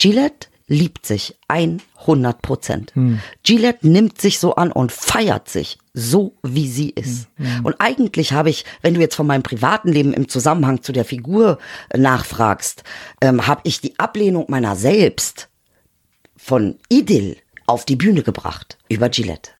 Gillette liebt sich 100 Prozent. Gillette nimmt sich so an und feiert sich so, wie sie ist. Und eigentlich habe ich, wenn du jetzt von meinem privaten Leben im Zusammenhang zu der Figur äh, nachfragst, ähm, habe ich die Ablehnung meiner selbst von Idyll auf die Bühne gebracht über Gillette.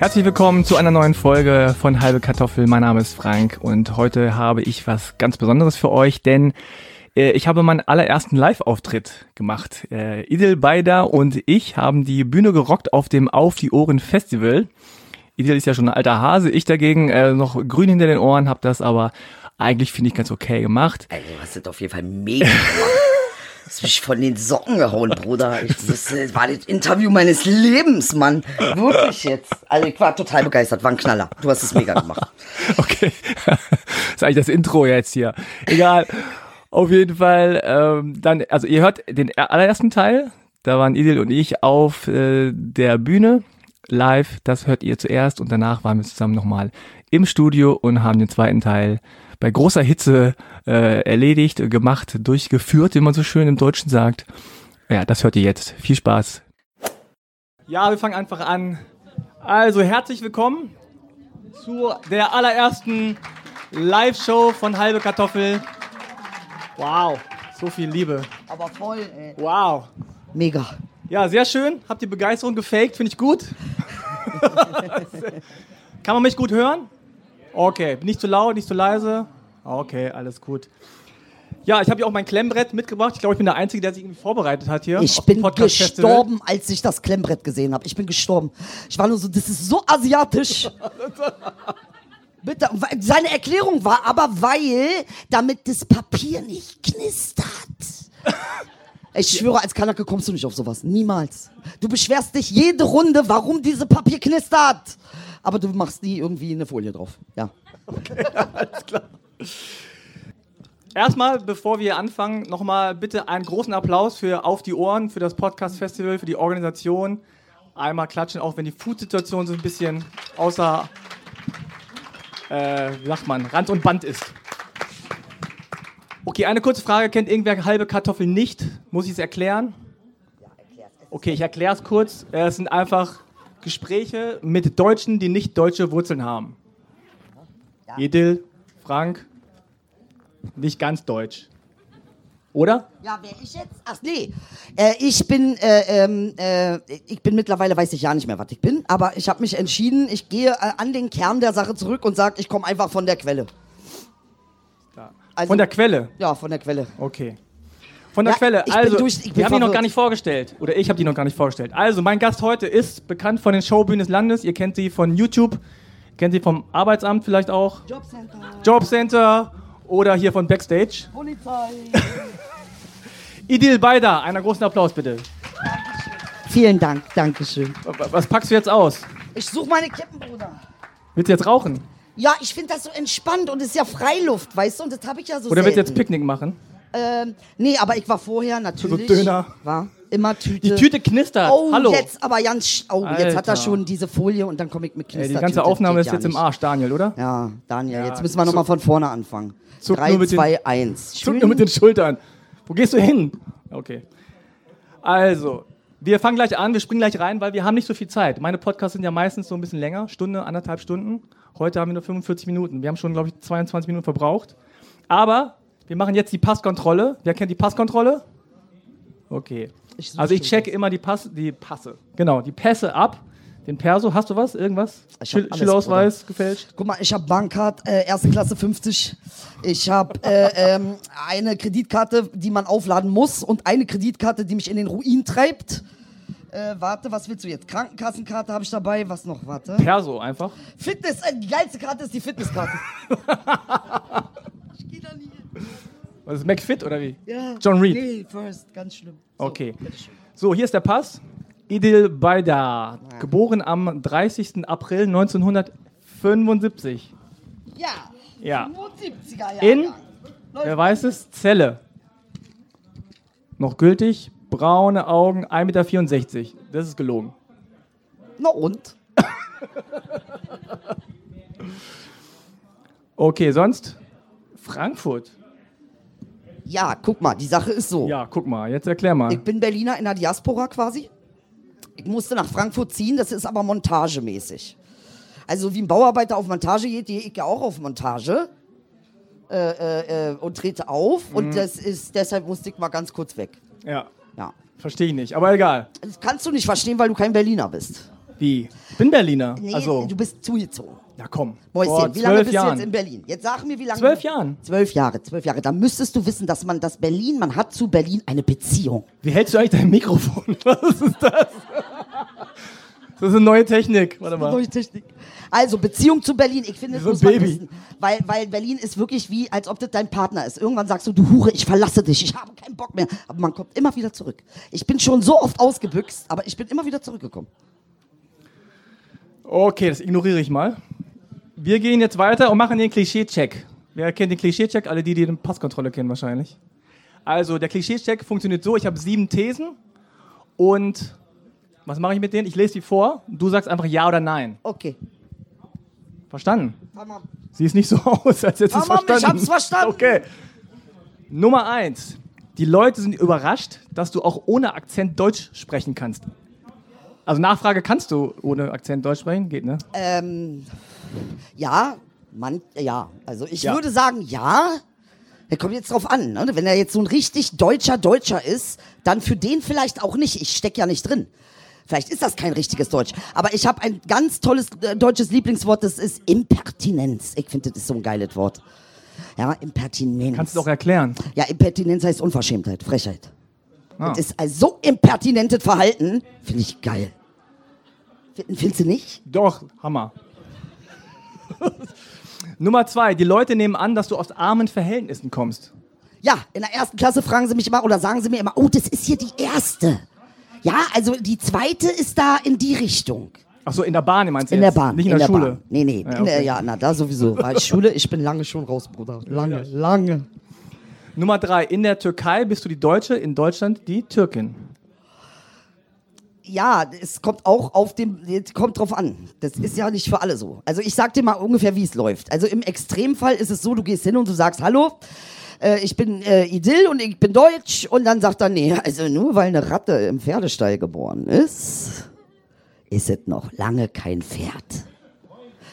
Herzlich willkommen zu einer neuen Folge von Halbe Kartoffel. Mein Name ist Frank und heute habe ich was ganz Besonderes für euch, denn äh, ich habe meinen allerersten Live-Auftritt gemacht. Äh, Idil Beida und ich haben die Bühne gerockt auf dem Auf die Ohren Festival. Idil ist ja schon ein alter Hase, ich dagegen äh, noch grün hinter den Ohren, habe das aber eigentlich finde ich ganz okay gemacht. Ey, du hast das auf jeden Fall mega gemacht. Hast mich von den Socken gehauen, Bruder. Ich, das war das Interview meines Lebens, Mann. Wirklich jetzt. Also ich war total begeistert, war ein Knaller. Du hast es mega gemacht. Okay. das ist eigentlich das Intro jetzt hier. Egal. Auf jeden Fall, ähm, dann, also ihr hört den allerersten Teil. Da waren Idil und ich auf äh, der Bühne live. Das hört ihr zuerst und danach waren wir zusammen nochmal im Studio und haben den zweiten Teil bei großer Hitze äh, erledigt, gemacht, durchgeführt, wie man so schön im Deutschen sagt. Ja, das hört ihr jetzt. Viel Spaß. Ja, wir fangen einfach an. Also herzlich willkommen zu der allerersten Live-Show von Halbe Kartoffel. Wow, so viel Liebe. Aber voll, ey. Wow. Mega. Ja, sehr schön. Habt ihr Begeisterung gefaked? Finde ich gut. Kann man mich gut hören? Okay, nicht zu laut, nicht zu leise. Okay, alles gut. Ja, ich habe hier auch mein Klemmbrett mitgebracht. Ich glaube, ich bin der Einzige, der sich irgendwie vorbereitet hat hier. Ich bin gestorben, als ich das Klemmbrett gesehen habe. Ich bin gestorben. Ich war nur so, das ist so asiatisch. Bitte, seine Erklärung war aber, weil, damit das Papier nicht knistert. Ich schwöre, als Kanake kommst du nicht auf sowas. Niemals. Du beschwerst dich jede Runde, warum diese Papier knistert. Aber du machst nie irgendwie eine Folie drauf. Ja. Erstmal, bevor wir anfangen, nochmal bitte einen großen Applaus für Auf die Ohren, für das Podcast-Festival, für die Organisation. Einmal klatschen, auch wenn die Food-Situation so ein bisschen außer, äh, sagt man, Rand und Band ist. Okay, eine kurze Frage. Kennt irgendwer halbe Kartoffel nicht? Muss ich es erklären? Okay, ich erkläre es kurz. Äh, Es sind einfach Gespräche mit Deutschen, die nicht deutsche Wurzeln haben. Edil, Frank, nicht ganz deutsch. Oder? Ja, wer ich jetzt? Ach nee, äh, ich bin, äh, ähm, äh, ich bin mittlerweile, weiß ich ja nicht mehr, was ich bin, aber ich habe mich entschieden, ich gehe äh, an den Kern der Sache zurück und sage, ich komme einfach von der Quelle. Also- Von der Quelle. Ja, von der Quelle. Okay. Von der Ja, Quelle. ich bin Also, durch- ich bin wir haben die noch gar nicht vorgestellt. Oder ich habe die noch gar nicht vorgestellt. Also, mein Gast heute ist bekannt von den Showbühnen des Landes. Ihr kennt sie von YouTube, kennt sie vom Arbeitsamt vielleicht auch, Jobcenter, Jobcenter oder hier von Backstage. Polizei. Idil Beida, einen großen Applaus bitte. Vielen Dank, Dankeschön. Was packst du jetzt aus? Ich suche meine Kippen, Bruder. Willst du jetzt rauchen? Ja, ich finde das so entspannt und es ist ja Freiluft, weißt du, und das habe ich ja so Oder willst du jetzt selten. Picknick machen? Ähm, nee, aber ich war vorher natürlich. Döner. War immer Tüte. Die Tüte knistert. Oh, Hallo. jetzt aber ganz. Oh, jetzt hat er Alter. schon diese Folie und dann komme ich mit Ey, Knister. die ganze Aufnahme ist jetzt im Arsch, Daniel, oder? Ja, Daniel, Ja, jetzt müssen wir nochmal von vorne anfangen. zuck 3, nur mit den- 2, 1. Zuck nur mit den Schultern. Wo gehst du hin? Okay. Also, wir fangen gleich an, wir springen gleich rein, weil wir haben nicht so viel Zeit. Meine Podcasts sind ja meistens so ein bisschen länger, Stunde, anderthalb Stunden. Heute haben wir nur 45 Minuten. Wir haben schon, glaube ich, 22 Minuten verbraucht. Aber wir machen jetzt die Passkontrolle. Wer kennt die Passkontrolle? Okay. Ich Also ich checke immer die, Pass, die Passe. Genau, die Pässe ab. Den Perso, hast du was? Irgendwas? Ich hab Schül alles, Schülerausweis gefälscht? Guck mal, ich habe Bankkarte, äh, erste Klasse 50. Ich habe äh, ähm, eine Kreditkarte, die man aufladen muss und eine Kreditkarte, die mich in den Ruin treibt. Äh, warte, was willst du jetzt? Krankenkassenkarte habe ich dabei. Was noch? Warte. Perso einfach. Fitness, äh, die geilste Karte ist die Fitnesskarte. ich geh da nie hin. Was ist McFit oder wie? Ja. John Reed. Nee, first, ganz schlimm. So, Okay. So, hier ist der Pass. Idil Baida, geboren am 30. April 1975. Ja. Ja. 75er Jahre. In, wer weiß es, Zelle. Noch gültig, braune Augen, 1,64 Meter. Das ist gelogen. Na und? Okay, sonst? Frankfurt. Ja, guck mal, die Sache ist so. Ja, guck mal, jetzt erklär mal. Ich bin Berliner in der Diaspora quasi. Ich musste nach Frankfurt ziehen, das ist aber montagemäßig. Also wie ein Bauarbeiter auf Montage geht, gehe ich ja auch auf Montage äh, äh, äh, und trete auf. Und das ist, deshalb musste ich mal ganz kurz weg. Ja, Ja. verstehe ich nicht, aber egal. Das kannst du nicht verstehen, weil du kein Berliner bist. Wie? Ich bin Berliner. Nee, also, du bist zugezogen. Ja komm. Mäuschen, Vor wie lange bist Jahren. du jetzt in Berlin? Jetzt sag mir, wie lange. Zwölf Jahren. Zwölf Jahre, zwölf Jahre. Da müsstest du wissen, dass man das Berlin, man hat zu Berlin eine Beziehung. Wie hältst du eigentlich dein Mikrofon? Was ist das? Das ist eine neue Technik. Warte mal. Neue Technik. Also, Beziehung zu Berlin. Ich finde, das So ein muss man Baby. wissen. Weil, weil Berlin ist wirklich wie, als ob das dein Partner ist. Irgendwann sagst du, du Hure, ich verlasse dich, ich habe keinen Bock mehr. Aber man kommt immer wieder zurück. Ich bin schon so oft ausgebüxt, aber ich bin immer wieder zurückgekommen. Okay, das ignoriere ich mal. Wir gehen jetzt weiter und machen den Klischee-Check. Wer kennt den Klischee-Check? Alle die, die den Passkontrolle kennen wahrscheinlich. Also der Klischee-Check funktioniert so, ich habe sieben Thesen und was mache ich mit denen? Ich lese die vor du sagst einfach ja oder nein. Okay. Verstanden? Tamam. Siehst nicht so aus, als hättest du es Tamam, ich verstanden. hab's verstanden. Okay. Nummer eins. Die Leute sind überrascht, dass du auch ohne Akzent Deutsch sprechen kannst. Also Nachfrage, kannst du ohne Akzent Deutsch sprechen? Geht, ne? Ähm, ja, man, ja. Also ich Ja. würde sagen, ja. Der kommt jetzt drauf an. Ne? Wenn er jetzt so ein richtig deutscher Deutscher ist, dann für den vielleicht auch nicht. Ich steck ja nicht drin. Vielleicht ist das kein richtiges Deutsch. Aber ich habe ein ganz tolles äh, deutsches Lieblingswort, das ist Impertinenz. Ich finde, das ist so ein geiles Wort. Ja, Impertinenz. Kannst du auch erklären? ja, Impertinenz heißt Unverschämtheit, Frechheit. Ah. Das ist ein so impertinentes Verhalten, finde ich geil. Find- Findest du nicht? Doch, Hammer. Nummer zwei, die Leute nehmen an, dass du aus armen Verhältnissen kommst. Ja, in der ersten Klasse fragen sie mich immer oder sagen sie mir immer, oh, das ist hier die erste. Ja, also die zweite ist da in die Richtung. Ach so, in der Bahn meinst du In jetzt? der Bahn. Nicht in, der, Schule. Bahn. Nee, nee. Ja, in der, okay. ja, na, da sowieso. Weil Schule, ich bin lange schon raus, Bruder. Lange, lange. Nummer drei, in der Türkei bist du die Deutsche, in Deutschland die Türkin. Ja, es kommt auch auf dem, kommt drauf an. Das ist ja nicht für alle so. Also ich sag dir mal ungefähr, wie es läuft. Also im Extremfall ist es so, du gehst hin und du sagst, hallo, äh, ich bin äh, Idyll und ich bin deutsch. Und dann sagt er, nee, also nur weil eine Ratte im Pferdestall geboren ist, ist es noch lange kein Pferd.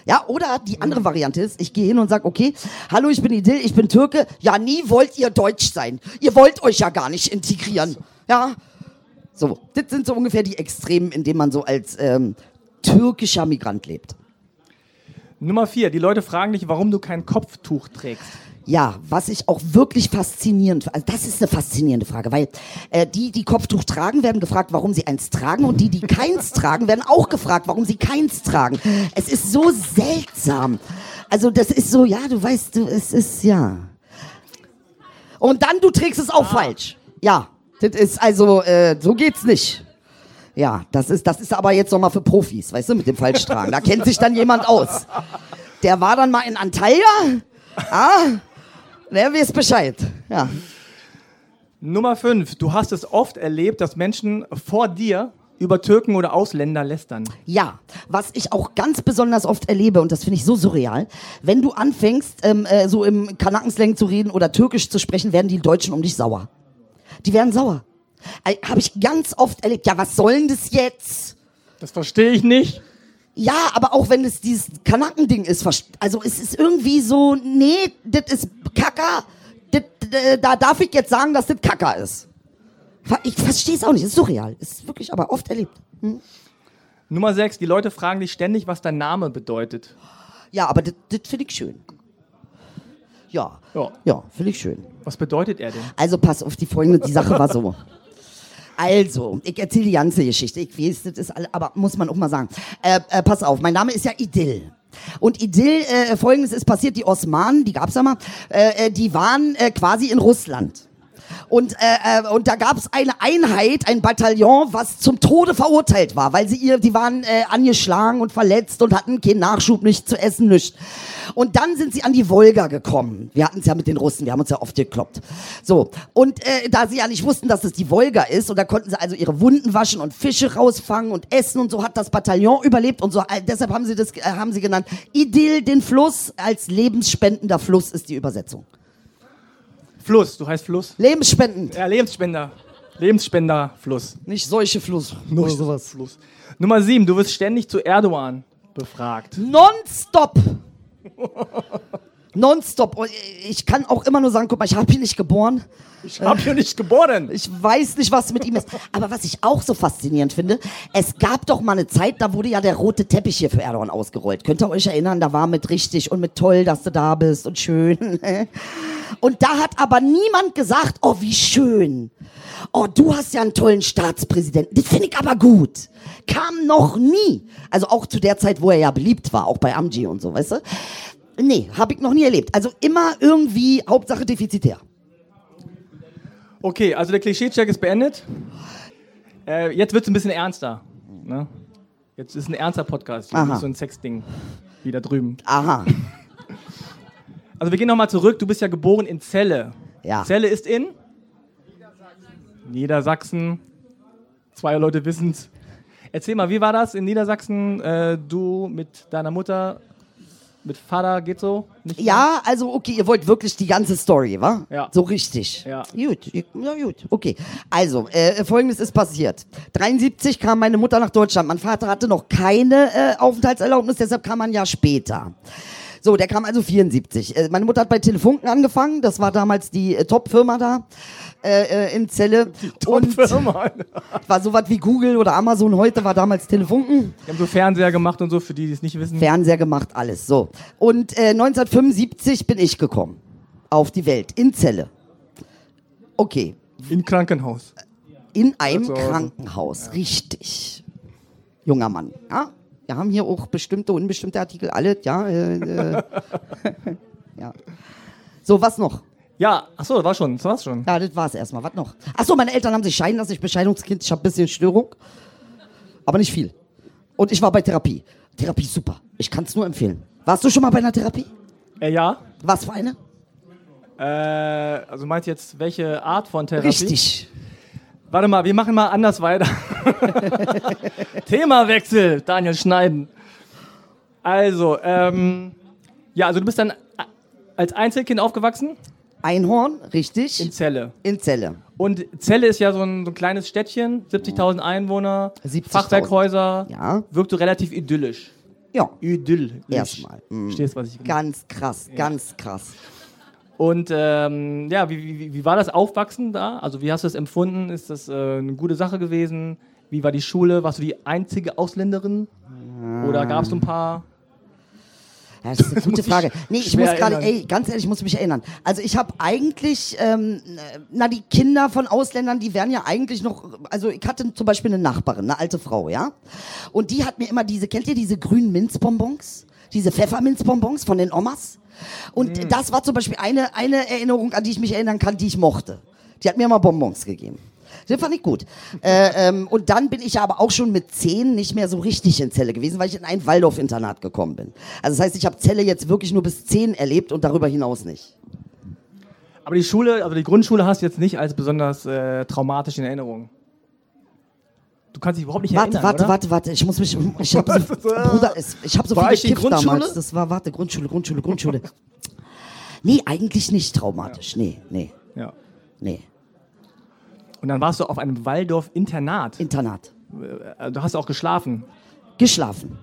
Ja, oder die andere Variante ist, ich gehe hin und sage, okay, hallo, ich bin Idyll, ich bin Türke. Ja, nie wollt ihr deutsch sein. Ihr wollt euch ja gar nicht integrieren. Ja, so, das sind so ungefähr die Extremen, in denen man so als ähm, türkischer Migrant lebt. Nummer vier, die Leute fragen dich, warum du kein Kopftuch trägst. Ja, was ich auch wirklich faszinierend, also das ist eine faszinierende Frage, weil äh, die, die Kopftuch tragen, werden gefragt, warum sie eins tragen und die, die keins tragen, werden auch gefragt, warum sie keins tragen. Es ist so seltsam. Also das ist so, ja, du weißt, du, es ist, ja. Und dann, du trägst es auch falsch. Ja, das ist also, äh, so geht's nicht. Ja, das ist, das ist aber jetzt nochmal für Profis, weißt du, mit dem Falschtragen. Da kennt sich dann jemand aus. Der war dann mal in Antalya. Ah, der weiß Bescheid. Ja. Nummer fünf, du hast es oft erlebt, dass Menschen vor dir über Türken oder Ausländer lästern. Ja, was ich auch ganz besonders oft erlebe, und das finde ich so surreal, wenn du anfängst, ähm, äh, so im Kanackenslang zu reden oder Türkisch zu sprechen, werden die Deutschen um dich sauer. Die werden sauer. Äh, Habe ich ganz oft erlebt. Ja, was soll denn das jetzt? Das verstehe ich nicht. Ja, aber auch wenn es dieses Kanackending ist, also es ist irgendwie so, nee, das ist Kacker, das, da darf ich jetzt sagen, dass das Kacker ist. Ich verstehe es auch nicht, es ist surreal, es ist wirklich aber oft erlebt. Nummer sechs, die Leute fragen dich ständig, was dein Name bedeutet. Ja, aber das das finde ich schön. Ja, Ja. ja, finde ich schön. Was bedeutet er denn? Also pass auf, die folgende, die Sache war so. Also, ich erzähle die ganze Geschichte. Ich weiß, das ist alle, aber muss man auch mal sagen. Äh, äh, pass auf, mein Name ist ja Idyll. Und Idyll, äh, folgendes ist passiert, die Osmanen, die gab's ja mal, äh, äh, die waren äh, quasi in Russland. Und, äh, äh, und da gab es eine Einheit, ein Bataillon, was zum Tode verurteilt war, weil sie ihr, die waren äh, angeschlagen und verletzt und hatten keinen Nachschub, nicht zu essen, nichts. Und dann sind sie an die Wolga gekommen. Wir hatten es ja mit den Russen, wir haben uns ja oft gekloppt. So, und äh, da sie ja nicht wussten, dass es die Wolga ist, und da konnten sie also ihre Wunden waschen und Fische rausfangen und essen und so hat das Bataillon überlebt und so. Deshalb haben sie das äh, haben sie genannt. Idyll den Fluss als lebensspendender Fluss ist die Übersetzung. Fluss, du heißt Fluss? Lebensspendend. Ja, Lebensspender. Lebensspender Fluss. Nicht solche Fluss. Nur sowas. Fluss. Nummer sieben, du wirst ständig zu Erdogan befragt. Nonstop. Nonstop. Ich kann auch immer nur sagen, guck mal, ich habe hier nicht geboren. Ich hab hier nicht geboren. Ich weiß nicht, was mit ihm ist. Aber was ich auch so faszinierend finde, es gab doch mal eine Zeit, da wurde ja der rote Teppich hier für Erdogan ausgerollt. Könnt ihr euch erinnern, da war mit richtig und mit toll, dass du da bist und schön. Und da hat aber niemand gesagt, oh, wie schön. Oh, du hast ja einen tollen Staatspräsidenten. Das finde ich aber gut. Kam noch nie. Also auch zu der Zeit, wo er ja beliebt war, auch bei Amji und so, weißt du? Nee, habe ich noch nie erlebt. Also immer irgendwie Hauptsache defizitär. Okay, also der Klischee-Check ist beendet. Äh, jetzt wird es ein bisschen ernster. Ne? Jetzt ist ein ernster Podcast, Aha. nicht so ein Sexding wie da drüben. Aha. Also wir gehen nochmal zurück. Du bist ja geboren in Celle. Ja. Celle ist in? Niedersachsen. Zwei Leute wissen's. Erzähl mal, wie war das in Niedersachsen? Äh, du mit deiner Mutter, mit Vater, geht so? Nicht Ja, also okay, ihr wollt wirklich die ganze Story, wa? Ja. So richtig. Ja. Gut, ja gut, okay. Also, äh, folgendes ist passiert. 73 kam meine Mutter nach Deutschland. Mein Vater hatte noch keine äh, Aufenthaltserlaubnis, deshalb kam ein Jahr später. So, der kam also 74. Äh, meine Mutter hat bei Telefunken angefangen, das war damals die äh, Top-Firma da äh, äh, in Celle. Und Firma. war sowas wie Google oder Amazon heute, war damals Telefunken. Wir haben so Fernseher gemacht und so, für die, die es nicht wissen. Fernseher gemacht, alles. So. Und äh, 1975 bin ich gekommen. Auf die Welt. In Celle. Okay. In Krankenhaus. In einem Also- Krankenhaus. Richtig. Junger Mann. Ja. Wir haben hier auch bestimmte, unbestimmte Artikel, alle, ja. Äh, äh, ja. So, was noch? Ja, achso, war schon, das war's schon. Ja, das war's erstmal. Was noch? Achso, meine Eltern haben sich scheiden lassen. Ich bin Scheidungskind. Ich habe ein bisschen Störung. Aber nicht viel. Und ich war bei Therapie. Therapie ist super. Ich kann es nur empfehlen. Warst du schon mal bei einer Therapie? Äh, ja. Was für eine? Äh, also meinst du jetzt, welche Art von Therapie? Richtig. Warte mal, wir machen mal anders weiter. Themawechsel, Daniel Schneiden. Also, ähm, ja, also du bist dann als Einzelkind aufgewachsen Einhorn, richtig. in Celle. In Zelle. Und Celle ist ja so ein, so ein kleines Städtchen, 70.000 Einwohner, 70.000. Fachwerkhäuser, Ja. wirkt so relativ idyllisch. Ja. Idyllisch. Erstmal. Mhm. Verstehst, was ich Ganz krass, ganz krass. Und ähm, ja, wie, wie, wie war das Aufwachsen da? Also wie hast du es empfunden? Ist das äh, eine gute Sache gewesen? Wie war die Schule? Warst du die einzige Ausländerin? Oder gab es ein paar? Ja, das ist eine gute Frage. Nee, ich muss gerade, ey, ganz ehrlich, ich muss mich erinnern. Also ich habe eigentlich, ähm, na, die Kinder von Ausländern, die wären ja eigentlich noch, also ich hatte zum Beispiel eine Nachbarin, eine alte Frau, ja? Und die hat mir immer diese, kennt ihr diese grünen Minzbonbons? Diese Pfefferminzbonbons von den Omas? Und Mm. das war zum Beispiel eine, eine Erinnerung, an die ich mich erinnern kann, die ich mochte. Die hat mir immer Bonbons gegeben. Das fand ich gut. Äh, ähm, und dann bin ich aber auch schon mit zehn nicht mehr so richtig in Zelle gewesen, weil ich in ein Waldorf-Internat gekommen bin. Also das heißt, ich habe Zelle jetzt wirklich nur bis zehn erlebt und darüber hinaus nicht. Aber die Schule, also die Grundschule hast du jetzt nicht als besonders äh, traumatisch in Erinnerung. Du kannst dich überhaupt nicht Warte, erinnern, warte, oder? warte, warte. Ich muss mich, ich habe so, Bruder, ich habe so War viel gekifft Grundschule? damals. Das war, warte, Grundschule, Grundschule, Grundschule. nee, eigentlich nicht traumatisch. Nee, nee, Ja. nee. Und dann warst du auf einem Waldorf-Internat. Internat. Äh, Du hast auch geschlafen. Geschlafen.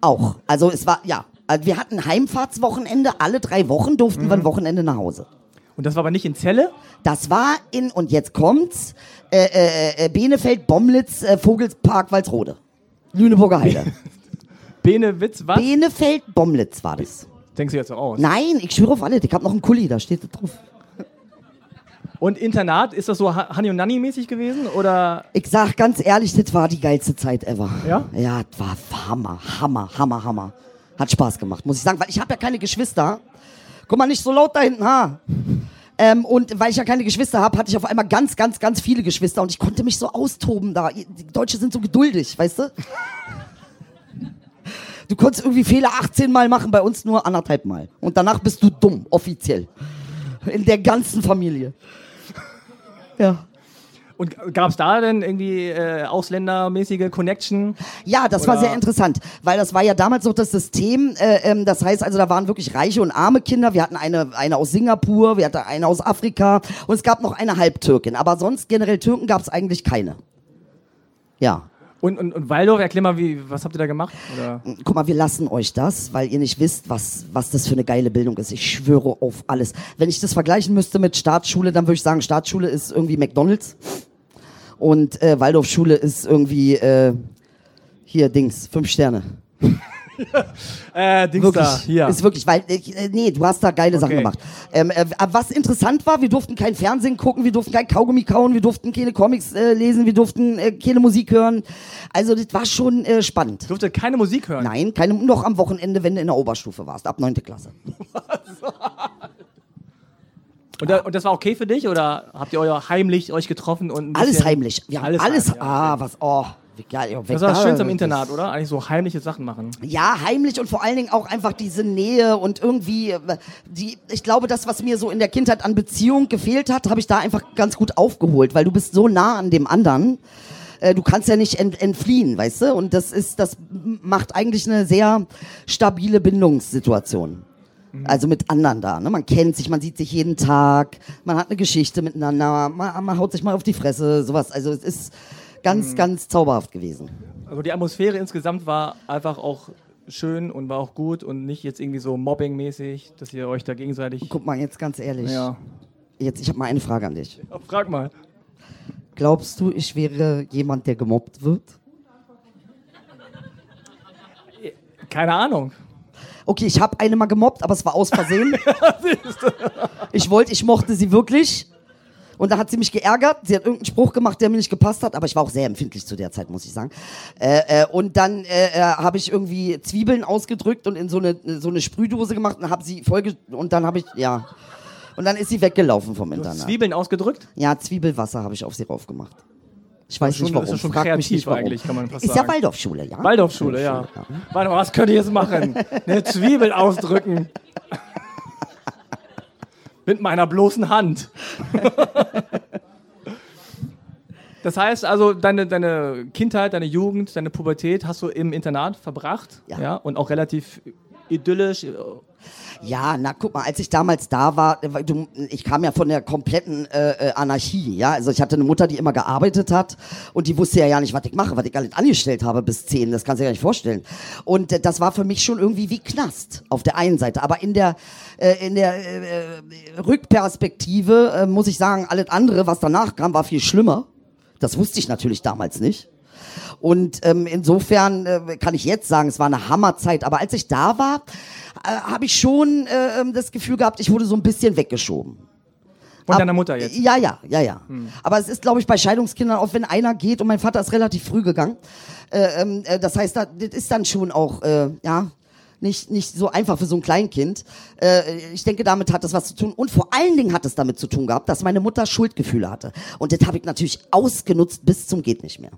Auch. Also es war, ja. Also wir hatten Heimfahrtswochenende, alle drei Wochen durften Mhm. wir ein Wochenende nach Hause. Und das war aber nicht in Celle? Das war in, und jetzt kommt's, äh, äh, äh, Benefeld, Bomlitz, äh, Vogelspark, Walsrode. Lüneburger Heide. Benewitz, was? Benefeld, Bomlitz war das. Denkst du jetzt so aus? Nein, ich schwöre auf alles. Ich hab noch einen Kuli, da steht das drauf. Und Internat, ist das so Ha- Hani und Nanni mäßig gewesen? Oder Ich sag ganz ehrlich, das war die geilste Zeit ever. Ja? Ja, das war Hammer, Hammer, Hammer, Hammer. Hat Spaß gemacht, muss ich sagen, weil ich habe ja keine Geschwister. Guck mal, nicht so laut da hinten, ha. Ähm, und weil ich ja keine Geschwister habe, hatte ich auf einmal ganz, ganz, ganz viele Geschwister und ich konnte mich so austoben da. Die Deutsche sind so geduldig, weißt du? Du konntest irgendwie Fehler 18 Mal machen, bei uns nur anderthalb Mal. Und danach bist du dumm, offiziell. In der ganzen Familie. Ja. Und gab es da denn irgendwie äh, ausländermäßige Connection? Ja, das Oder- war sehr interessant, weil das war ja damals noch das System. Äh, ähm, das heißt also, da waren wirklich reiche und arme Kinder. Wir hatten eine, eine aus Singapur, wir hatten eine aus Afrika und es gab noch eine Halbtürkin. Aber sonst generell Türken gab es eigentlich keine. Ja. Und, und, und Waldorf, erklär mal, wie, was habt ihr da gemacht? Oder? Guck mal, wir lassen euch das, weil ihr nicht wisst, was, was das für eine geile Bildung ist. Ich schwöre auf alles. Wenn ich das vergleichen müsste mit Staatsschule, dann würde ich sagen, Staatsschule ist irgendwie McDonalds und äh, Waldorfschule ist irgendwie äh, hier Dings, fünf Sterne. Äh, Dings Wirklich, da, hier. ist wirklich, weil, äh, nee, du hast da geile Sachen Okay. gemacht. Ähm, äh, was interessant war, wir durften kein Fernsehen gucken, wir durften kein Kaugummi kauen, wir durften keine Comics äh, lesen, wir durften äh, keine Musik hören. Also das war schon äh, spannend. Durfte keine Musik hören. Nein, keine, noch am Wochenende, wenn du in der Oberstufe warst, ab neunte Klasse. Und, da, und das war okay für dich? Oder habt ihr euer heimlich euch getroffen und Alles heimlich. Wir haben alles, Alles alles heimlich, ja, ah, was, oh, ja, Das war das da. Schönste am Internat, oder? Eigentlich so heimliche Sachen machen. Ja, heimlich und vor allen Dingen auch einfach diese Nähe und irgendwie, äh, die, ich glaube, das, was mir so in der Kindheit an Beziehung gefehlt hat, habe ich da einfach ganz gut aufgeholt, weil du bist so nah an dem anderen. Äh, Du kannst ja nicht ent, entfliehen, weißt du? Und das ist, das macht eigentlich eine sehr stabile Bindungssituation. Also mit anderen da. Ne? Man kennt sich, man sieht sich jeden Tag, man hat eine Geschichte miteinander, man, man haut sich mal auf die Fresse, sowas. Also es ist ganz, ganz zauberhaft gewesen. Also die Atmosphäre insgesamt war einfach auch schön und war auch gut und nicht jetzt irgendwie so mobbingmäßig, dass ihr euch da gegenseitig. Guck mal, jetzt ganz ehrlich. Ja. Jetzt, ich habe mal eine Frage an dich. Ja, Frag mal. Glaubst du, ich wäre jemand, der gemobbt wird? Keine Ahnung. Okay, ich habe eine mal gemobbt, aber es war aus Versehen. ich wollte, ich mochte sie wirklich. Und da hat sie mich geärgert. Sie hat irgendeinen Spruch gemacht, der mir nicht gepasst hat. Aber ich war auch sehr empfindlich zu der Zeit, muss ich sagen. Äh, äh, und dann äh, äh, habe ich irgendwie Zwiebeln ausgedrückt und in so eine, so eine Sprühdose gemacht und habe sie voll und dann habe ich ja und dann ist sie weggelaufen vom Internat. Zwiebeln ausgedrückt? Ja, Zwiebelwasser habe ich auf sie rauf gemacht. Ich weiß schon- nicht warum. ist ja schon Frag mich nicht warum. eigentlich, kann man fast Ist ja. Waldorfschule, ja. Waldorfschule, ja. Warte mal, was könnt ihr jetzt machen? Eine Zwiebel ausdrücken. Mit meiner bloßen Hand. Das heißt also, deine, deine Kindheit, deine Jugend, deine Pubertät hast du im Internat verbracht. Ja. Und auch relativ idyllisch. Ja, na guck mal, als ich damals da war, äh, du, ich kam ja von der kompletten äh, äh, Anarchie, ja. Also ich hatte eine Mutter, die immer gearbeitet hat und die wusste ja ja nicht, was ich mache, was ich alles angestellt habe bis zehn. Das kannst du dir gar nicht vorstellen. Und äh, das war für mich schon irgendwie wie Knast auf der einen Seite, aber in der äh, in der äh, Rückperspektive äh, muss ich sagen, alles andere, was danach kam, war viel schlimmer. Das wusste ich natürlich damals nicht. Und ähm, insofern äh, kann ich jetzt sagen, es war eine Hammerzeit. Aber als ich da war, äh, habe ich schon äh, ähm, das Gefühl gehabt, ich wurde so ein bisschen weggeschoben. Von Ab- deiner Mutter jetzt. Ja, ja, ja, ja. Aber es ist, glaube ich, bei Scheidungskindern, auch wenn einer geht und mein Vater ist relativ früh gegangen. Äh, ähm, äh, das heißt, da- das ist dann schon auch, äh, ja, nicht, nicht so einfach für so ein Kleinkind. Äh, ich denke, damit hat das was zu tun. Und vor allen Dingen hat es damit zu tun gehabt, dass meine Mutter Schuldgefühle hatte. Und das habe ich natürlich ausgenutzt bis zum geht nicht mehr.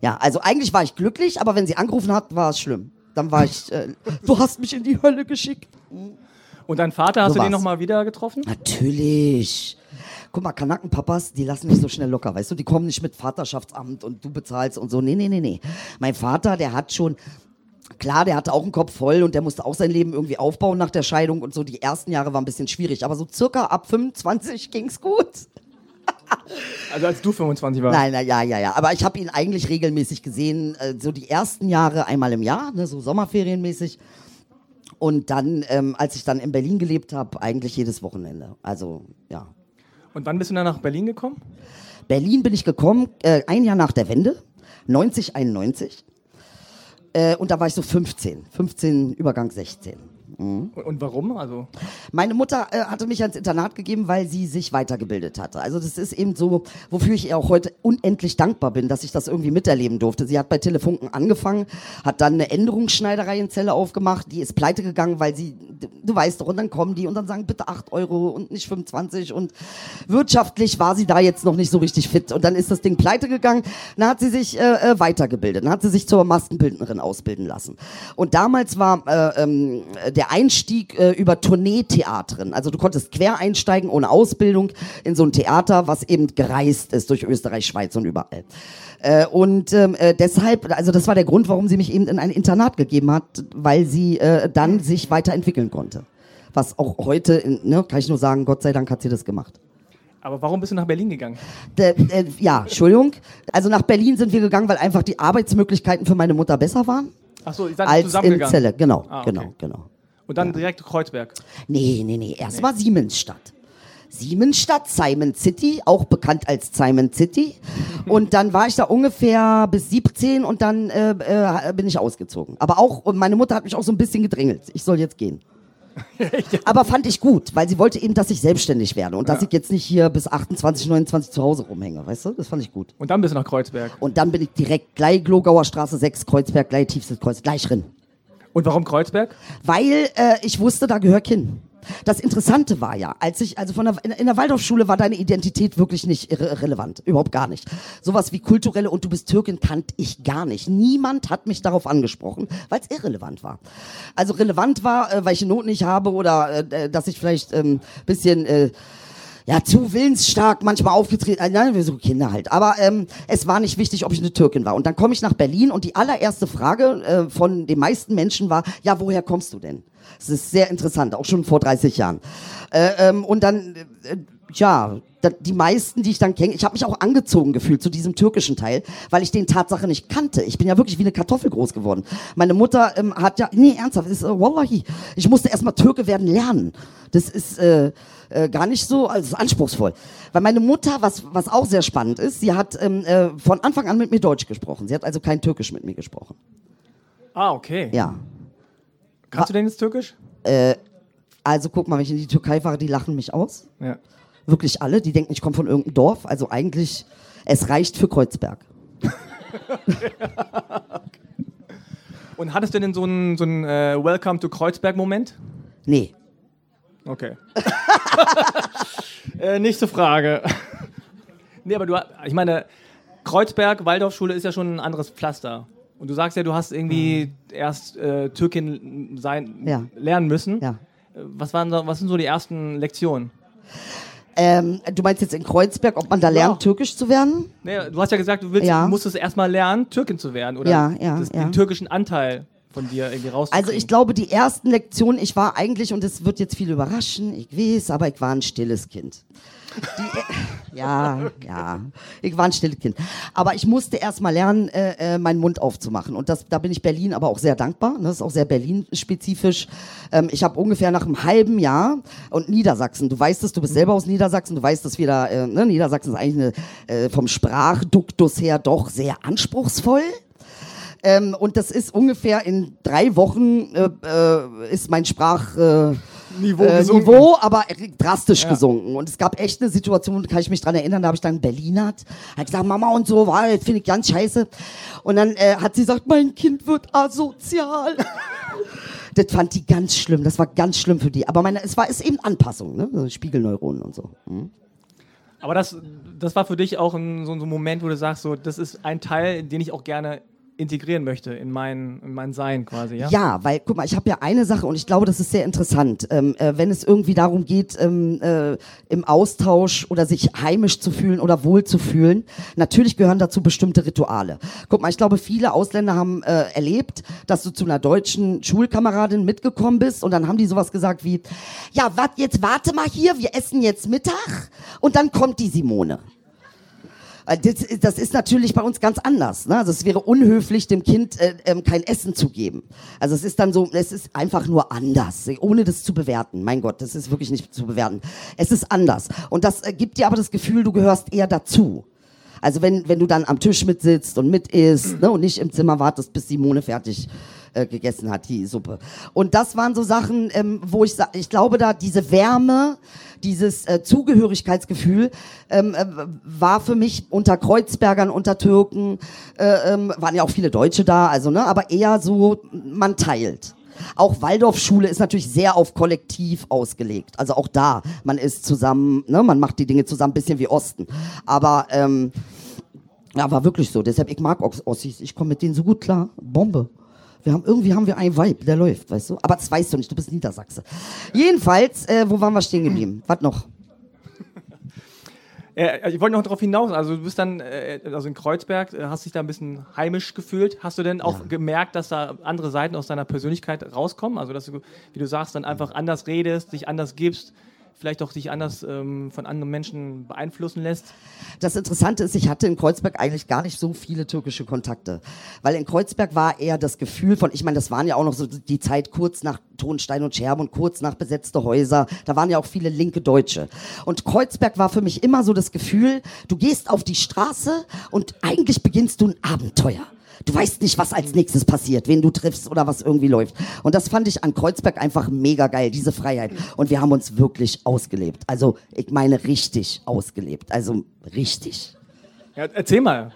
Ja, also eigentlich war ich glücklich, aber wenn sie angerufen hat, war es schlimm. Dann war ich, äh, du hast mich in die Hölle geschickt. Und dein Vater, hast So du den nochmal wieder getroffen? Natürlich. Guck mal, Kanackenpapas, die lassen nicht so schnell locker, weißt du? Die kommen nicht mit Vaterschaftsamt und du bezahlst und so. Nee, nee, nee, nee. Mein Vater, der hat schon, klar, der hatte auch einen Kopf voll und der musste auch sein Leben irgendwie aufbauen nach der Scheidung und so. Die ersten Jahre waren ein bisschen schwierig, aber so circa ab 25 ging's gut. Also als du 25 warst. Nein, na, ja, ja, ja. Aber ich habe ihn eigentlich regelmäßig gesehen, äh, so die ersten Jahre einmal im Jahr, ne, so Sommerferienmäßig. Und dann, ähm, als ich dann in Berlin gelebt habe, eigentlich jedes Wochenende. Also, ja. Und wann bist du dann nach Berlin gekommen? Berlin bin ich gekommen, äh, ein Jahr nach der Wende, 90, 91. Äh, und da war ich so 15, 15, Übergang 16. Mhm. Und warum? Also Meine Mutter äh, hatte mich ans Internat gegeben, weil sie sich weitergebildet hatte. Also das ist eben so, wofür ich ihr auch heute unendlich dankbar bin, dass ich das irgendwie miterleben durfte. Sie hat bei Telefunken angefangen, hat dann eine Änderungsschneiderei in Celle aufgemacht, die ist pleite gegangen, weil sie, du weißt doch, und dann kommen die und dann sagen bitte 8 Euro und nicht 25 und wirtschaftlich war sie da jetzt noch nicht so richtig fit und dann ist das Ding pleite gegangen. Dann hat sie sich äh, äh weitergebildet, dann hat sie sich zur Maskenbildnerin ausbilden lassen. Und damals war äh, ähm, der Einstieg äh, über Tourneetheatren. Also du konntest quer einsteigen ohne Ausbildung in so ein Theater, was eben gereist ist durch Österreich, Schweiz und überall. Äh, und ähm, äh, deshalb, also das war der Grund, warum sie mich eben in ein Internat gegeben hat, weil sie äh, dann sich weiterentwickeln konnte. Was auch heute, in, ne, kann ich nur sagen, Gott sei Dank hat sie das gemacht. Aber warum bist du nach Berlin gegangen? De, äh, ja, Entschuldigung. Also nach Berlin sind wir gegangen, weil einfach die Arbeitsmöglichkeiten für meine Mutter besser waren. Ach so, seid als zusammengegangen. in Celle, genau, Ah, okay. genau, genau. Und dann direkt Kreuzberg. Nee, nee, nee. Erst war Siemensstadt. Siemensstadt, Simon City, auch bekannt als Simon City. Und dann war ich da ungefähr bis 17 und dann äh, äh, bin ich ausgezogen. Aber auch, und meine Mutter hat mich auch so ein bisschen gedrängelt. Ich soll jetzt gehen. Aber fand ich gut, weil sie wollte eben, dass ich selbstständig werde und dass ich jetzt nicht hier bis 28, 29 zu Hause rumhänge, weißt du? Das fand ich gut. Und dann bist du nach Kreuzberg. Und dann bin ich direkt gleich Glogauer Straße 6, Kreuzberg, gleich tiefstes Kreuz, gleich drin. Und warum Kreuzberg? Weil äh, ich wusste, da gehör ich hin. Das Interessante war ja, als ich, also von der, in, der Waldorfschule war deine Identität wirklich nicht irre, relevant. Überhaupt gar nicht. Sowas wie kulturelle und du bist Türkin kannte ich gar nicht. Niemand hat mich darauf angesprochen, weil es irrelevant war. Also relevant war, äh, welche Noten ich habe oder äh, dass ich vielleicht ähm, bisschen äh, ja, zu willensstark manchmal aufgetreten, äh, nein, wir so Kinder halt. Aber ähm, es war nicht wichtig, ob ich eine Türkin war. Und dann komme ich nach Berlin und die allererste Frage äh, von den meisten Menschen war, ja, woher kommst du denn? Das ist sehr interessant, auch schon vor 30 Jahren. Äh, ähm, und dann, äh, ja, die meisten, die ich dann kenne, ich habe mich auch angezogen gefühlt zu diesem türkischen Teil, weil ich den Tatsache nicht kannte. Ich bin ja wirklich wie eine Kartoffel groß geworden. Meine Mutter ähm, hat ja, nee, ernsthaft, ist, äh, wallahi, ich musste erstmal Türke werden lernen. Das ist äh, äh, gar nicht so, also anspruchsvoll. Weil meine Mutter, was, was auch sehr spannend ist, sie hat ähm, äh, von Anfang an mit mir Deutsch gesprochen. Sie hat also kein Türkisch mit mir gesprochen. Ah, okay. Ja. Kannst du denn jetzt Türkisch? Also guck mal, wenn ich in die Türkei fahre, die lachen mich aus. Ja. Wirklich alle. Die denken, ich komme von irgendeinem Dorf. Also eigentlich, es reicht für Kreuzberg. Und hattest du denn so einen so einen, äh, Welcome to Kreuzberg-Moment? Nee. Okay. äh, nächste Frage. nee, aber du, ich meine, Kreuzberg, Waldorfschule ist ja schon ein anderes Pflaster. Und du sagst ja, du hast irgendwie erst äh, Türkin sein, Ja. lernen müssen. Ja. Äh, Was, waren so, was sind so die ersten Lektionen? Ähm, du meinst jetzt in Kreuzberg, ob man da lernt, Ja. türkisch zu werden? Nee, du hast ja gesagt, du, willst, Ja. du musstest erstmal lernen, Türkin zu werden. Oder Ja, ja, das, ja. den türkischen Anteil von dir irgendwie rauszukriegen. Also ich glaube, die ersten Lektionen, ich war eigentlich, und es wird jetzt viel überraschen, ich weiß, aber ich war ein stilles Kind. Die, äh, ja, ja, ich war ein stilles Kind. Aber ich musste erst mal lernen, äh, äh, meinen Mund aufzumachen. Und das, da bin ich Berlin aber auch sehr dankbar. Das ist auch sehr Berlin-spezifisch. Ähm, ich habe ungefähr nach einem halben Jahr und Niedersachsen, du weißt es, du bist selber aus Niedersachsen, du weißt, dass wir da, äh, ne, Niedersachsen ist eigentlich eine, äh, vom Sprachduktus her doch sehr anspruchsvoll. Ähm, und das ist ungefähr in drei Wochen äh, äh, ist mein Sprach äh, Niveau äh, gesunken. Niveau, aber drastisch Ja. gesunken. Und es gab echt eine Situation, kann ich mich dran erinnern, da habe ich dann Berlinert, hat gesagt, Mama und so, war, das finde ich ganz scheiße. Und dann äh, hat sie gesagt, mein Kind wird asozial. das fand die ganz schlimm, das war ganz schlimm für die. Aber meine, es war ist eben Anpassung, ne? So Spiegelneuronen und so. Hm? Aber das, das war für dich auch ein, so, so ein Moment, wo du sagst, so, das ist ein Teil, den ich auch gerne integrieren möchte in mein, in mein Sein quasi, ja? Ja, weil, guck mal, ich habe ja eine Sache und ich glaube, das ist sehr interessant, ähm, äh, wenn es irgendwie darum geht, ähm, äh, im Austausch oder sich heimisch zu fühlen oder wohl zu fühlen. Natürlich gehören dazu bestimmte Rituale. Guck mal, ich glaube, viele Ausländer haben äh, erlebt, dass du zu einer deutschen Schulkameradin mitgekommen bist und dann haben die sowas gesagt wie, ja, wat, jetzt warte mal hier, wir essen jetzt Mittag und dann kommt die Simone. Äh, Das, ist natürlich bei uns ganz anders. Ne? Also es wäre unhöflich, dem Kind äh, ähm, kein Essen zu geben. Also es ist dann so, es ist einfach nur anders, ohne das zu bewerten. Mein Gott, das ist wirklich nicht zu bewerten. Es ist anders. Und das äh, gibt dir aber das Gefühl, du gehörst eher dazu. Also wenn, wenn du dann am Tisch mitsitzt und mit isst ne, und nicht im Zimmer wartest, bis Simone fertig äh, gegessen hat, die Suppe. Und das waren so Sachen, ähm, wo ich, ich glaube, da diese Wärme, dieses äh, Zugehörigkeitsgefühl ähm, äh, war für mich unter Kreuzbergern, unter Türken, äh, ähm, waren ja auch viele Deutsche da, also ne, aber eher so, man teilt. Auch Waldorfschule ist natürlich sehr auf Kollektiv ausgelegt. Also auch da, man ist zusammen, ne, man macht die Dinge zusammen, bisschen wie Osten. Aber ähm, ja, war wirklich so. Deshalb, ich mag Os- Ossis. Ich komme mit denen so gut klar. Bombe. Wir haben, irgendwie haben wir einen Vibe, der läuft, weißt du? Aber das weißt du nicht, du bist Niedersachse. Jedenfalls, äh, wo waren wir stehen geblieben? Was noch? Äh, ich wollte noch darauf hinaus, also du bist dann, äh, also in Kreuzberg, äh, hast dich da ein bisschen heimisch gefühlt. Hast du denn auch gemerkt, dass da andere Seiten aus deiner Persönlichkeit rauskommen? Also dass du, wie du sagst, dann einfach anders redest, dich anders gibst, vielleicht auch dich anders ähm, von anderen Menschen beeinflussen lässt? Das Interessante ist, ich hatte in Kreuzberg eigentlich gar nicht so viele türkische Kontakte. Weil in Kreuzberg war eher das Gefühl von, ich meine, das waren ja auch noch so die Zeit kurz nach Tonstein und Scherben und kurz nach besetzte Häuser. Da waren ja auch viele linke Deutsche. Und Kreuzberg war für mich immer so das Gefühl, du gehst auf die Straße und eigentlich beginnst du ein Abenteuer. Du weißt nicht, was als nächstes passiert, wen du triffst oder was irgendwie läuft. Und das fand ich an Kreuzberg einfach mega geil, diese Freiheit. Und wir haben uns wirklich ausgelebt. Also, ich meine richtig ausgelebt. Also, richtig. Ja, erzähl mal.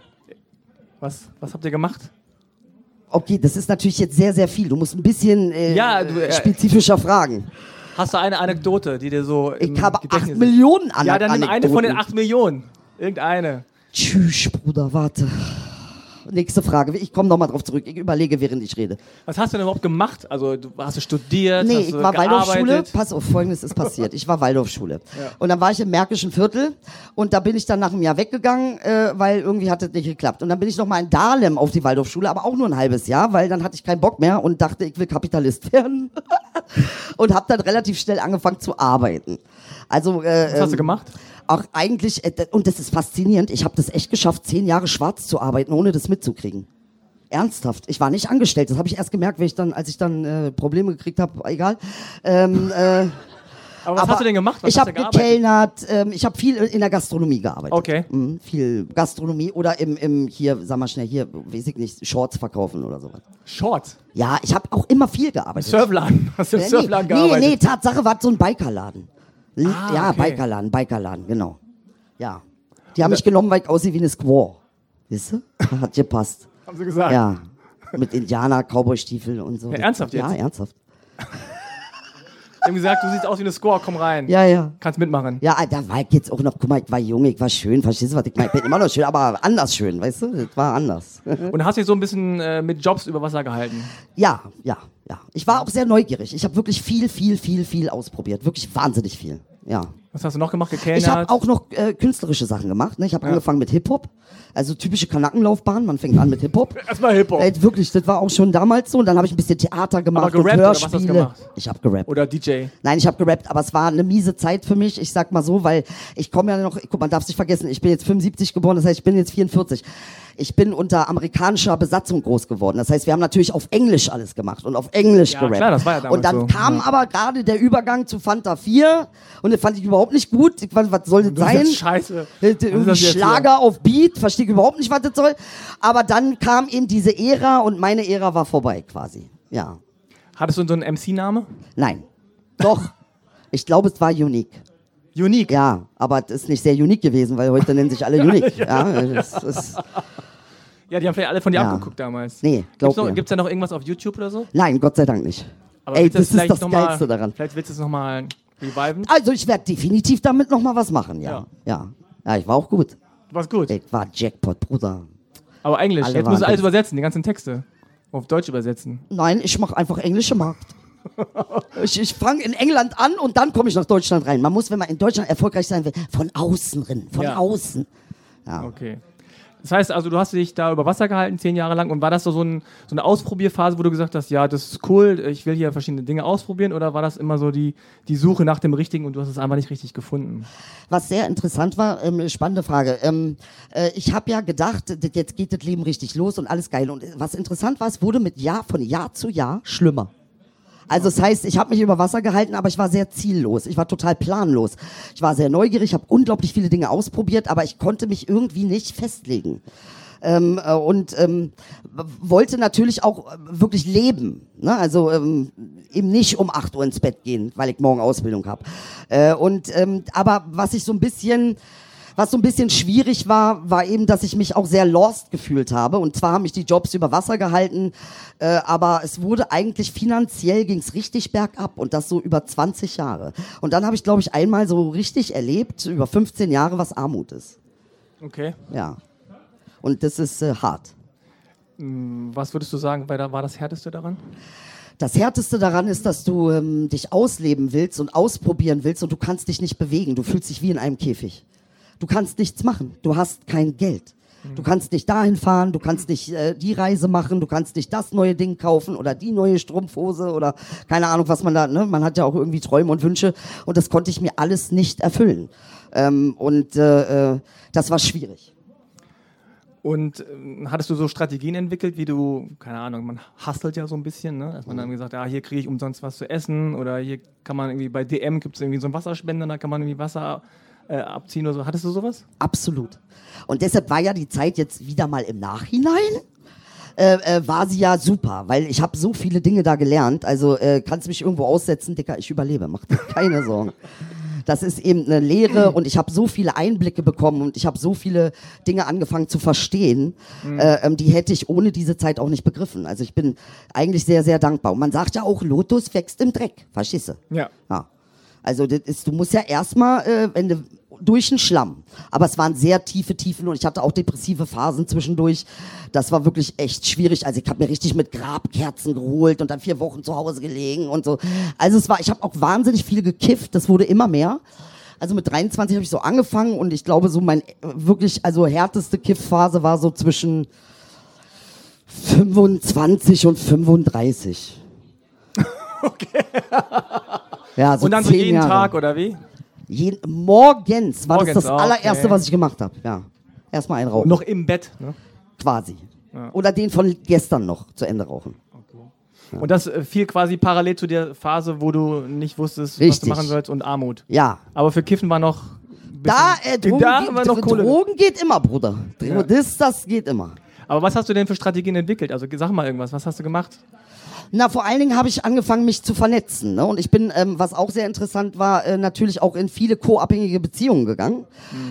Was, was habt ihr gemacht? Okay, das ist natürlich jetzt sehr, sehr viel. Du musst ein bisschen äh, Ja, du, äh, spezifischer fragen. Hast du eine Anekdote, die dir so Ich habe Gedächtnis acht? Millionen Ane Ja, dann nimm eine von den Anekdoten. acht Millionen. Irgendeine. Tschüss, Bruder, warte. Nächste Frage. Ich komme nochmal drauf zurück. Ich überlege, während ich rede. Was hast du denn überhaupt gemacht? Also, du, hast du studiert? Nee, ich war Waldorfschule. Pass auf, folgendes ist passiert. Ich war Waldorfschule. Und dann war ich im Märkischen Viertel und da bin ich dann nach einem Jahr weggegangen, äh, weil irgendwie hat es nicht geklappt. Und dann bin ich nochmal in Dahlem auf die Waldorfschule, aber auch nur ein halbes Jahr, weil dann hatte ich keinen Bock mehr und dachte, ich will Kapitalist werden. und habe dann relativ schnell angefangen zu arbeiten. Also, äh, Was hast du ähm, gemacht? Auch eigentlich, äh, und das ist faszinierend, ich habe das echt geschafft, zehn Jahre schwarz zu arbeiten, ohne das mitzukriegen. Ernsthaft. Ich war nicht angestellt. Das habe ich erst gemerkt, wenn ich dann, als ich dann äh, Probleme gekriegt habe. Egal. Ähm, äh, Aber was hast du denn gemacht? Was ich habe gekellnert. Ähm, ich habe viel in der Gastronomie gearbeitet. Okay. Mhm, viel Gastronomie oder im, im hier, sag mal schnell hier, weiß ich nicht, Shorts verkaufen oder sowas. Shorts. Ja, ich habe auch immer viel gearbeitet. Surfladen. Hast du im Äh, Surfladen nee, nee, gearbeitet? nee, Tatsache war so ein Bikerladen. L- Ah, ja, okay. Bikerladen, Bikerladen, genau. Ja. Die haben mich genommen, weil ich aussehe wie eine Squaw. Weißt du? Hat gepasst. Haben sie gesagt. Ja. Mit Indianer, Cowboy-Stiefel und so. Ja, ernsthaft Ja, jetzt? ernsthaft. Die haben gesagt, du siehst aus wie eine Score, komm rein. Ja, ja. Kannst mitmachen. Ja, da war ich jetzt auch noch, guck mal, ich war jung, ich war schön, verstehst du, was ich meine? Ich bin immer noch schön, aber anders schön, weißt du? Das war anders. Und hast dich so ein bisschen äh, mit Jobs über Wasser gehalten. Ja, ja, ja. Ich war auch sehr neugierig. Ich habe wirklich viel, viel, viel, viel ausprobiert. Wirklich wahnsinnig viel. Ja. Was hast du noch gemacht? Gekellnert? Ich habe auch noch äh, künstlerische Sachen gemacht. Ne? Ich habe angefangen mit Hip-Hop. Also typische Kanackenlaufbahn. Man fängt an mit Hip-Hop. Erstmal Hip-Hop. Äh, wirklich, das war auch schon damals so. Und dann habe ich ein bisschen Theater gemacht gerappt und oder was hast du Hörspiele. gemacht? Ich habe gerappt. Oder DJ. Nein, ich habe gerappt, aber es war eine miese Zeit für mich. Ich sag mal so, weil ich komme ja noch, guck, man darf sich vergessen, ich bin jetzt 75 geboren, das heißt, ich bin jetzt 44. Ich bin unter amerikanischer Besatzung groß geworden. Das heißt, wir haben natürlich auf Englisch alles gemacht und auf Englisch Ja, gerappt. klar, das war ja damals und dann so. kam Ja. aber gerade der Übergang zu Fanta 4 und das fand ich überhaupt nicht gut. Ich, fand, was soll das Das sein? scheiße. Äh, Was ist Irgendwie das Schlager auf Beat, verstehe ich überhaupt nicht, was das soll. Aber dann kam eben diese Ära und meine Ära war vorbei quasi. Ja. Hattest du so einen MC-Name? Nein. Doch. ich glaube, es war unique. Unique. Ja, aber das ist nicht sehr unique gewesen, weil heute nennen sich alle unique. ja, das ist, Ja, die haben vielleicht alle von dir Ja. abgeguckt damals. Nee, glaub Gibt's, noch, gibt's da noch irgendwas auf YouTube oder so? nein, Gott sei Dank nicht. Aber Ey, das ist das mal- Geilste daran. Vielleicht willst du es nochmal reviven? Also ich werde definitiv damit noch mal was machen, ja. Ja. Ja. Ja, ich war auch gut. Du warst gut. Ich war Jackpot, Bruder. Aber Englisch. Alle Jetzt musst du alles übersetzen, die ganzen Texte. Auf Deutsch übersetzen. Nein, ich mache einfach englische Markt. Ich, ich fange in England an und dann komme ich nach Deutschland rein. Man muss, wenn man in Deutschland erfolgreich sein will, von außen rein, von Ja. außen. Ja. Okay. Das heißt also, du hast dich da über Wasser gehalten, zehn Jahre lang. Und war das so, so, ein, so eine Ausprobierphase, wo du gesagt hast, ja, das ist cool, ich will hier verschiedene Dinge ausprobieren? Oder war das immer so die, die Suche nach dem Richtigen und du hast es einfach nicht richtig gefunden? Was sehr interessant war, ähm, spannende Frage. Ähm, äh, ich habe ja gedacht, jetzt geht das Leben richtig los und alles geil. Und äh, was interessant war, es wurde mit Jahr von Jahr zu Jahr schlimmer. Also das heißt, ich habe mich über Wasser gehalten, aber ich war sehr ziellos. Ich war total planlos. Ich war sehr neugierig, habe unglaublich viele Dinge ausprobiert, aber ich konnte mich irgendwie nicht festlegen. ähm, äh, und ähm, wollte natürlich auch äh, wirklich leben. Ne? Also ähm, eben nicht um 8 Uhr ins Bett gehen, weil ich morgen Ausbildung habe. Äh, und ähm, aber was ich so ein bisschen was so ein bisschen schwierig war, war eben, dass ich mich auch sehr lost gefühlt habe. Und zwar haben mich die Jobs über Wasser gehalten, äh, aber es wurde eigentlich finanziell ging's richtig bergab und das so über 20 Jahre. Und dann habe ich, glaube ich, einmal so richtig erlebt, über 15 Jahre, was Armut ist. Okay. Ja. Und das ist äh, hart. Was würdest du sagen, war das Härteste daran? Das Härteste daran ist, dass du ähm, dich ausleben willst und ausprobieren willst und du kannst dich nicht bewegen. Du fühlst dich wie in einem Käfig. Du kannst nichts machen. Du hast kein Geld. Du kannst nicht dahin fahren, du kannst nicht äh, die Reise machen, du kannst nicht das neue Ding kaufen oder die neue Strumpfhose oder keine Ahnung, was man da, ne? Man hat ja auch irgendwie Träume und Wünsche und das konnte ich mir alles nicht erfüllen. Ähm, und äh, äh, das war schwierig. Und äh, hattest du so Strategien entwickelt, wie du, keine Ahnung, man hustelt ja so ein bisschen, ne? dass man dann gesagt, ja, hier kriege ich umsonst was zu essen oder hier kann man irgendwie bei DM gibt es irgendwie so einen Wasserspender, da kann man irgendwie Wasser äh, abziehen oder so. Hattest du sowas? Absolut. Und deshalb war ja die Zeit jetzt wieder mal im Nachhinein. Äh, äh, war sie ja super, weil ich habe so viele Dinge da gelernt. Also äh, kannst mich irgendwo aussetzen, Dicker, ich überlebe, mach dir keine Sorgen. Das ist eben eine Lehre und ich habe so viele Einblicke bekommen und ich habe so viele Dinge angefangen zu verstehen, mhm. äh, ähm, die hätte ich ohne diese Zeit auch nicht begriffen. Also ich bin eigentlich sehr, sehr dankbar. Und man sagt ja auch, Lotus wächst im Dreck, verstehst du? Ja. ja. Also das ist, du musst ja erstmal, äh, wenn du durch den Schlamm. Aber es waren sehr tiefe Tiefen und ich hatte auch depressive Phasen zwischendurch. Das war wirklich echt schwierig. Also ich habe mir richtig mit Grabkerzen geholt und dann vier Wochen zu Hause gelegen und so. Also es war, ich habe auch wahnsinnig viel gekifft. Das wurde immer mehr. Also mit 23 habe ich so angefangen und ich glaube so mein wirklich also härteste Kiffphase war so zwischen 25 und 35. Okay. Ja, so und dann so jeden Jahre. Tag oder wie? Jeden, morgens war Morgens, das das okay. allererste, was ich gemacht habe. Ja. Erstmal einrauchen. Noch im Bett. Ne? Quasi. Ja. Oder den von gestern noch zu Ende rauchen. Und das äh, fiel quasi parallel zu der Phase, wo du nicht wusstest, was Richtig. du machen sollst und Armut. Ja. Aber für Kiffen war noch. ein Da, äh, Drogen, da geht, noch Kohle. Drogen geht immer, Bruder. Ja. Das, das geht immer. Aber was hast du denn für Strategien entwickelt? Also sag mal irgendwas. Was hast du gemacht? Na, vor allen Dingen habe ich angefangen, mich zu vernetzen. Ne? Und ich bin, ähm, was auch sehr interessant war, äh, natürlich auch in viele co-abhängige Beziehungen gegangen.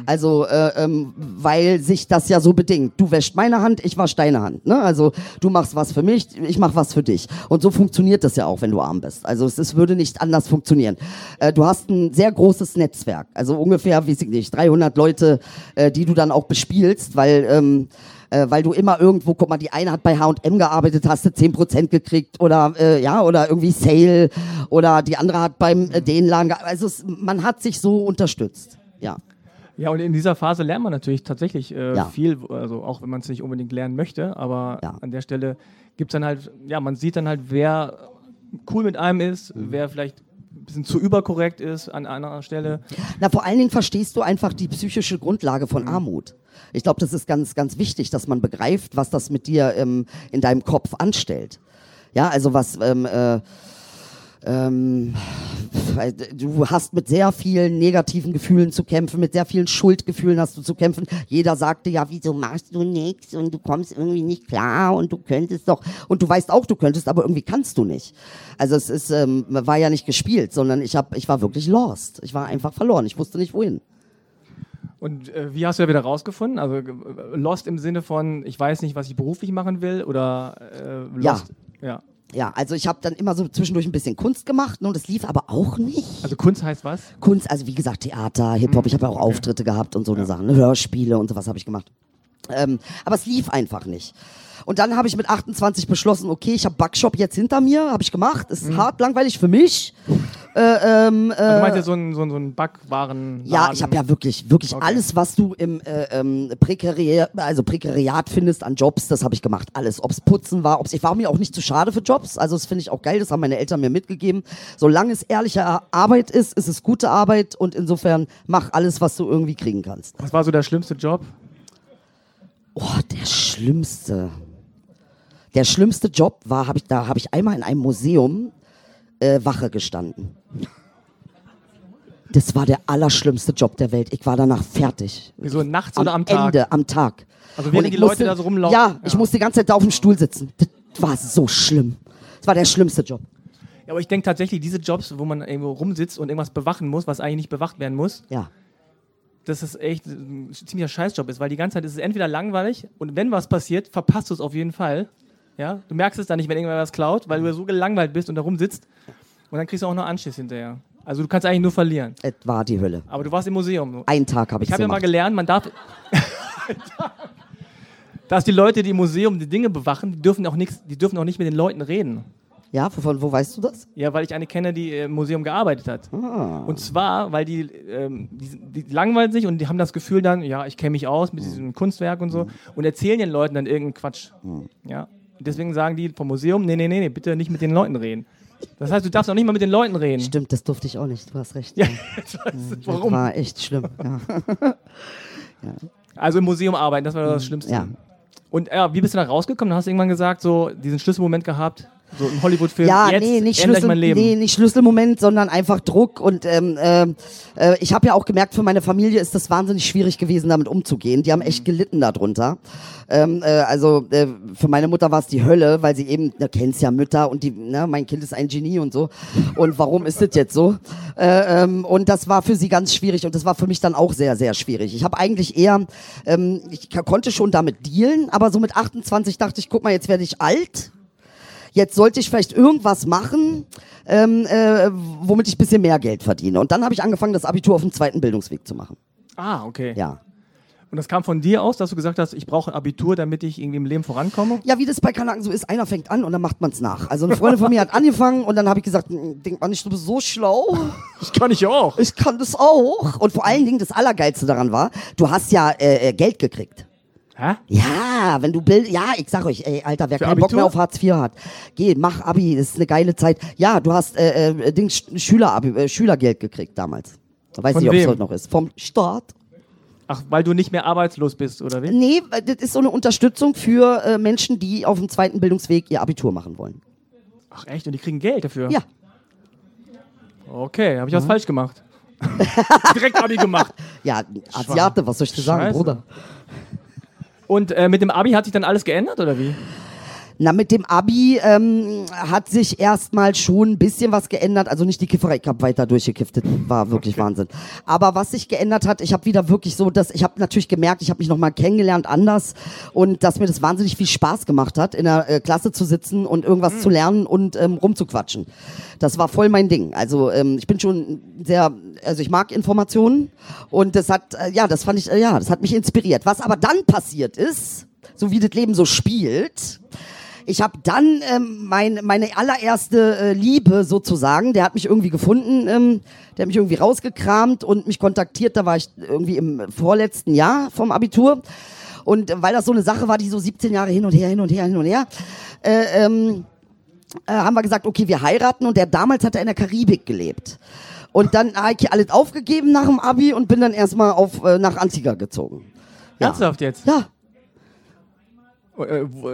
Also, äh, ähm, weil sich das ja so bedingt. Du wäschst meine Hand, ich wasch deine Hand. Ne? Also, du machst was für mich, ich mach was für dich. Und so funktioniert das ja auch, wenn du arm bist. Also, es, es würde nicht anders funktionieren. Äh, du hast ein sehr großes Netzwerk. Also ungefähr, weiß ich nicht, 300 Leute, äh, die du dann auch bespielst, weil... Ähm, äh, weil du immer irgendwo, guck mal, die eine hat bei H&M gearbeitet, hast du 10% gekriegt oder äh, ja, oder irgendwie Sale oder die andere hat beim äh, den Laden, also es, man hat sich so unterstützt. Ja. Ja, und in dieser Phase lernt man natürlich tatsächlich äh, Ja. viel, also auch wenn man es nicht unbedingt lernen möchte, aber Ja. an der Stelle gibt es dann halt, ja, man sieht dann halt, wer cool mit einem ist, Mhm. wer vielleicht ein bisschen zu überkorrekt ist an einer Stelle. Na, vor allen Dingen verstehst du einfach die psychische Grundlage von Armut. Ich glaube, das ist ganz, ganz wichtig, dass man begreift, was das mit dir ähm, in deinem Kopf anstellt. Ja, also was, ähm, äh, ähm, du hast mit sehr vielen negativen Gefühlen zu kämpfen, mit sehr vielen Schuldgefühlen hast du zu kämpfen. Jeder sagte ja, wieso machst du nichts und du kommst irgendwie nicht klar und du könntest doch und du weißt auch, du könntest, aber irgendwie kannst du nicht. Also es ist ähm, war ja nicht gespielt, sondern ich hab, ich war wirklich lost. Ich war einfach verloren. Ich wusste nicht wohin. Und äh, wie hast du da wieder rausgefunden? Also äh, lost im Sinne von, ich weiß nicht, was ich beruflich machen will oder äh, lost? Ja. Ja, also ich habe dann immer so zwischendurch ein bisschen Kunst gemacht ne, und es lief aber auch nicht. Also Kunst heißt was? Kunst, also wie gesagt, Theater, Hip-Hop, ich habe ja auch Auftritte gehabt und so eine Sachen, ne, Hörspiele und sowas habe ich gemacht. Ähm, aber es lief einfach nicht. Und dann habe ich mit 28 beschlossen, okay, ich habe Backshop jetzt hinter mir, habe ich gemacht, ist hart langweilig für mich. Äh, ähm, äh, Also du meinst ja so ein, so so ein Backwaren. ja, ich habe ja wirklich, wirklich Okay. alles, was du im äh, ähm, Prekariat, also Prekariat findest an Jobs, das habe ich gemacht. Alles. Ob's Putzen war, ob's, ich war mir auch nicht zu schade für Jobs. Also das finde ich auch geil, das haben meine Eltern mir mitgegeben. Solange es ehrliche Ar- Arbeit ist, ist es gute Arbeit und insofern mach alles, was du irgendwie kriegen kannst. Was war so der schlimmste Job? Oh, der schlimmste. Der schlimmste Job war, hab ich, da habe ich einmal in einem Museum äh, Wache gestanden. Das war der allerschlimmste Job der Welt. Ich war danach fertig. Wieso, nachts am oder am Tag? Ende, am Tag. Also während ich die Leute musste, da so rumlaufen? Ja, ich musste die ganze Zeit da auf dem Stuhl sitzen. Das war so schlimm. Das war der schlimmste Job. Ja, aber ich denke tatsächlich, diese Jobs, wo man irgendwo rumsitzt und irgendwas bewachen muss, was eigentlich nicht bewacht werden muss, Ja. dass es echt ein ziemlicher Scheißjob ist, weil die ganze Zeit ist es entweder langweilig und wenn was passiert, verpasst du es auf jeden Fall. Ja, du merkst es dann nicht, wenn irgendwer was klaut, weil du so gelangweilt bist und da rumsitzt und dann kriegst du auch noch Anschiss hinterher. Also du kannst eigentlich nur verlieren. Es war die Hölle. Aber du warst im Museum. Einen Tag habe ich Ich habe ja mal gelernt, man darf. dass die Leute, die im Museum die Dinge bewachen, die dürfen auch nichts, die dürfen auch nicht mit den Leuten reden. Ja, wovon, wo weißt du das? Ja, weil ich eine kenne, die im Museum gearbeitet hat. Ah. Und zwar, weil die, ähm, die, die langweilen sich und die haben das Gefühl dann, ja, ich kenne mich aus mit diesem Kunstwerk und so und erzählen den Leuten dann irgendeinen Quatsch. Ja. Deswegen sagen die vom Museum, nee, nee, nee, nee, bitte nicht mit den Leuten reden. Das heißt, du darfst auch nicht mal mit den Leuten reden. Stimmt, das durfte ich auch nicht. Du hast recht. Ja, du, Das warum? war echt schlimm. Ja. Also im Museum arbeiten, das war das Schlimmste. Ja. Und ja, wie bist du da rausgekommen? Du hast irgendwann gesagt, so diesen Schlüsselmoment gehabt, so im Hollywood-Film. Ja, jetzt nee, nicht, Schlüssel, mein Leben. nee, nicht Schlüsselmoment, sondern einfach Druck. Und ähm, ähm, äh, ich habe ja auch gemerkt, für meine Familie ist das wahnsinnig schwierig gewesen, damit umzugehen. Die haben echt gelitten darunter. Ähm, äh, also äh, für meine Mutter war es die Hölle, weil sie eben, du kennst ja Mütter und die, ne, mein Kind ist ein Genie und so. Und warum ist das jetzt so? Äh, ähm, und das war für sie ganz schwierig und das war für mich dann auch sehr, sehr schwierig. Ich habe eigentlich eher, ähm, ich konnte schon damit dealen, aber so mit 28 dachte ich, guck mal, jetzt werde ich alt jetzt sollte ich vielleicht irgendwas machen, ähm, äh, womit ich ein bisschen mehr Geld verdiene. Und dann habe ich angefangen, das Abitur auf dem zweiten Bildungsweg zu machen. Ah, okay. Ja. Und das kam von dir aus, dass du gesagt hast, ich brauche ein Abitur, damit ich irgendwie im Leben vorankomme? Ja, wie das bei Kanaken so ist, einer fängt an und dann macht man es nach. Also eine Freundin von mir hat angefangen und dann habe ich gesagt, "Hm, denk mal nicht, du bist so schlau. Ich kann ich auch. Ich kann das auch. Und vor allen Dingen, das Allergeilste daran war, du hast ja äh, äh, Geld gekriegt. Hä? Ja, wenn du Bild, ja, ich sag euch, ey, Alter, wer Für keinen Bock Abitur? mehr auf Hartz IV hat, geh, mach Abi, das ist eine geile Zeit. Ja, du hast äh, äh, Ding, Sch- Schüler, äh, Schülergeld gekriegt damals. Weiß Von nicht, ob es heute noch ist. Vom Staat. Ach, weil du nicht mehr arbeitslos bist, oder wie? Nee, das ist so eine Unterstützung für äh, Menschen, die auf dem zweiten Bildungsweg ihr Abitur machen wollen. Ach echt? Und die kriegen Geld dafür? Ja. Okay, habe ich was falsch gemacht. Direkt Abi gemacht. Ja, Asiate, was soll ich dir sagen, Scheiße. Bruder? Und äh, mit dem Abi hat sich dann alles geändert, oder wie? Na, mit dem Abi ähm, hat sich erstmal schon ein bisschen was geändert. Also nicht die Kifferei, ich habe weiter durchgekifft. Das war wirklich Wahnsinn. Aber was sich geändert hat, ich habe wieder wirklich so, dass ich habe natürlich gemerkt, ich habe mich nochmal kennengelernt anders und dass mir das wahnsinnig viel Spaß gemacht hat, in der äh, Klasse zu sitzen und irgendwas zu lernen und ähm, rumzuquatschen. Das war voll mein Ding. Also ähm, ich bin schon sehr, also ich mag Informationen und das hat, äh, ja, das fand ich, äh, ja, das hat mich inspiriert. Was aber dann passiert ist, so wie das Leben so spielt, ich habe dann ähm, mein, meine allererste äh, Liebe sozusagen, der hat mich irgendwie gefunden, ähm, der hat mich irgendwie rausgekramt und mich kontaktiert, da war ich irgendwie im vorletzten Jahr vom Abitur. Und äh, weil das so eine Sache war, die so 17 Jahre hin und her, hin und her, hin und her, äh, ähm, äh, haben wir gesagt, okay, wir heiraten und der damals hat er in der Karibik gelebt. Und dann habe ich alles aufgegeben nach dem Abi und bin dann erstmal auf äh, nach Antigua gezogen. Ja. Ernsthaft jetzt? Ja,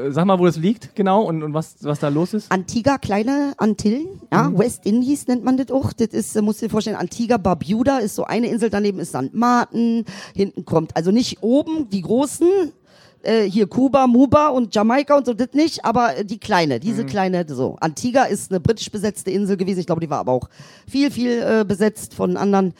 sag mal, wo das liegt, genau, und, und was, was da los ist. Antigua, kleine Antillen, ja, West Indies nennt man das auch. Das ist, äh, musst du dir vorstellen, Antigua Barbuda ist so eine Insel, daneben ist St. Martin, hinten kommt, also nicht oben die großen, äh, hier Kuba, Muba und Jamaika und so, das nicht, aber äh, die kleine, diese kleine, so. Antigua ist eine britisch besetzte Insel gewesen, ich glaube, die war aber auch viel, viel äh, besetzt von anderen.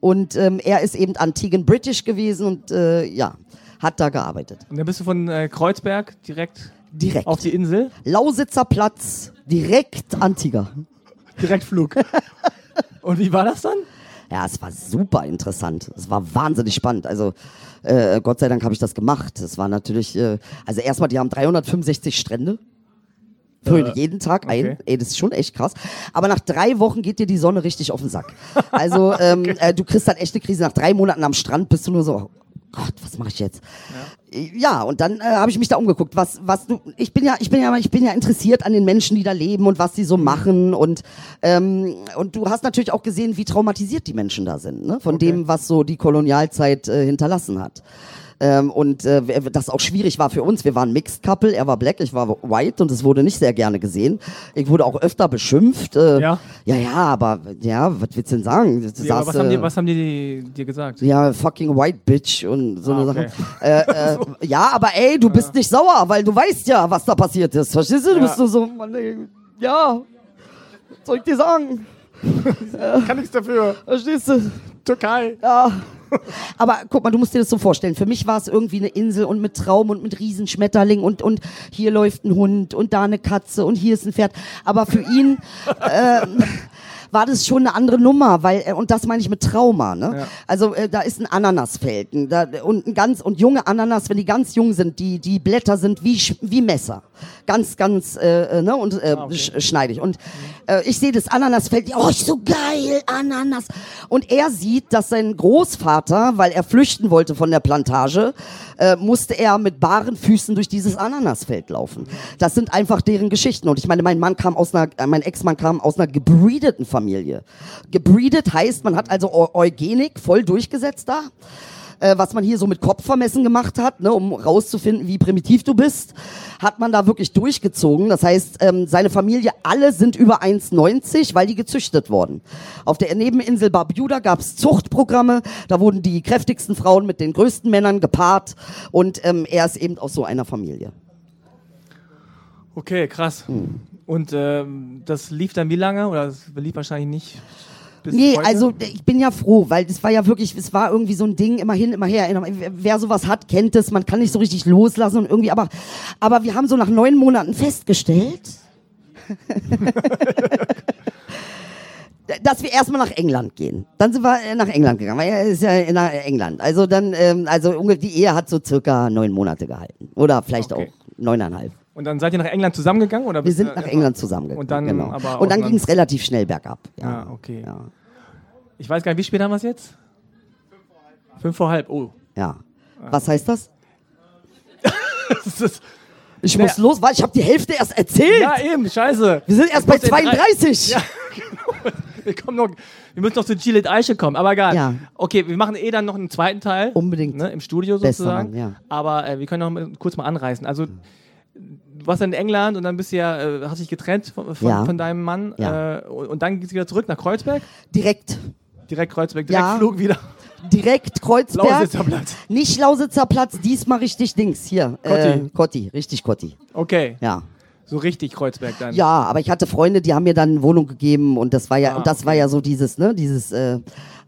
Und ähm, er ist eben Antiguen British gewesen und äh, ja, hat da gearbeitet. Und dann bist du von äh, Kreuzberg direkt Direkt. auf die Insel. Lausitzer Platz, direkt Antigua. Direktflug. und wie war das dann? Ja, es war super interessant. Es war wahnsinnig spannend. Also äh, Gott sei Dank habe ich das gemacht. Es war natürlich, äh, also erstmal, die haben 365 Strände. Für jeden Tag ein. okay. Ey, das ist schon echt krass. Aber nach drei Wochen geht dir die Sonne richtig auf den Sack. Also ähm, äh, du kriegst dann echt eine Krise. Nach drei Monaten am Strand bist du nur so, Gott, was mache ich jetzt? Ja, und dann äh, habe ich mich da umgeguckt, was, was du, ich bin ja, ich bin ja, ich bin ja interessiert an den Menschen, die da leben und was die so machen und ähm, und du hast natürlich auch gesehen, wie traumatisiert die Menschen da sind, ne? Von Okay. dem, was so die Kolonialzeit äh, hinterlassen hat. Ähm, und äh, das auch schwierig war für uns. Wir waren Mixed Couple, er war black, ich war white und es wurde nicht sehr gerne gesehen. Ich wurde auch öfter beschimpft. Äh, Ja? Ja, ja, aber ja, was willst du denn sagen? Du Ja, saß, was, haben äh, die, was haben die dir gesagt? ja, fucking white bitch und so Ah, eine okay. Sache. Äh, äh, ja, aber ey, du bist nicht sauer, weil du weißt ja, was da passiert ist. Verstehst du? Du Ja. bist nur so, Mann, ey, ja, was soll ich dir sagen? Kann nichts dafür. Verstehst du? Türkei. Ja. Aber guck mal, du musst dir das so vorstellen. Für mich war es irgendwie eine Insel und mit Traum und mit Riesenschmetterling und, und hier läuft ein Hund und da eine Katze und hier ist ein Pferd. Aber für ihn ähm, war das schon eine andere Nummer, weil, äh, und das meine ich mit Trauma, ne? Ja. Also äh, da ist ein Ananasfeld ein, da, und ein ganz, und junge Ananas, wenn die ganz jung sind, die, die Blätter sind wie, wie Messer. Ganz, ganz, äh, äh, ne, und äh, Ah, okay. sch schneidig. Und äh, ich sehe das Ananasfeld, oh, ist so geil, Ananas. Und er sieht, dass sein Großvater, weil er flüchten wollte von der Plantage, äh, musste er mit baren Füßen durch dieses Ananasfeld laufen. Das sind einfach deren Geschichten. Und ich meine, mein Mann kam aus einer, äh, mein Ex-Mann kam aus einer gebreedeten Familie. Gebreedet heißt, man hat also Eu Eugenik voll durchgesetzt da äh, was man hier so mit Kopfvermessen gemacht hat, ne, um rauszufinden, wie primitiv du bist, hat man da wirklich durchgezogen. Das heißt, ähm, seine Familie, alle sind über 1,90, weil die gezüchtet wurden. Auf der Nebeninsel Barbuda gab es Zuchtprogramme, da wurden die kräftigsten Frauen mit den größten Männern gepaart und ähm, er ist eben aus so einer Familie. Okay, krass. Hm. Und ähm, das lief dann wie lange? Oder das lief wahrscheinlich nicht bis Nee, heute? also ich bin ja froh, weil das war ja wirklich, es war irgendwie so ein Ding, immer hin, immer her. Wer sowas hat, kennt es. Man kann nicht so richtig loslassen und irgendwie, aber, aber wir haben so nach neun Monaten festgestellt, dass wir erstmal nach England gehen. Dann sind wir äh, nach England gegangen, weil er ist ja in England. Also dann, ähm, also die Ehe hat so circa neun Monate gehalten. Oder vielleicht Okay. auch neuneinhalb. Und dann seid ihr nach England zusammengegangen? Oder Wir sind nach England zusammengegangen. Und dann genau. Und dann ging es relativ schnell bergab. Ja, Ah, okay. Ja. Ich weiß gar nicht, wie spät haben wir es jetzt? Fünf vor halb. Oh. ja. Was heißt das? Das ist, Ich muss los, weil ich habe die Hälfte erst erzählt. ja, eben, scheiße. Wir sind erst bei in drei- 32. Ja, genau. Wir, kommen noch, wir müssen noch zu Gillette Eiche kommen, aber egal. Ja. Okay, wir machen eh dann noch einen zweiten Teil. Unbedingt. Ne, Im Studio sozusagen. Mann, ja. Aber äh, wir können noch kurz mal anreißen. Also, du warst dann in England und dann bist du ja, äh, hast dich getrennt von, von, Ja. von deinem Mann. Ja. Äh, und, und dann du wieder zurück nach Kreuzberg. Direkt. Direkt Kreuzberg, direkt Ja. Flug wieder. Direkt Kreuzberg. Lausitzer Platz. Nicht Lausitzer Platz, diesmal richtig Dings. Hier. Kotti. Äh, Kotti, richtig Kotti. Okay, Ja. So richtig Kreuzberg dann. Ja, aber ich hatte Freunde, die haben mir dann eine Wohnung gegeben und das war ja, Ah, und das okay. war ja so dieses, ne, dieses, äh,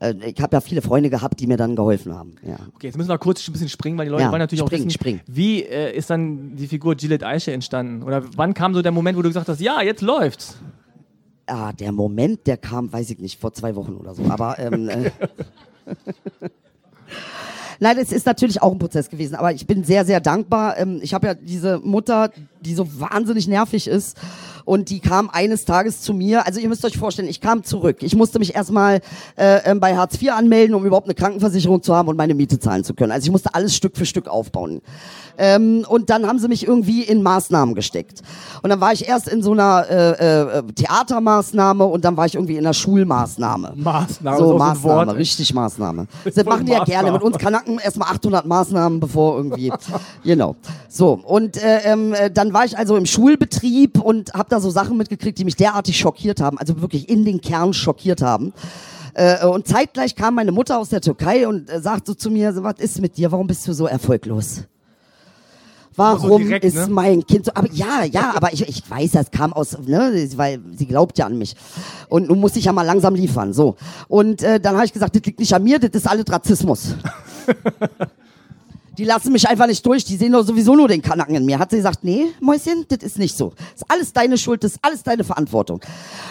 äh, ich habe ja viele Freunde gehabt, die mir dann geholfen haben. Ja. Okay, jetzt müssen wir kurz ein bisschen springen, weil die Leute Ja, wollen natürlich spring, auch wissen, spring. wie äh, ist dann die Figur Gillette Eiche entstanden? Oder wann kam so der Moment, wo du gesagt hast, ja, jetzt läuft's? Ah, der Moment, der kam, weiß ich nicht, vor zwei Wochen oder so. Aber ähm, äh, Nein, es ist natürlich auch ein Prozess gewesen, aber ich bin sehr, sehr dankbar. Ähm, ich habe ja diese Mutter, die so wahnsinnig nervig ist und die kam eines Tages zu mir. Also ihr müsst euch vorstellen, ich kam zurück. Ich musste mich erstmal äh, ähm, bei Hartz IV anmelden, um überhaupt eine Krankenversicherung zu haben und meine Miete zahlen zu können. Also ich musste alles Stück für Stück aufbauen. Ähm, und dann haben sie mich irgendwie in Maßnahmen gesteckt. Und dann war ich erst in so einer äh, äh, Theatermaßnahme und dann war ich irgendwie in einer Schulmaßnahme. Maßnahme, So, auch Maßnahme, Wort. richtig Maßnahme. Das machen die ja gerne. Mit uns Kanaken erstmal 800 Maßnahmen, bevor irgendwie, genau. So, und äh, ähm, äh, dann war ich also im Schulbetrieb und habe da so Sachen mitgekriegt, die mich derartig schockiert haben, also wirklich in den Kern schockiert haben. Äh, und zeitgleich kam meine Mutter aus der Türkei und äh, sagt so zu mir, so, was ist mit dir, warum bist du so erfolglos? Warum direkt, ist ne? mein Kind so, aber ja, ja, aber ich, ich weiß, das kam aus, ne, weil sie glaubt ja an mich. Und nun muss ich ja mal langsam liefern, so. Und äh, dann habe ich gesagt, das liegt nicht an mir, das ist alles Rassismus. Die lassen mich einfach nicht durch, die sehen doch sowieso nur den Kanaken in mir. Hat sie gesagt, nee, Mäuschen, das ist nicht so. Das ist alles deine Schuld, das ist alles deine Verantwortung.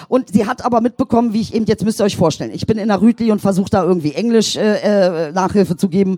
Und sie hat aber mitbekommen, wie ich eben, jetzt müsst ihr euch vorstellen, ich bin in der Rütli und versuche da irgendwie Englisch äh, äh, Nachhilfe zu geben.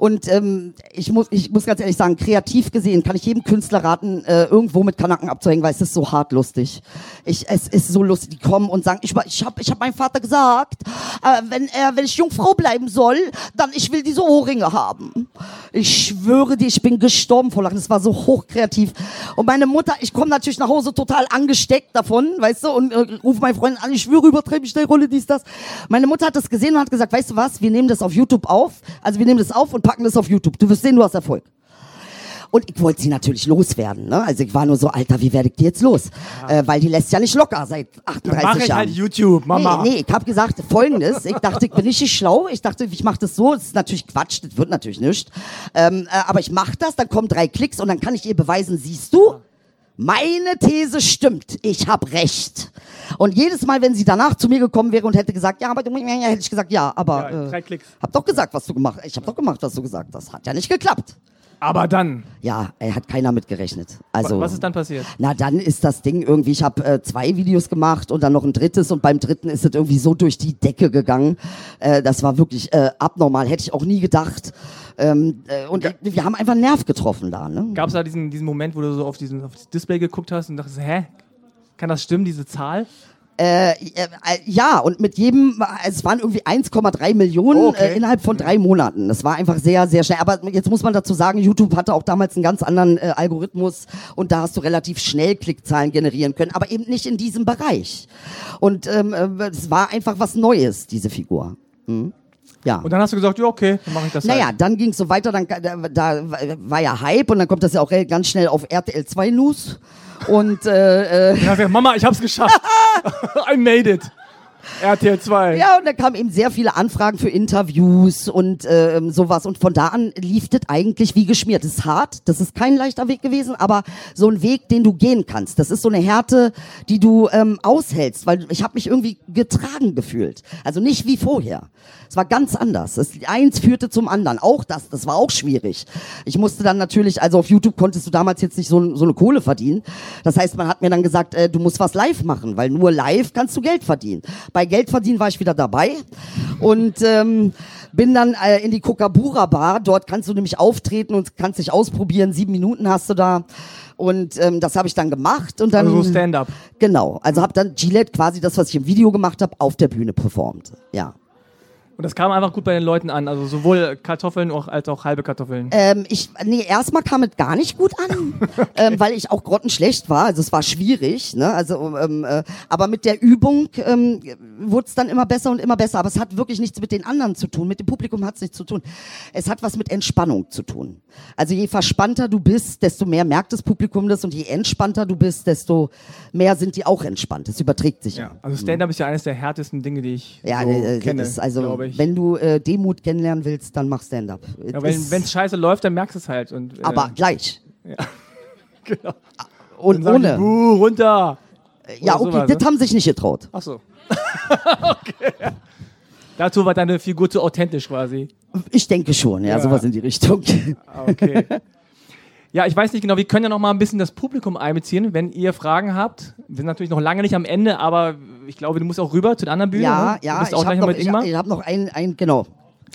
Und ähm, ich, muss, ich muss ganz ehrlich sagen, kreativ gesehen kann ich jedem Künstler raten, äh, irgendwo mit Kanaken abzuhängen, weil es ist so hart lustig. Ich, es ist so lustig. Die kommen und sagen, ich, ich habe ich hab meinem Vater gesagt, äh, wenn, er, wenn ich Jungfrau bleiben soll, dann ich will diese Ohrringe haben. Ich schwöre dir, ich bin gestorben vor Lachen. Das war so hochkreativ. Und meine Mutter, ich komme natürlich nach Hause total angesteckt davon, weißt du, und äh, rufe meine Freundin an, ich schwöre, übertreibe ich die Rolle, dies, das. Meine Mutter hat das gesehen und hat gesagt, weißt du was, wir nehmen das auf YouTube auf, also wir nehmen das auf und packen das auf YouTube. Du wirst sehen, du hast Erfolg. Und ich wollte sie natürlich loswerden. Ne? Also ich war nur so, Alter, wie werde ich die jetzt los? Äh, weil die lässt ja nicht locker seit 38 Mach ich Jahren. halt YouTube, Mama. Nee, nee, ich habe gesagt folgendes. Ich dachte, ich bin richtig schlau. Ich dachte, ich mache das so. Das ist natürlich Quatsch, das wird natürlich nicht. Ähm, äh, aber ich mache das, dann kommen drei Klicks und dann kann ich ihr beweisen, siehst du? Meine These stimmt. Ich habe recht. Und jedes Mal, wenn sie danach zu mir gekommen wäre und hätte gesagt, ja, aber du, ja, hätte ich gesagt, ja, aber Ja, äh, hab doch gesagt, was du gemacht. Ich habe doch gemacht, was du gesagt hast. Hat ja nicht geklappt. Aber dann, Ja, er hat keiner mitgerechnet. Also was ist dann passiert? na, dann ist das Ding irgendwie, ich habe äh, zwei Videos gemacht und dann noch ein drittes und beim dritten ist es irgendwie so durch die Decke gegangen. Äh, das war wirklich äh, abnormal, hätte ich auch nie gedacht. Ähm, äh, und äh, wir haben einfach einen Nerv getroffen da. Ne? Gab es da diesen, diesen Moment, wo du so auf, diesen, auf das Display geguckt hast und dachtest, hä? Kann das stimmen, diese Zahl? Äh, äh, ja, und mit jedem, es waren irgendwie 1,3 Millionen Okay. äh, innerhalb von drei Monaten. Das war einfach sehr, sehr schnell. Aber jetzt muss man dazu sagen, YouTube hatte auch damals einen ganz anderen äh, Algorithmus und da hast du relativ schnell Klickzahlen generieren können, aber eben nicht in diesem Bereich. Und ähm, äh, es war einfach was Neues, diese Figur. Hm? Ja. Und dann hast du gesagt, ja, okay, dann mache ich das Naja, halt. dann ging es so weiter, dann da, da war ja Hype und dann kommt das ja auch ganz schnell auf RTL 2 News. Und äh, äh, gesagt, Mama, ich hab's geschafft. I made it. RTL 2. Ja, und da kamen eben sehr viele Anfragen für Interviews und ähm, sowas. Und von da an lief das eigentlich wie geschmiert. Das ist hart, das ist kein leichter Weg gewesen, aber so ein Weg, den du gehen kannst. Das ist so eine Härte, die du ähm, aushältst, weil ich habe mich irgendwie getragen gefühlt. Also nicht wie vorher. Es war ganz anders. Es, eins führte zum anderen. Auch das, das war auch schwierig. Ich musste dann natürlich, also auf YouTube konntest du damals jetzt nicht so, so eine Kohle verdienen. Das heißt, man hat mir dann gesagt, äh, du musst was live machen, weil nur live kannst du Geld verdienen. Bei Geld verdienen war ich wieder dabei und ähm, bin dann äh, in die Kokabura Bar. Dort kannst du nämlich auftreten und kannst dich ausprobieren. Sieben Minuten hast du da. Und ähm, das habe ich dann gemacht und dann Also so Stand-up. genau. Also habe dann Gillette quasi das, was ich im Video gemacht habe, auf der Bühne performt. Ja. Und das kam einfach gut bei den Leuten an. Also sowohl Kartoffeln auch, als auch halbe Kartoffeln. Ähm, ich, nee, erstmal kam es gar nicht gut an, ähm, weil ich auch grottenschlecht war. Also es war schwierig, ne? Also, ähm, äh, aber mit der Übung ähm, wurde es dann immer besser und immer besser. Aber es hat wirklich nichts mit den anderen zu tun. Mit dem Publikum hat es nichts zu tun. Es hat was mit Entspannung zu tun. Also je verspannter du bist, desto mehr merkt das Publikum das und je entspannter du bist, desto mehr sind die auch entspannt. Das überträgt sich. ja. Also Stand-up ist ja eines der härtesten Dinge, die ich Ja, so äh, kenne, das ist also glaube ich. Wenn du äh, Demut kennenlernen willst, dann mach Stand-up. ja, wenn es scheiße läuft, dann merkst du es halt. Und, äh, aber gleich. genau. Und Dann sagen die, ohne. Buh, runter. Ja, Oder okay, sowas, das ne? haben sich nicht getraut. Ach so. okay. Dazu war deine Figur zu authentisch quasi. Ich denke schon, ja, Ja. sowas in die Richtung. Ah, Okay. Ja, ich weiß nicht genau, wir können ja noch mal ein bisschen das Publikum einbeziehen, wenn ihr Fragen habt. Wir sind natürlich noch lange nicht am Ende, aber ich glaube, du musst auch rüber zu den anderen Bühnen. ja, ne? ja, ich habe noch, noch mit ich, Ingmar. ich hab noch ein, ein, genau,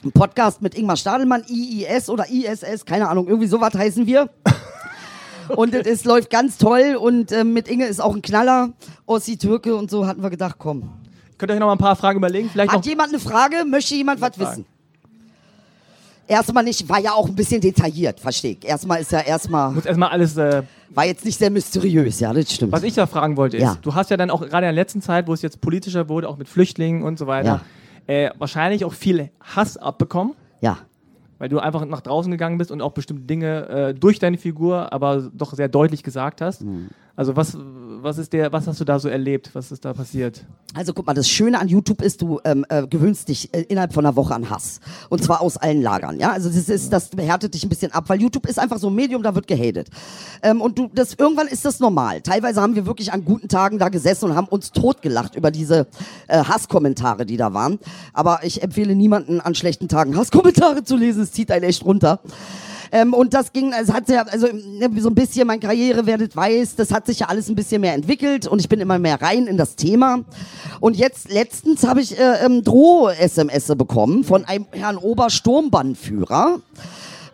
einen Podcast mit Ingmar Stadelmann, IIS oder ISS, keine Ahnung, irgendwie sowas heißen wir. Und es läuft ganz toll und ähm, mit Inge ist auch ein Knaller, Ossi Türke und so hatten wir gedacht, komm. Könnt ihr euch noch mal ein paar Fragen überlegen? Vielleicht Hat jemand eine Frage? Möchte jemand was Fragen. wissen? Erstmal nicht, war ja auch ein bisschen detailliert, verstehe ich. Erstmal ist ja erstmal, Muss erstmal alles. Äh, war jetzt nicht sehr mysteriös, ja, das stimmt. was ich da fragen wollte, ist, Ja. du hast ja dann auch gerade in der letzten Zeit, wo es jetzt politischer wurde, auch mit Flüchtlingen und so weiter, äh, wahrscheinlich auch viel Hass abbekommen. Ja. weil du einfach nach draußen gegangen bist und auch bestimmte Dinge äh, durch deine Figur, aber doch sehr deutlich gesagt hast. Mhm. Also was, was ist der, was hast du da so erlebt? Was ist da passiert? Also guck mal, das Schöne an YouTube ist, du ähm, äh, gewöhnst dich äh, innerhalb von einer Woche an Hass. Und zwar aus allen Lagern, ja. Also das ist, das härtet dich ein bisschen ab, weil YouTube ist einfach so ein Medium, da wird gehatet. Ähm, und du, das irgendwann ist das normal. Teilweise haben wir wirklich an guten Tagen da gesessen und haben uns totgelacht über diese äh, Hasskommentare, die da waren. Aber ich empfehle niemanden an schlechten Tagen Hasskommentare zu lesen, es zieht einen echt runter. Ähm, und das ging, es hat ja, also ne, so ein bisschen meine Karriere, werdet weiß, das hat sich ja alles ein bisschen mehr entwickelt und ich bin immer mehr rein in das Thema. Und jetzt letztens habe ich äh, ähm, Droh-SMS bekommen von einem Herrn Obersturmbannführer.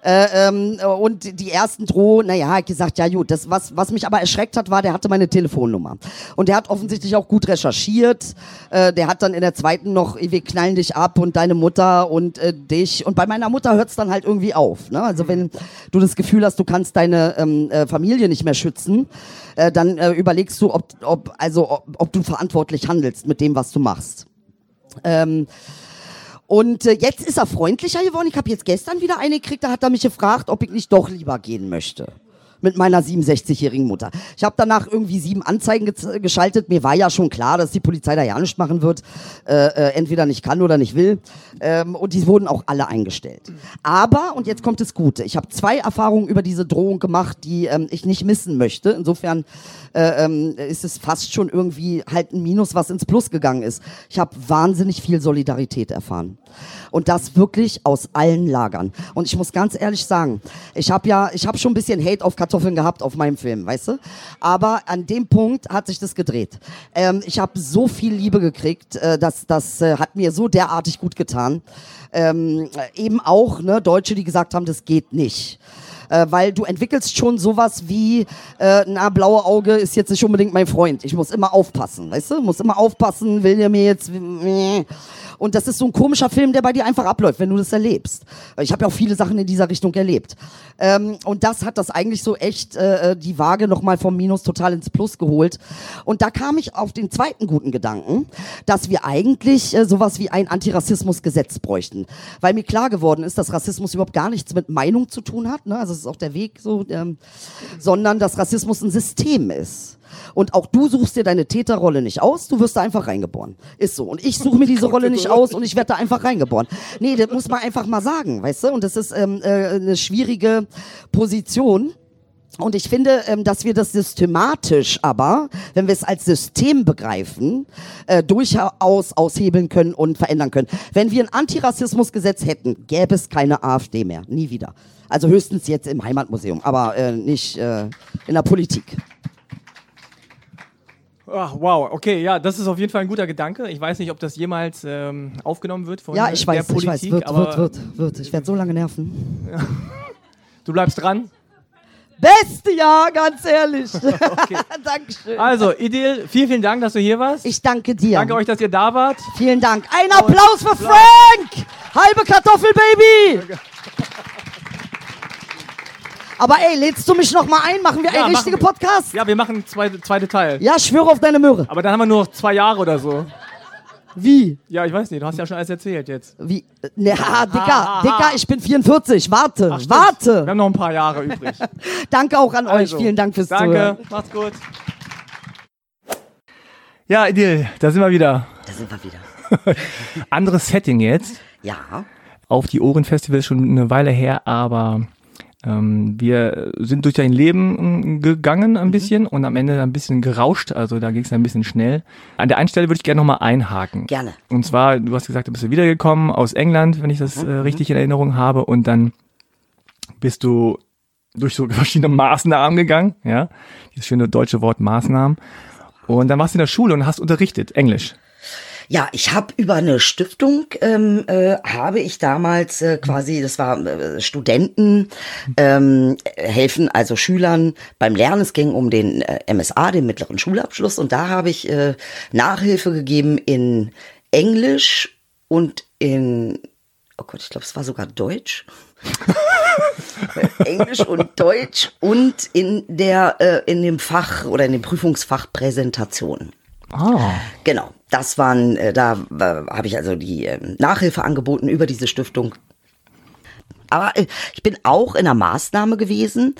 Äh, ähm, und die ersten Droh, naja, hat gesagt, ja gut, das, was, was mich aber erschreckt hat, war, der hatte meine Telefonnummer. Und der hat offensichtlich auch gut recherchiert. Äh, der hat dann in der zweiten noch, wir knallen dich ab und deine Mutter und äh, dich. Und bei meiner Mutter hört's dann halt irgendwie auf. Ne? Also wenn du das Gefühl hast, du kannst deine ähm, äh, Familie nicht mehr schützen, äh, dann äh, überlegst du, ob, ob, also, ob, ob du verantwortlich handelst mit dem, was du machst. Ähm, Und äh, jetzt ist er freundlicher geworden. Ich habe jetzt gestern wieder eine gekriegt, da hat er mich gefragt, ob ich nicht doch lieber gehen möchte mit meiner 67-jährigen Mutter. Ich habe danach irgendwie sieben Anzeigen ge geschaltet. Mir war ja schon klar, dass die Polizei da ja nichts machen wird. Äh, äh, entweder nicht kann oder nicht will. Ähm, und die wurden auch alle eingestellt. Aber, und jetzt kommt das Gute, ich habe zwei Erfahrungen über diese Drohung gemacht, die ähm, ich nicht missen möchte. Insofern äh, ähm, ist es fast schon irgendwie halt ein Minus, was ins Plus gegangen ist. Ich habe wahnsinnig viel Solidarität erfahren. Und das wirklich aus allen Lagern. Und ich muss ganz ehrlich sagen, ich habe ja, ich habe schon ein bisschen Hate auf Kartoffeln gehabt auf meinem Film, weißt du? Aber an dem Punkt hat sich das gedreht. Ähm, ich habe so viel Liebe gekriegt, äh, das, das äh, hat mir so derartig gut getan. Ähm, eben auch ne, Deutsche, die gesagt haben, das geht nicht äh, weil du entwickelst schon sowas wie, äh, na, blaue Auge ist jetzt nicht unbedingt mein Freund. Ich muss immer aufpassen, weißt du? Muss immer aufpassen, will der mir jetzt. Und das ist so ein komischer Film, der bei dir einfach abläuft, wenn du das erlebst. Ich habe ja auch viele Sachen in dieser Richtung erlebt. Ähm, und das hat das eigentlich so echt äh, die Waage nochmal vom Minus total ins Plus geholt. Und da kam ich auf den zweiten guten Gedanken, dass wir eigentlich äh, sowas wie ein Antirassismusgesetz bräuchten. Weil mir klar geworden ist, dass Rassismus überhaupt gar nichts mit Meinung zu tun hat. Ne? Also ist auch der Weg so, ähm, sondern dass Rassismus ein System ist. Und auch du suchst dir deine Täterrolle nicht aus, du wirst da einfach reingeboren. Ist so. Und ich suche mir diese Rolle nicht aus und ich werde da einfach reingeboren. Nee, das muss man einfach mal sagen, weißt du? Und das ist ähm, äh, eine schwierige Position. Und ich finde, ähm, dass wir das systematisch aber, wenn wir es als System begreifen, äh, durchaus aushebeln können und verändern können. Wenn wir ein Antirassismusgesetz hätten, gäbe es keine AfD mehr. Nie wieder. Also höchstens jetzt im Heimatmuseum, aber äh, nicht äh, in der Politik. Ach, wow, okay, ja, das ist auf jeden Fall ein guter Gedanke. Ich weiß nicht, ob das jemals ähm, aufgenommen wird von ja, ich der weiß, Politik. Ich weiß, wird, wird, wird, wird. Ich werde so lange nerven. Ja. Du bleibst dran? Beste Jahr, ganz ehrlich. Okay. Dankeschön. Also, Idil, vielen, vielen Dank, dass du hier warst. Ich danke dir. Danke euch, dass ihr da wart. Vielen Dank. Ein Applaus für Frank! Halbe Kartoffel, Baby! Aber ey, lädst du mich noch mal ein? Machen wir ja, einen richtigen Podcast? Ja, wir machen zwei, zweite Teil. Ja, schwöre auf deine Möhre. Aber dann haben wir nur noch zwei Jahre oder so. Wie? Ja, ich weiß nicht, du hast ja schon alles erzählt jetzt. Wie? Ne, ha, Dicker, ah, ah, Dicker, ich bin 44, warte, Ach, warte. Wir haben noch ein paar Jahre übrig. danke auch an also, euch, vielen Dank fürs danke. Zuhören. Danke, macht's gut. Ja, Idil, da sind wir wieder. Da sind wir wieder. Anderes Setting jetzt. Ja. Auf die Ohrenfestival schon eine Weile her, aber ähm, wir sind durch dein Leben ähm, gegangen ein mhm. bisschen und am Ende ein bisschen gerauscht, also da ging es ein bisschen schnell. An der einen Stelle würde ich gerne nochmal einhaken. Gerne. Und zwar, du hast gesagt, du bist wiedergekommen aus England, wenn ich das mhm. äh, richtig in Erinnerung habe, und dann bist du durch so verschiedene Maßnahmen gegangen, ja, dieses schöne deutsche Wort Maßnahmen. Und dann warst du in der Schule und hast unterrichtet, Englisch. Ja, ich habe über eine Stiftung ähm, äh, habe ich damals äh, quasi, das war äh, Studenten ähm, helfen also Schülern beim Lernen. Es ging um den äh, MSA, den mittleren Schulabschluss, und da habe ich äh, Nachhilfe gegeben in Englisch und in oh Gott, ich glaube, es war sogar Deutsch. Englisch und Deutsch und in der äh, in dem Fach oder in dem Prüfungsfach Präsentation. Ah. Genau, das waren, äh, da äh, habe ich also die äh, Nachhilfe angeboten über diese Stiftung. Aber äh, ich bin auch in einer Maßnahme gewesen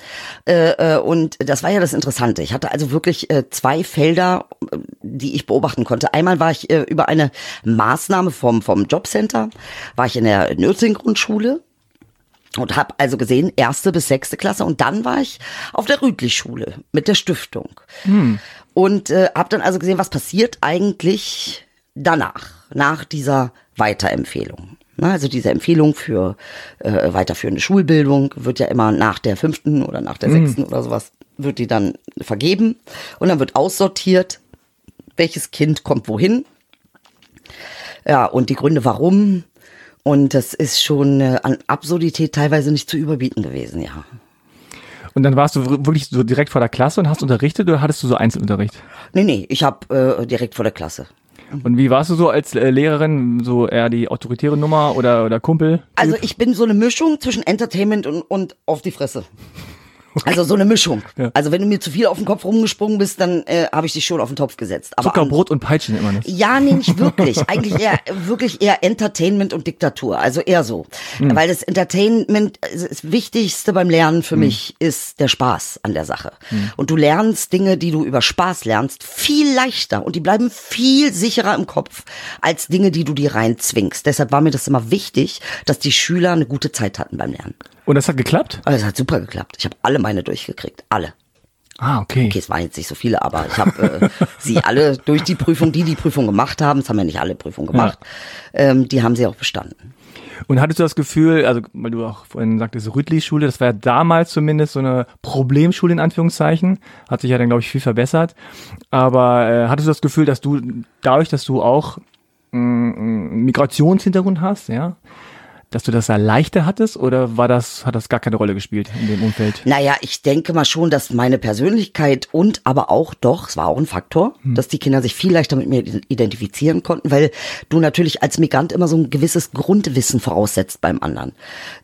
und das war ja das Interessante. Ich hatte also wirklich zwei Felder, die ich beobachten konnte. Einmal war ich über eine Maßnahme vom vom Jobcenter, war ich in der Nursing Grundschule und habe also gesehen erste bis sechste Klasse und dann war ich auf der Rüdlich Schule mit der Stiftung. Hm. Und äh, habe dann also gesehen, was passiert eigentlich danach, nach dieser Weiterempfehlung. Na, also diese Empfehlung für äh, weiterführende Schulbildung wird ja immer nach der fünften oder nach der mhm. sechsten oder sowas, wird die dann vergeben und dann wird aussortiert, welches Kind kommt wohin. Ja, und die Gründe warum. Und das ist schon äh, an Absurdität teilweise nicht zu überbieten gewesen, ja. Und dann warst du wirklich so direkt vor der Klasse und hast unterrichtet oder hattest du so Einzelunterricht? Nee, nee, ich habe äh, direkt vor der Klasse. Und wie warst du so als äh, Lehrerin, so eher die autoritäre Nummer oder, oder Kumpel? Also ich bin so eine Mischung zwischen Entertainment und, und auf die Fresse. Also so eine Mischung. Ja. Also wenn du mir zu viel auf den Kopf rumgesprungen bist, dann äh, habe ich dich schon auf den Topf gesetzt. Aber Zucker, an- Brot und Peitschen immer nicht. Ja, nee, nicht wirklich. Eigentlich eher, wirklich eher Entertainment und Diktatur. Also eher so. Hm. Weil das Entertainment, also das Wichtigste beim Lernen für mich ist der Spaß an der Sache. Hm. Und du lernst Dinge, die du über Spaß lernst, viel leichter und die bleiben viel sicherer im Kopf als Dinge, die du dir reinzwingst. Deshalb war mir das immer wichtig, dass die Schüler eine gute Zeit hatten beim Lernen. Und das hat geklappt? Aber es hat super geklappt. Ich habe alle meine durchgekriegt. Alle. Ah, okay. Okay, es waren jetzt nicht so viele, aber ich habe äh, sie alle durch die Prüfung, die die Prüfung gemacht haben, es haben ja nicht alle Prüfungen gemacht, ähm, die haben sie auch bestanden. Und hattest du das Gefühl, also weil du auch vorhin sagtest, Rüttli-Schule, das war ja damals zumindest so eine Problemschule in Anführungszeichen, hat sich ja dann, glaube ich, viel verbessert. Aber äh, hattest du das Gefühl, dass du dadurch, dass du auch mh, einen Migrationshintergrund hast, ja, dass du das da leichter hattest oder war das, hat das gar keine Rolle gespielt in dem Umfeld? Naja, ich denke mal schon, dass meine Persönlichkeit und aber auch doch, es war auch ein Faktor, dass die Kinder sich viel leichter mit mir identifizieren konnten, weil du natürlich als Migrant immer so ein gewisses Grundwissen voraussetzt beim anderen.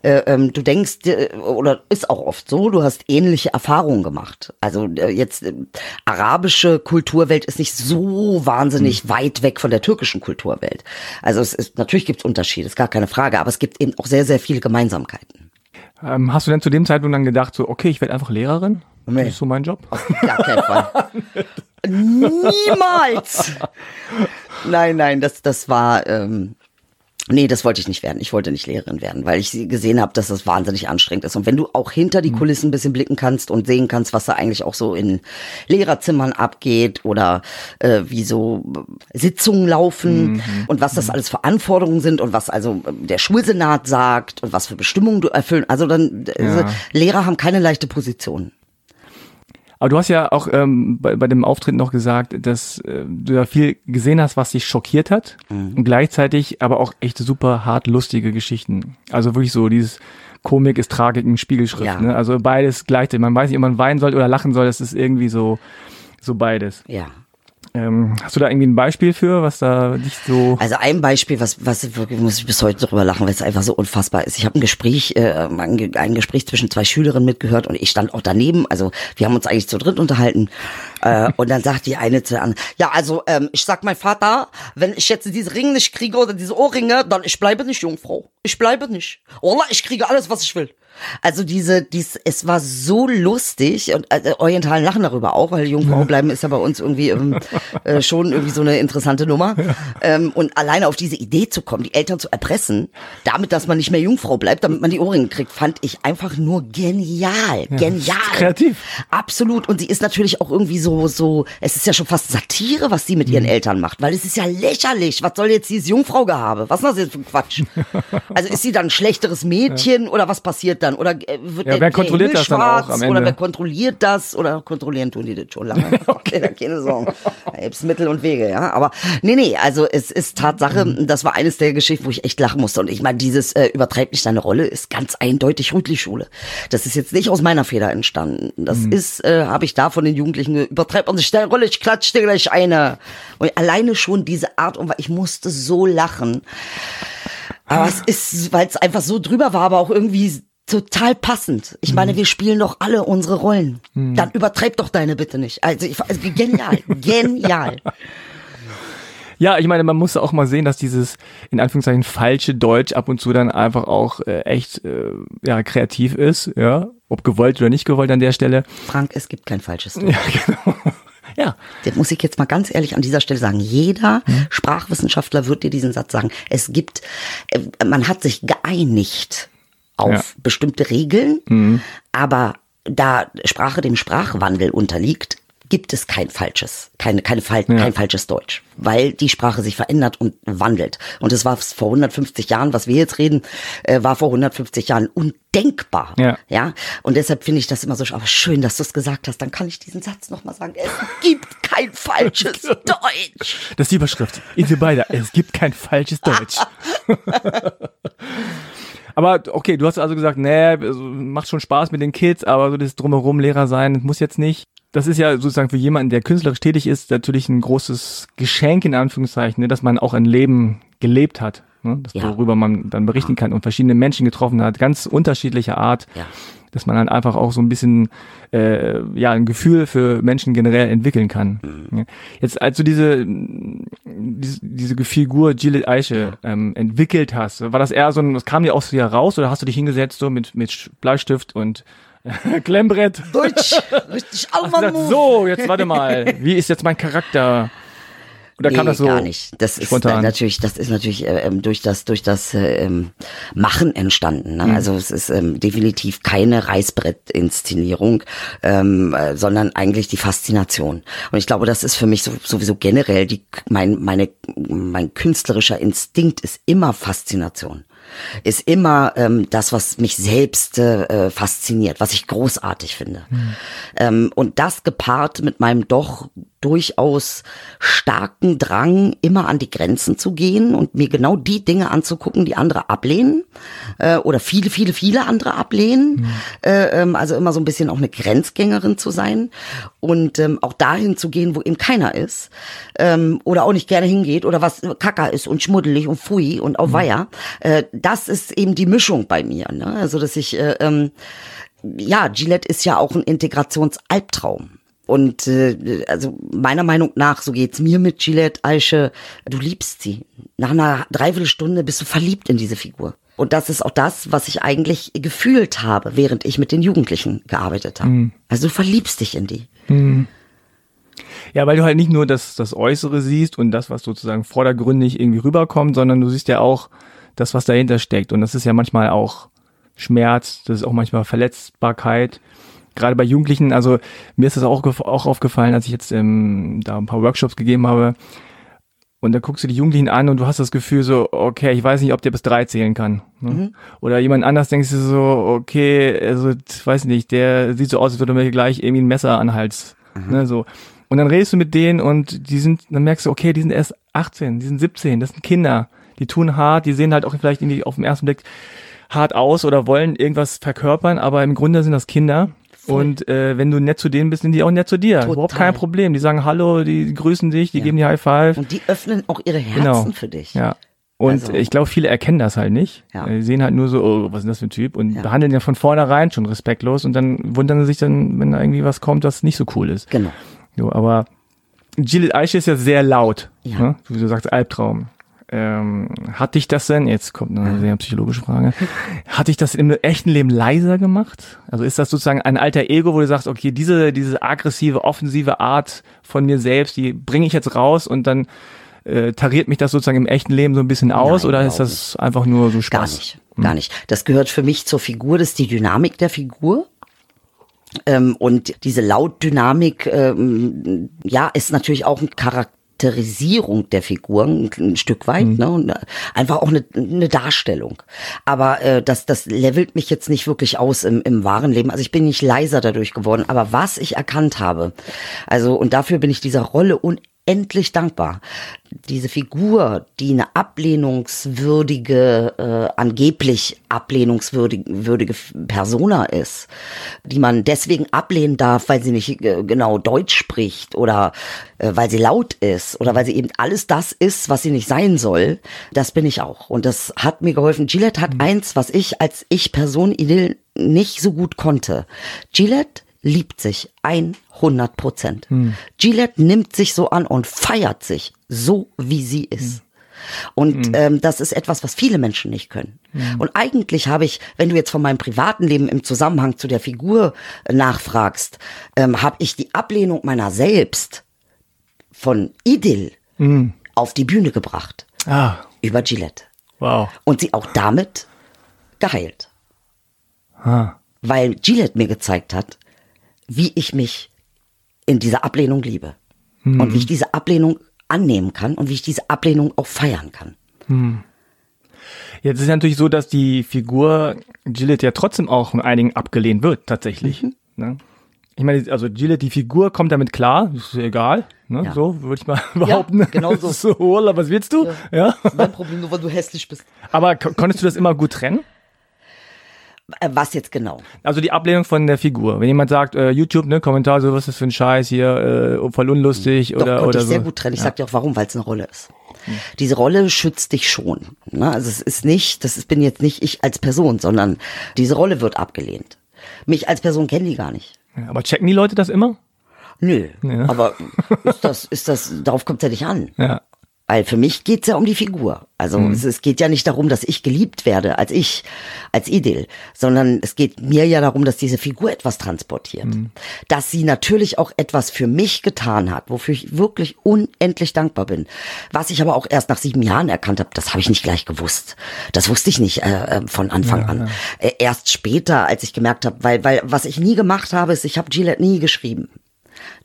Äh, ähm, du denkst, äh, oder ist auch oft so, du hast ähnliche Erfahrungen gemacht. Also äh, jetzt äh, arabische Kulturwelt ist nicht so wahnsinnig weit weg von der türkischen Kulturwelt. Also es ist, natürlich gibt es Unterschiede, ist gar keine Frage, aber es gibt eben auch sehr, sehr viele Gemeinsamkeiten. Ähm, hast du denn zu dem Zeitpunkt dann gedacht, so, okay, ich werde einfach Lehrerin? Nee. Das ist so mein Job? Gar keinen Fall. Niemals. Nein, nein, das, das war, ähm, nee, das wollte ich nicht werden. Ich wollte nicht Lehrerin werden, weil ich gesehen habe, dass das wahnsinnig anstrengend ist. Und wenn du auch hinter die Kulissen ein bisschen blicken kannst und sehen kannst, was da eigentlich auch so in Lehrerzimmern abgeht oder äh, wie so Sitzungen laufen und was das alles für Anforderungen sind und was also ähm, der Schulsenat sagt und was für Bestimmungen du erfüllen. Also dann, also, Lehrer haben keine leichte Position. Aber du hast ja auch ähm, bei, bei dem Auftritt noch gesagt, dass äh, du ja viel gesehen hast, was dich schockiert hat und gleichzeitig aber auch echt super hart lustige Geschichten. Also wirklich so dieses Komik ist Tragik in Spiegelschrift. Ja. Ne? Also beides gleichzeitig. Man weiß nicht, ob man weinen soll oder lachen soll. Das ist irgendwie so so beides. Ja. Ähm, hast du da irgendwie ein Beispiel für, was da dich so Also ein Beispiel, was, was wirklich muss ich bis heute drüber lachen, weil es einfach so unfassbar ist. Ich habe ein Gespräch, äh, ein, Ge- ein Gespräch zwischen zwei Schülerinnen mitgehört und ich stand auch daneben. Also wir haben uns eigentlich zu dritt unterhalten. Äh, und dann sagt die eine zu der anderen, ja, also ähm, ich sag mein Vater, wenn ich jetzt diese Ringe nicht kriege oder diese Ohrringe, dann ich bleibe nicht Jungfrau. Ich bleibe nicht. Wallah, ich kriege alles, was ich will. Also diese, dies, es war so lustig und äh, Orientalen lachen darüber auch, weil Jungfrau bleiben ist ja bei uns irgendwie ähm, äh, schon irgendwie so eine interessante Nummer. Ähm, und alleine auf diese Idee zu kommen, die Eltern zu erpressen, damit, dass man nicht mehr Jungfrau bleibt, damit man die Ohrringe kriegt, fand ich einfach nur genial, genial, kreativ. Absolut. Und sie ist natürlich auch irgendwie so, so, es ist ja schon fast Satire, was sie mit ihren Eltern macht, weil es ist ja lächerlich. Was soll jetzt dieses Jungfraugehabe? Was ist das jetzt für ein Quatsch? Also ist sie dann ein schlechteres Mädchen oder was passiert dann? Oder äh, wird Ja, der- wer kontrolliert Himmel das dann auch schwarz? am Oder Ende? wer kontrolliert das? Oder kontrollieren tun die das schon lange? okay, da keine Sorgen. Da gibt's Mittel und Wege, ja. Aber nee, nee, also es ist Tatsache, Mhm. das war eines der Geschichten, wo ich echt lachen musste. Und ich meine, dieses äh, übertreibt nicht deine Rolle ist ganz eindeutig Rütli-Schule. Das ist jetzt nicht aus meiner Feder entstanden. Das Mhm. ist, äh, habe ich da von den Jugendlichen ge- übertreibt und nicht deine Rolle, ich klatsch dir gleich eine. Und alleine schon diese Art und ich musste so lachen. Aber es ist, weil es einfach so drüber war, aber auch irgendwie total passend. Ich meine, wir spielen doch alle unsere Rollen. Dann übertreib doch deine bitte nicht. Also, ich, also genial, genial. Ja, ich meine, man muss auch mal sehen, dass dieses in Anführungszeichen falsche Deutsch ab und zu dann einfach auch äh, echt äh, ja kreativ ist, ja, ob gewollt oder nicht gewollt an der Stelle. Frank, es gibt kein falsches Deutsch. Ja, Das muss ich jetzt mal ganz ehrlich an dieser Stelle sagen. Jeder Sprachwissenschaftler wird dir diesen Satz sagen. Es gibt, äh, man hat sich geeinigt auf Ja. bestimmte Regeln, aber da Sprache dem Sprachwandel unterliegt, gibt es kein falsches, keine, keine Fal kein falsches Deutsch, weil die Sprache sich verändert und wandelt. Und es war vor 150 Jahren, was wir jetzt reden, äh, war vor 150 Jahren undenkbar. Ja. Ja, und deshalb finde ich das immer so, aber schön, dass du es gesagt hast. Dann kann ich diesen Satz nochmal sagen. Es gibt kein falsches Deutsch. das ist die Überschrift. Ihr beide, es gibt kein falsches Deutsch. aber okay, du hast also gesagt, nee, also, macht schon Spaß mit den Kids, aber so das drumherum Lehrer sein, muss jetzt nicht. Das ist ja sozusagen für jemanden, der künstlerisch tätig ist, natürlich ein großes Geschenk in Anführungszeichen, ne, dass man auch ein Leben gelebt hat, ne, das, Ja. worüber man dann berichten kann und verschiedene Menschen getroffen hat, ganz unterschiedlicher Art. Ja. Dass man dann einfach auch so ein bisschen äh, ja ein Gefühl für Menschen generell entwickeln kann. Mhm. Jetzt als du diese diese, diese Figur Gillet Eiche ähm, entwickelt hast, war das eher so ein, das kam dir aus dir raus oder hast du dich hingesetzt so mit mit Bleistift und Klemmbrett. Deutsch, richtig Alman So, jetzt warte mal. Wie ist jetzt mein Charakter? Oder nee, kam das so gar nicht. Das spontan? ist natürlich, das ist natürlich äh, ähm, durch das durch das äh, ähm, Machen entstanden. Ne? Mhm. Also es ist ähm, definitiv keine Reißbrettinszenierung, ähm, äh, sondern eigentlich die Faszination. Und ich glaube, das ist für mich so, sowieso generell die mein meine mein künstlerischer Instinkt ist immer Faszination ist immer ähm, das, was mich selbst äh, fasziniert, was ich großartig finde. Mhm. Ähm, und das gepaart mit meinem doch durchaus starken Drang, immer an die Grenzen zu gehen und mir genau die Dinge anzugucken, die andere ablehnen äh, oder viele, viele, viele andere ablehnen. Mhm. Äh, ähm, also immer so ein bisschen auch eine Grenzgängerin zu sein und ähm, auch dahin zu gehen, wo eben keiner ist ähm, oder auch nicht gerne hingeht oder was kacker ist und schmuddelig und fui und auf mhm. Weiher. Äh, das ist eben die Mischung bei mir. Ne? Also dass ich äh, ähm, ja, Gillette ist ja auch ein Integrationsalbtraum. Und äh, also meiner Meinung nach, so geht's mir mit Gillette Aische, du liebst sie. Nach einer Dreiviertelstunde bist du verliebt in diese Figur. Und das ist auch das, was ich eigentlich gefühlt habe, während ich mit den Jugendlichen gearbeitet habe. Mhm. Also du verliebst dich in die. Mhm. Ja, weil du halt nicht nur das, das Äußere siehst und das, was sozusagen vordergründig irgendwie rüberkommt, sondern du siehst ja auch das, was dahinter steckt. Und das ist ja manchmal auch Schmerz, das ist auch manchmal Verletzbarkeit gerade bei Jugendlichen, also mir ist das auch, auch aufgefallen, als ich jetzt ähm, da ein paar Workshops gegeben habe. Und da guckst du die Jugendlichen an und du hast das Gefühl so, okay, ich weiß nicht, ob der bis drei zählen kann. Ne? Mhm. Oder jemand anders denkst du so, okay, also, weiß nicht, der sieht so aus, als würde mir gleich irgendwie ein Messer an den Hals. Mhm. Ne, so. Und dann redest du mit denen und die sind, dann merkst du, okay, die sind erst 18, die sind 17, das sind Kinder. Die tun hart, die sehen halt auch vielleicht irgendwie auf den ersten Blick hart aus oder wollen irgendwas verkörpern, aber im Grunde sind das Kinder Voll. Und äh, wenn du nett zu denen bist, sind die auch nett zu dir. Total. Überhaupt kein Problem. Die sagen Hallo, die grüßen dich, die ja. geben dir High Five. Und die öffnen auch ihre Herzen genau. für dich. Ja. Und also. ich glaube, viele erkennen das halt nicht. Ja. Die sehen halt nur so, oh, was ist das für ein Typ? Und ja. behandeln ja von vornherein schon respektlos und dann wundern sie sich dann, wenn da irgendwie was kommt, was nicht so cool ist. Genau. Jo, aber Gilles Eiche ist ja sehr laut. Ja. Ne? Wie du sagst, Albtraum. Ähm, hat dich das denn, jetzt kommt eine sehr psychologische Frage, hat dich das im echten Leben leiser gemacht? Also ist das sozusagen ein alter Ego, wo du sagst, okay, diese, diese aggressive, offensive Art von mir selbst, die bringe ich jetzt raus und dann äh, tariert mich das sozusagen im echten Leben so ein bisschen aus Nein, oder ist das nicht. einfach nur so Spaß? Gar nicht, hm. gar nicht. Das gehört für mich zur Figur, das ist die Dynamik der Figur. Ähm, und diese Lautdynamik, ähm, ja, ist natürlich auch ein Charakter Charakterisierung der Figuren ein, Stück weit, mhm. ne? Und einfach auch eine, eine Darstellung. Aber äh, das, das levelt mich jetzt nicht wirklich aus im, im wahren Leben. Also ich bin nicht leiser dadurch geworden. Aber was ich erkannt habe, also und dafür bin ich dieser Rolle unendlich dankbar diese Figur, die eine ablehnungswürdige, äh, angeblich ablehnungswürdige Persona ist, die man deswegen ablehnen darf, weil sie nicht äh, genau Deutsch spricht oder äh, weil sie laut ist oder weil sie eben alles das ist, was sie nicht sein soll, das bin ich auch. Und das hat mir geholfen. Gillette hat mhm. eins, was ich als Ich-Person nicht so gut konnte. Gillette liebt sich 100 Prozent. Hm. Gillette nimmt sich so an und feiert sich so, wie sie ist. Hm. Und hm. ähm, das ist etwas, was viele Menschen nicht können. Hm. Und eigentlich habe ich, wenn du jetzt von meinem privaten Leben im Zusammenhang zu der Figur äh, nachfragst, ähm, habe ich die Ablehnung meiner selbst von Idyll hm. auf die Bühne gebracht. Ah. Über Gillette. Wow. Und sie auch damit geheilt. Ah. Weil Gillette mir gezeigt hat, wie ich mich in dieser Ablehnung liebe. Hm. Und wie ich diese Ablehnung annehmen kann und wie ich diese Ablehnung auch feiern kann. Hm. Jetzt ist ja natürlich so, dass die Figur Gillette ja trotzdem auch von einigen abgelehnt wird, tatsächlich. Mhm. Ne? Ich meine, also Gillette, die Figur kommt damit klar, ist egal, ne? Ja. so würde ich mal behaupten. Ja, genau so. so, was willst du? Ja. ja. Das ist mein Problem, nur weil du hässlich bist. Aber konntest du das immer gut trennen? Äh, was jetzt genau? Also die Ablehnung von der Figur. Wenn jemand sagt, äh, YouTube, ne, Kommentar, so was ist für ein Scheiß hier, äh, voll unlustig Doch, oder oder ich so. sehr gut trennen. Ich ja. sag dir auch warum, weil es eine Rolle ist. Hm. Diese Rolle schützt dich schon. Ne? Also es ist nicht, das ist, bin jetzt nicht ich als Person, sondern diese Rolle wird abgelehnt. Mich als Person kennen die gar nicht. Ja, aber checken die Leute das immer? Nö. Ja. Aber ist das, ist das, darauf kommt es ja nicht an. Ja. Weil für mich geht's ja um die Figur. Also Mhm. es, es geht ja nicht darum, dass ich geliebt werde als ich, als Idil, sondern es geht mir ja darum, dass diese Figur etwas transportiert. Mhm. Dass sie natürlich auch etwas für mich getan hat, wofür ich wirklich unendlich dankbar bin. Was ich aber auch erst nach sieben Jahren erkannt habe, das habe ich nicht gleich gewusst. Das wusste ich nicht äh, äh, von Anfang an. Äh, erst später, als ich gemerkt habe, weil, weil was ich nie gemacht habe, ist, ich habe Gillette nie geschrieben.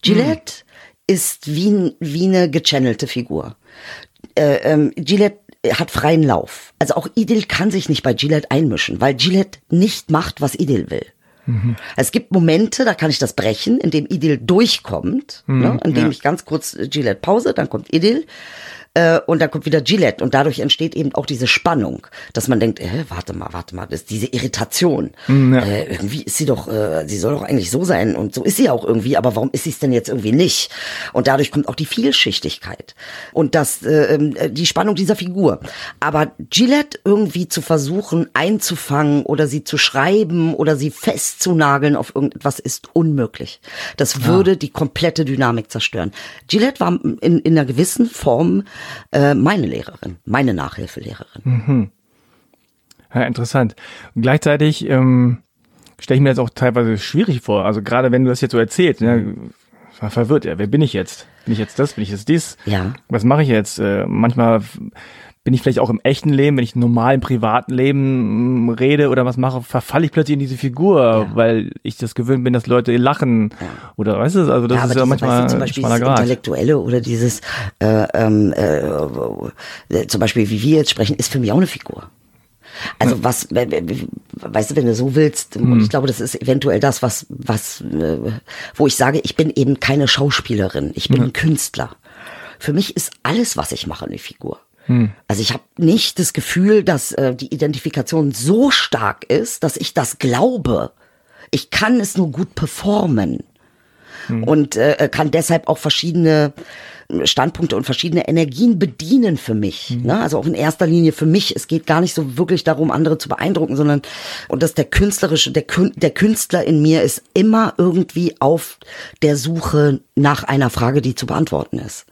Gillette ist wie, wie eine gechannelte Figur. Äh, ähm, Gillette hat freien Lauf. Also auch Idil kann sich nicht bei Gillette einmischen, weil Gillette nicht macht, was Idil will. Es gibt Momente, da kann ich das brechen, indem Idil durchkommt, ne, indem ja. ich ganz kurz Gillette Pause, dann kommt Idil äh, und dann kommt wieder Gillette und dadurch entsteht eben auch diese Spannung, dass man denkt, äh, warte mal, warte mal, das ist diese Irritation. ja. äh, irgendwie ist sie doch, äh, sie soll doch eigentlich so sein und so ist sie auch irgendwie, aber warum ist sie es denn jetzt irgendwie nicht? Und dadurch kommt auch die Vielschichtigkeit und das, äh, ähm, äh, die Spannung dieser Figur. Aber Gillette irgendwie zu versuchen einzufangen oder sie zu schreiben oder sie festzunageln auf irgendetwas ist unmöglich. Das würde die komplette Dynamik zerstören. Gillette war in, in einer gewissen Form äh, meine Lehrerin, meine Nachhilfelehrerin. Ja, interessant. Und gleichzeitig ähm, stelle ich mir das auch teilweise schwierig vor. Also gerade wenn du das jetzt so erzählst, ne, war verwirrt, ja, wer bin ich jetzt? Bin ich jetzt das? Bin ich jetzt dies? Ja. Was mache ich jetzt? Äh, manchmal bin ich vielleicht auch im echten Leben, wenn ich normal im privaten Leben mm, rede oder was mache, verfalle ich plötzlich in diese Figur, weil ich das gewöhnt bin, dass Leute lachen. Oder weißt du, also das ist ja manchmal weißt du, zum Beispiel Grad. Intellektuelle oder dieses, äh, ähm, äh, äh, zum Beispiel, wie wir jetzt sprechen, ist für mich auch eine Figur. Also was, we- we- weißt du, wenn du so willst, und ich glaube, das ist eventuell das, was, was, äh, wo ich sage, ich bin eben keine Schauspielerin, ich bin ein Künstler. Für mich ist alles, was ich mache, eine Figur. Also ich habe nicht das Gefühl, dass äh, die Identifikation so stark ist, dass ich das glaube. Ich kann es nur gut performen und äh, kann deshalb auch verschiedene Standpunkte und verschiedene Energien bedienen für mich. Ne? Also auch in erster Linie für mich. Es geht gar nicht so wirklich darum, andere zu beeindrucken, sondern und dass der künstlerische, der, Kün der Künstler in mir ist immer irgendwie auf der Suche nach einer Frage, die zu beantworten ist.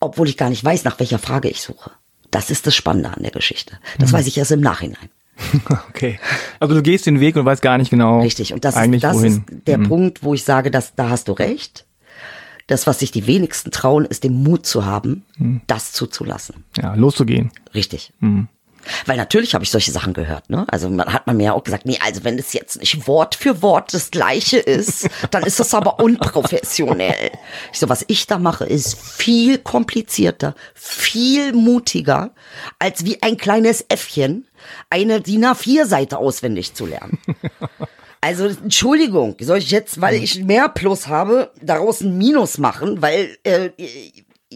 Obwohl ich gar nicht weiß, nach welcher Frage ich suche. Das ist das Spannende an der Geschichte. Das weiß ich erst im Nachhinein. Okay. Also du gehst den Weg und weißt gar nicht genau Richtig. Und das ist, das. Mhm. ist der Punkt, wo ich sage, dass, da hast du recht. Das, was sich die wenigsten trauen, ist den Mut zu haben, Mhm. das zuzulassen. Ja, loszugehen. Richtig. Mhm. Weil natürlich habe ich solche Sachen gehört, ne? Also man hat man mir ja auch gesagt, nee, also wenn das jetzt nicht Wort für Wort das gleiche ist, dann ist das aber unprofessionell. Ich so, was ich da mache, ist viel komplizierter, viel mutiger, als wie ein kleines Äffchen eine DIN A4-Seite auswendig zu lernen. Also, Entschuldigung, soll ich jetzt, weil ich mehr Plus habe, daraus ein Minus machen, weil äh,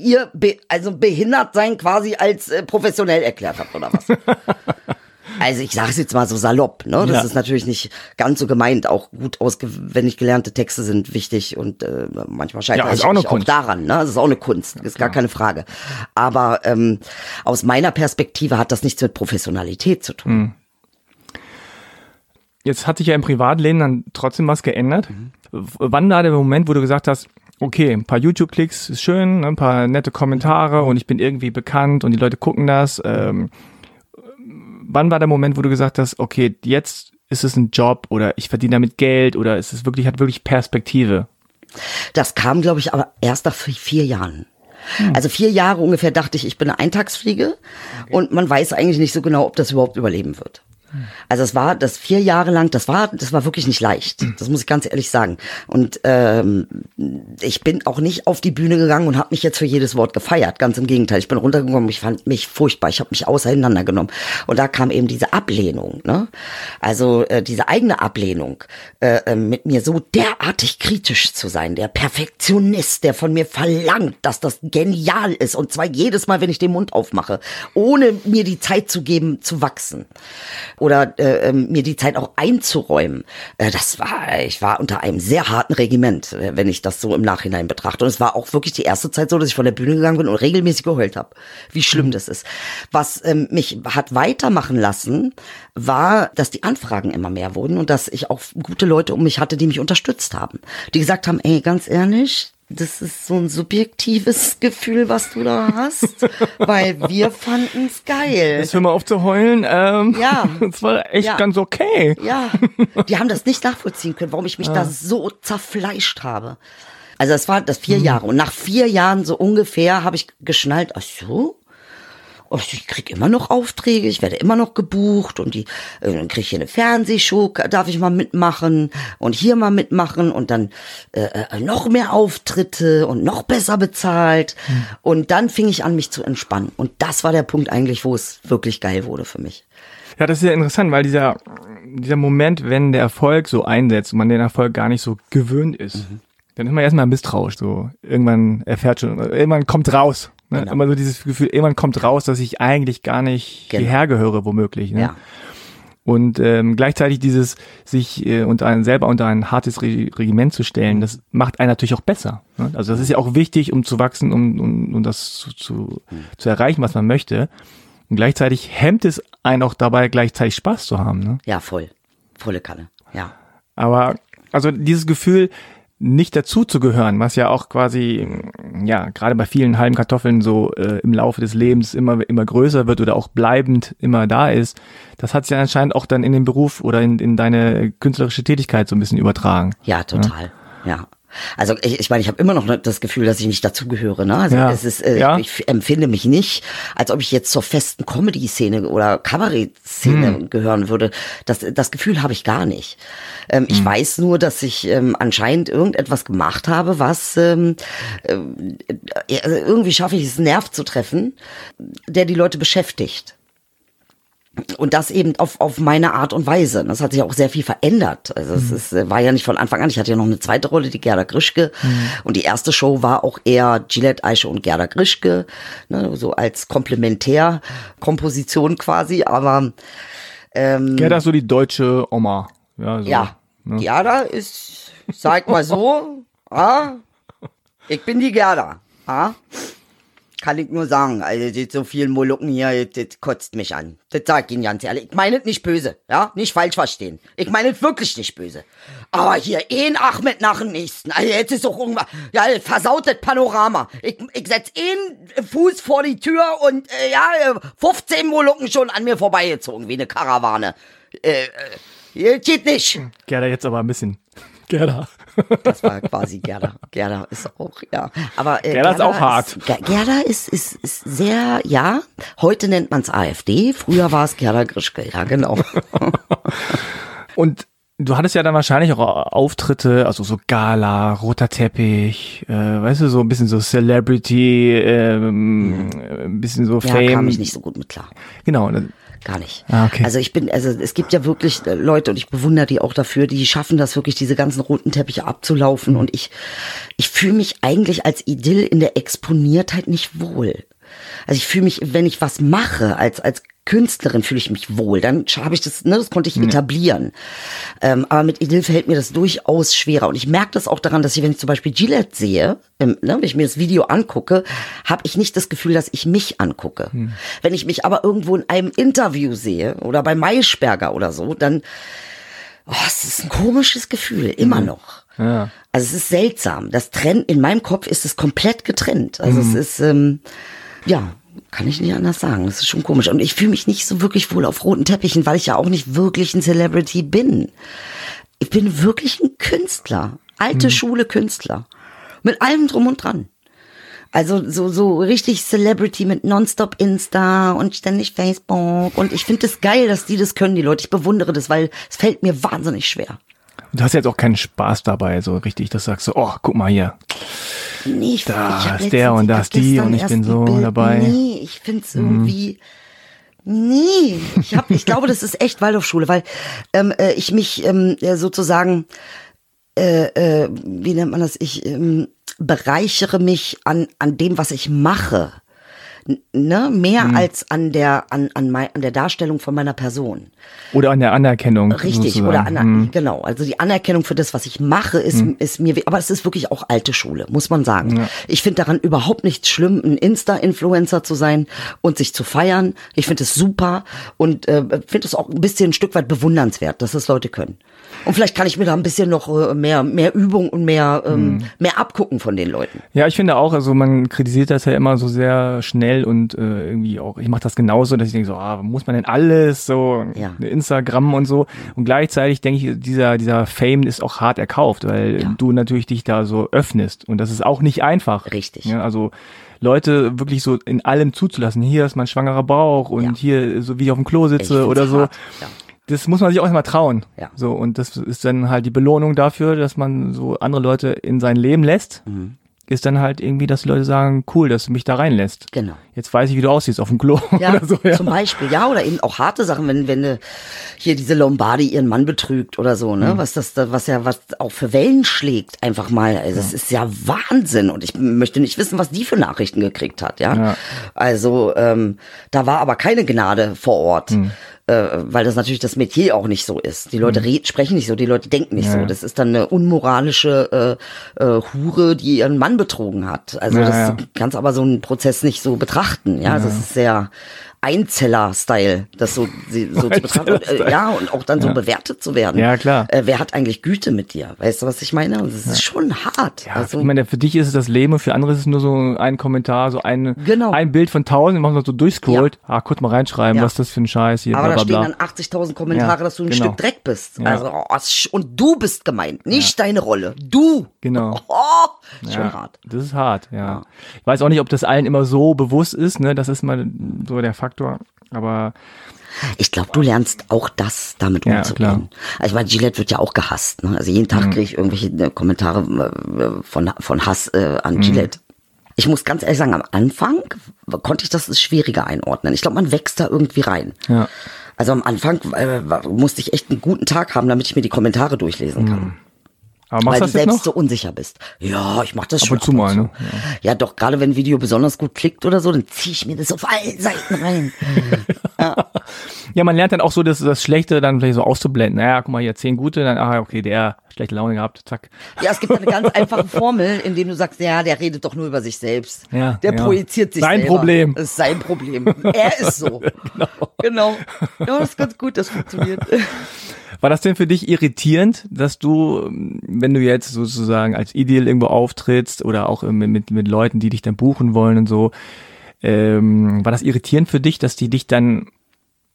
ihr be also behindert sein quasi als äh, professionell erklärt habt oder was? Also ich sage es jetzt mal so salopp, ne? Das Ja. ist natürlich nicht ganz so gemeint. Auch gut auswendig gelernte Texte sind wichtig und äh, manchmal scheitert Ja, ich auch auch daran. Ne? Das ist auch eine Kunst, ist gar keine Frage. Aber ähm, aus meiner Perspektive hat das nichts mit Professionalität zu tun. Hm. Jetzt hat sich ja im Privatleben dann trotzdem was geändert. W- Wann war der Moment, wo du gesagt hast, okay, ein paar YouTube-Klicks ist schön, ne, ein paar nette Kommentare und ich bin irgendwie bekannt und die Leute gucken das. Ähm, wann war der Moment, wo du gesagt hast, okay, jetzt ist es ein Job oder ich verdiene damit Geld oder ist es wirklich, hat wirklich Perspektive? Das kam, glaube ich, aber erst nach vi- vier Jahren. Also vier Jahre ungefähr dachte ich, ich bin eine Eintagsfliege und man weiß eigentlich nicht so genau, ob das überhaupt überleben wird. Also es war das vier Jahre lang, das war, das war wirklich nicht leicht. Das muss ich ganz ehrlich sagen. Und ähm, ich bin auch nicht auf die Bühne gegangen und habe mich jetzt für jedes Wort gefeiert. Ganz im Gegenteil. Ich bin runtergekommen, ich fand mich furchtbar. Ich habe mich auseinandergenommen. Und da kam eben diese Ablehnung. Ne? Also äh, diese eigene Ablehnung, äh, äh, mit mir so derartig kritisch zu sein. Der Perfektionist, der von mir verlangt, dass das genial ist. Und zwar jedes Mal, wenn ich den Mund aufmache, ohne mir die Zeit zu geben, zu wachsen. Oder äh, ähm, mir die Zeit auch einzuräumen. Äh, das war, ich war unter einem sehr harten Regiment, äh, wenn ich das so im Nachhinein betrachte. Und es war auch wirklich die erste Zeit so, dass ich von der Bühne gegangen bin und regelmäßig geheult habe. Wie schlimm mhm. das ist. Was ähm, mich hat weitermachen lassen, war, dass die Anfragen immer mehr wurden und dass ich auch gute Leute um mich hatte, die mich unterstützt haben. Die gesagt haben, ey, ganz ehrlich, das ist so ein subjektives Gefühl, was du da hast, weil wir fanden es geil. Jetzt hör mal auf zu heulen. Ähm, ja. Das war echt ja. ganz okay. Ja. Die haben das nicht nachvollziehen können, warum ich mich ja. da so zerfleischt habe. Also das war das vier mhm. Jahre. Und nach vier Jahren so ungefähr habe ich geschnallt, ach so, ich krieg immer noch Aufträge, ich werde immer noch gebucht und die, äh, dann krieg ich hier eine Fernsehshow, darf ich mal mitmachen und hier mal mitmachen und dann äh, äh, noch mehr Auftritte und noch besser bezahlt. Hm. Und dann fing ich an, mich zu entspannen. Und das war der Punkt eigentlich, wo es wirklich geil wurde für mich. Ja, das ist ja interessant, weil dieser, dieser Moment, wenn der Erfolg so einsetzt und man den Erfolg gar nicht so gewöhnt ist, mhm. dann ist man erstmal misstrauisch. So irgendwann erfährt schon, irgendwann kommt raus. Ne? Genau. Immer so dieses Gefühl, irgendwann kommt raus, dass ich eigentlich gar nicht genau. hierher gehöre, womöglich. Ne? Ja. Und ähm, gleichzeitig dieses, sich äh, unter ein, selber unter ein hartes Re Regiment zu stellen, das macht einen natürlich auch besser. Ne? Also das ist ja auch wichtig, um zu wachsen, um, um, um das zu, zu, mhm. zu erreichen, was man möchte. Und gleichzeitig hemmt es einen auch dabei, gleichzeitig Spaß zu haben. Ne? Ja, voll. Volle Kanne, ja. Aber also dieses Gefühl, nicht dazu zu gehören, was ja auch quasi, ja, gerade bei vielen halben Kartoffeln so äh, im Laufe des Lebens immer, immer größer wird oder auch bleibend immer da ist, das hat sich ja anscheinend auch dann in den Beruf oder in, in deine künstlerische Tätigkeit so ein bisschen übertragen. Ja, total. ja. ja. Also ich, ich meine, ich habe immer noch das Gefühl, dass ich nicht dazugehöre. Ne? Also ja. es ist, äh, ja. ich, ich, empfinde mich nicht, als ob ich jetzt zur festen Comedy-Szene oder Kabarett-Szene hm. gehören würde. Das, das Gefühl habe ich gar nicht. Ähm, hm. Ich weiß nur, dass ich ähm, anscheinend irgendetwas gemacht habe, was ähm, äh, irgendwie schaffe ich es, einen Nerv zu treffen, der die Leute beschäftigt und das eben auf, auf meine Art und Weise. Das hat sich auch sehr viel verändert. Also es, mhm. es äh, war ja nicht von Anfang an. Ich hatte ja noch eine zweite Rolle, die Gerda Grischke. Mhm. Und die erste Show war auch eher Gillette Eiche und Gerda Grischke, ne, so als Komplementärkomposition quasi. Aber ähm, Gerda ist so die deutsche Oma. Ja, so, ja. Ne? Gerda ist, sag mal so, ah, ich bin die Gerda. Ah kann ich nur sagen. Also so vielen Molukken hier, das, kotzt mich an. Das sag ich Ihnen ganz ehrlich. Ich meine es nicht böse, ja? Nicht falsch verstehen. Ich meine es wirklich nicht böse. Aber hier, ein Achmed nach dem nächsten. Also jetzt ist doch irgendwas, ja, versautes Panorama. Ich, ich setz einen Fuß vor die Tür und, äh, ja, 15 Molukken schon an mir vorbeigezogen, wie eine Karawane. Äh, äh, geht nicht. Gerda jetzt aber ein bisschen. Gerda. Das war quasi Gerda. Gerda ist auch, ja. Aber äh, Gerda, Gerda ist auch hart. Ist, Gerda ist, ist, ist sehr, ja. Heute nennt man es AfD. Früher war es Gerda Grischke. Ja, genau. Und du hattest ja dann wahrscheinlich auch Auftritte, also so Gala, roter Teppich, äh, weißt du, so ein bisschen so Celebrity, ähm, ein bisschen so Fame. Ja, kam ich nicht so gut mit klar. Genau. Gar nicht. Ah, okay. Also ich bin, also es gibt ja wirklich äh, Leute und ich bewundere die auch dafür, die schaffen das wirklich, diese ganzen roten Teppiche abzulaufen. Und ich, ich fühle mich eigentlich als Idyll in der Exponiertheit nicht wohl. Also ich fühle mich, wenn ich was mache, als, als Künstlerin fühle ich mich wohl. Dann habe ich das, ne, das konnte ich mhm. etablieren. Ähm, aber mit Idyll fällt mir das durchaus schwerer. Und ich merke das auch daran, dass ich, wenn ich zum Beispiel Gillette sehe, ähm, ne, wenn ich mir das Video angucke, habe ich nicht das Gefühl, dass ich mich angucke. Mhm. Wenn ich mich aber irgendwo in einem Interview sehe oder bei Maischberger oder so, dann, oh, es ist ein komisches Gefühl, immer noch. Ja. Also es ist seltsam. Das Trend, in meinem Kopf ist es komplett getrennt. Also es ist, ähm, ja, kann ich nicht anders sagen. Das ist schon komisch. Und ich fühle mich nicht so wirklich wohl auf roten Teppichen, weil ich ja auch nicht wirklich ein Celebrity bin. Ich bin wirklich ein Künstler. Alte mhm. Schule Künstler. Mit allem drum und dran. Also so, so richtig Celebrity mit Nonstop Insta und ständig Facebook. Und ich finde es das geil, dass die das können, die Leute. Ich bewundere das, weil es fällt mir wahnsinnig schwer. Du hast jetzt auch keinen Spaß dabei, so richtig, dass du sagst so, oh, guck mal hier. Nee, ich, da ich ist der und da ist die und ich bin so Bild, dabei. Nee, ich finde es irgendwie. Nee, ich hab, ich glaube, das ist echt Waldorfschule, weil ähm, äh, ich mich ähm, sozusagen, äh, äh, wie nennt man das, ich ähm, bereichere mich an, an dem, was ich mache. Ne, mehr als an der, an, an, mei- an der Darstellung von meiner Person. Oder an der Anerkennung. Richtig, sozusagen. oder an, Hm. genau. Also die Anerkennung für das, was ich mache, ist, ist mir, aber es ist wirklich auch alte Schule, muss man sagen. Ich finde daran überhaupt nichts schlimm, ein Insta-Influencer zu sein und sich zu feiern. Ich finde es super und äh, finde es auch ein bisschen ein Stück weit bewundernswert, dass das Leute können. Und vielleicht kann ich mir da ein bisschen noch äh, mehr, mehr Übung und mehr, ähm, mehr abgucken von den Leuten. Ja, ich finde auch, also man kritisiert das ja immer so sehr schnell und äh, irgendwie auch, ich mache das genauso, dass ich denke so, ah, muss man denn alles so, Ja. Instagram und so. Und gleichzeitig denke ich, dieser, dieser Fame ist auch hart erkauft, weil Ja. du natürlich dich da so öffnest. Und das ist auch nicht einfach. Richtig. Ja, also Leute wirklich so in allem zuzulassen. Hier ist mein schwangerer Bauch und Ja. hier so wie ich auf dem Klo sitze oder so. hart, Ja. Das muss man sich auch erstmal trauen. Ja. So, und das ist dann halt die Belohnung dafür, dass man so andere Leute in sein Leben lässt. Mhm. Ist dann halt irgendwie, dass die Leute sagen, cool, dass du mich da reinlässt. Genau. Jetzt weiß ich, wie du aussiehst auf dem Klo Ja, oder so. Ja. zum Beispiel, ja, oder eben auch harte Sachen, wenn, wenn äh, hier diese Lombardi ihren Mann betrügt oder so, Mhm. ne, was das, da- was ja, was auch für Wellen schlägt, einfach mal, also das ist ja Wahnsinn und ich möchte nicht wissen, was die für Nachrichten gekriegt hat, ja. Ja. Also, ähm, da war aber keine Gnade vor Ort. Mhm. Äh, weil das natürlich das Metier auch nicht so ist. Die Leute red, sprechen nicht so, die Leute denken nicht Mhm. Ja, so. ja. Das ist dann eine unmoralische äh, äh, Hure, die ihren Mann betrogen hat. Also Ja, das ja. kannst aber so einen Prozess nicht so betrachten. Ja, das ist sehr Einzeller-Style, das so, so zu betrachten. Und, äh, ja, und auch dann so bewertet zu werden. Ja, klar. Äh, wer hat eigentlich Güte mit dir? Weißt du, was ich meine? Und Das ist schon hart. Ja, also, ich meine, für dich ist es das Leben für andere ist es nur so ein Kommentar, so ein, Genau. ein Bild von tausend, machen wir so durchscrollt. Ah, kurz mal reinschreiben, Ja. was ist das für ein Scheiß hier, aber bla da bla stehen bla. dann 80.000 Kommentare, Ja, dass du ein genau. Stück Dreck bist. Ja. Also, oh, und du bist gemeint, nicht deine Rolle. Du. Genau. Oh, ist schon Ja, hart. Das ist hart, ja. Ich weiß auch nicht, ob das allen immer so bewusst ist, ne? Das ist mal so der Faktor. Aber Ich glaube, du lernst auch das damit Ja, umzugehen. klar. Mhm. Also ich meine, Gillette wird ja auch gehasst. Ne? Also jeden Tag kriege ich irgendwelche äh, Kommentare äh, von, von Hass äh, an Mhm. Gillette. Ich muss ganz ehrlich sagen, am Anfang konnte ich das schwieriger einordnen. Ich glaube, man wächst da irgendwie rein. Ja. Also am Anfang äh, musste ich echt einen guten Tag haben, damit ich mir die Kommentare durchlesen kann. Aber Weil machst du selbst noch? so unsicher bist. Ja, ich mach das Ab schon. und zu mal, ne? Ja. doch, gerade wenn ein Video besonders gut klickt oder so, dann ziehe ich mir das auf allen Seiten rein. Ja, man lernt dann auch so das, das Schlechte dann vielleicht so auszublenden. Naja, guck mal hier, zehn gute, dann, ah, okay, der schlechte Laune gehabt, zack. Ja, es gibt eine ganz einfache Formel, in dem du sagst, ja, der redet doch nur über sich selbst. Ja, der ja. projiziert sich Sein selber. Problem. Das ist sein Problem. Er ist so. genau. Ja, das ist ganz gut, das funktioniert. War das denn für dich irritierend, dass du, wenn du jetzt sozusagen als Ideal irgendwo auftrittst oder auch mit, mit, mit Leuten, die dich dann buchen wollen und so, ähm, war das irritierend für dich, dass die dich dann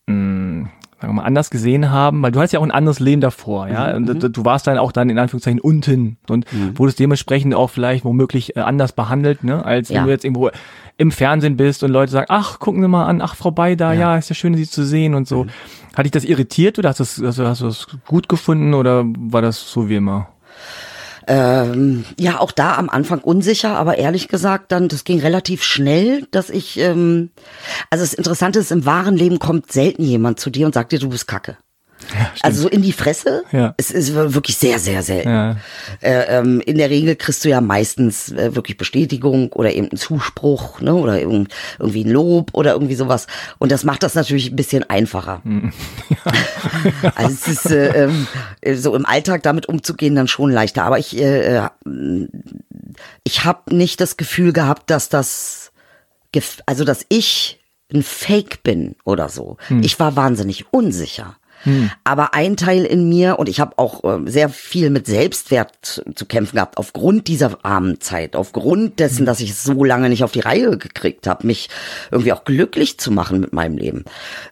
mh, sagen wir mal, anders gesehen haben, weil du hast ja auch ein anderes Leben davor, ja. Und du- du warst dann auch dann in Anführungszeichen unten und wurdest dementsprechend auch vielleicht womöglich äh, anders behandelt, ne, als wenn Ja. du jetzt irgendwo im Fernsehen bist und Leute sagen, ach, gucken Sie mal an, ach, Frau Beider, ja, ist ja schön, Sie zu sehen und so. Hat dich das irritiert oder hast du das, hast du hast du das gut gefunden oder war das so wie immer? Ähm, ja, auch da am Anfang unsicher, aber ehrlich gesagt, dann, das ging relativ schnell, dass ich, ähm, also das Interessante ist, im wahren Leben kommt selten jemand zu dir und sagt dir, du bist kacke. Also so in die Fresse, Ja. es ist wirklich sehr, sehr selten. Ja. Äh, ähm, in der Regel kriegst du ja meistens äh, wirklich Bestätigung oder eben einen Zuspruch, ne, oder irgend, irgendwie ein Lob oder irgendwie sowas. Und das macht das natürlich ein bisschen einfacher. also es ist äh, ähm, äh, so im Alltag damit umzugehen dann schon leichter. Aber ich, äh, äh, ich habe nicht das Gefühl gehabt, dass das, also dass ich ein Fake bin oder so. Ich war wahnsinnig unsicher. Aber ein Teil in mir, und ich habe auch äh, sehr viel mit Selbstwert zu, kämpfen gehabt, aufgrund dieser armen Zeit, aufgrund dessen, dass ich es so lange nicht auf die Reihe gekriegt habe, mich irgendwie auch glücklich zu machen mit meinem Leben.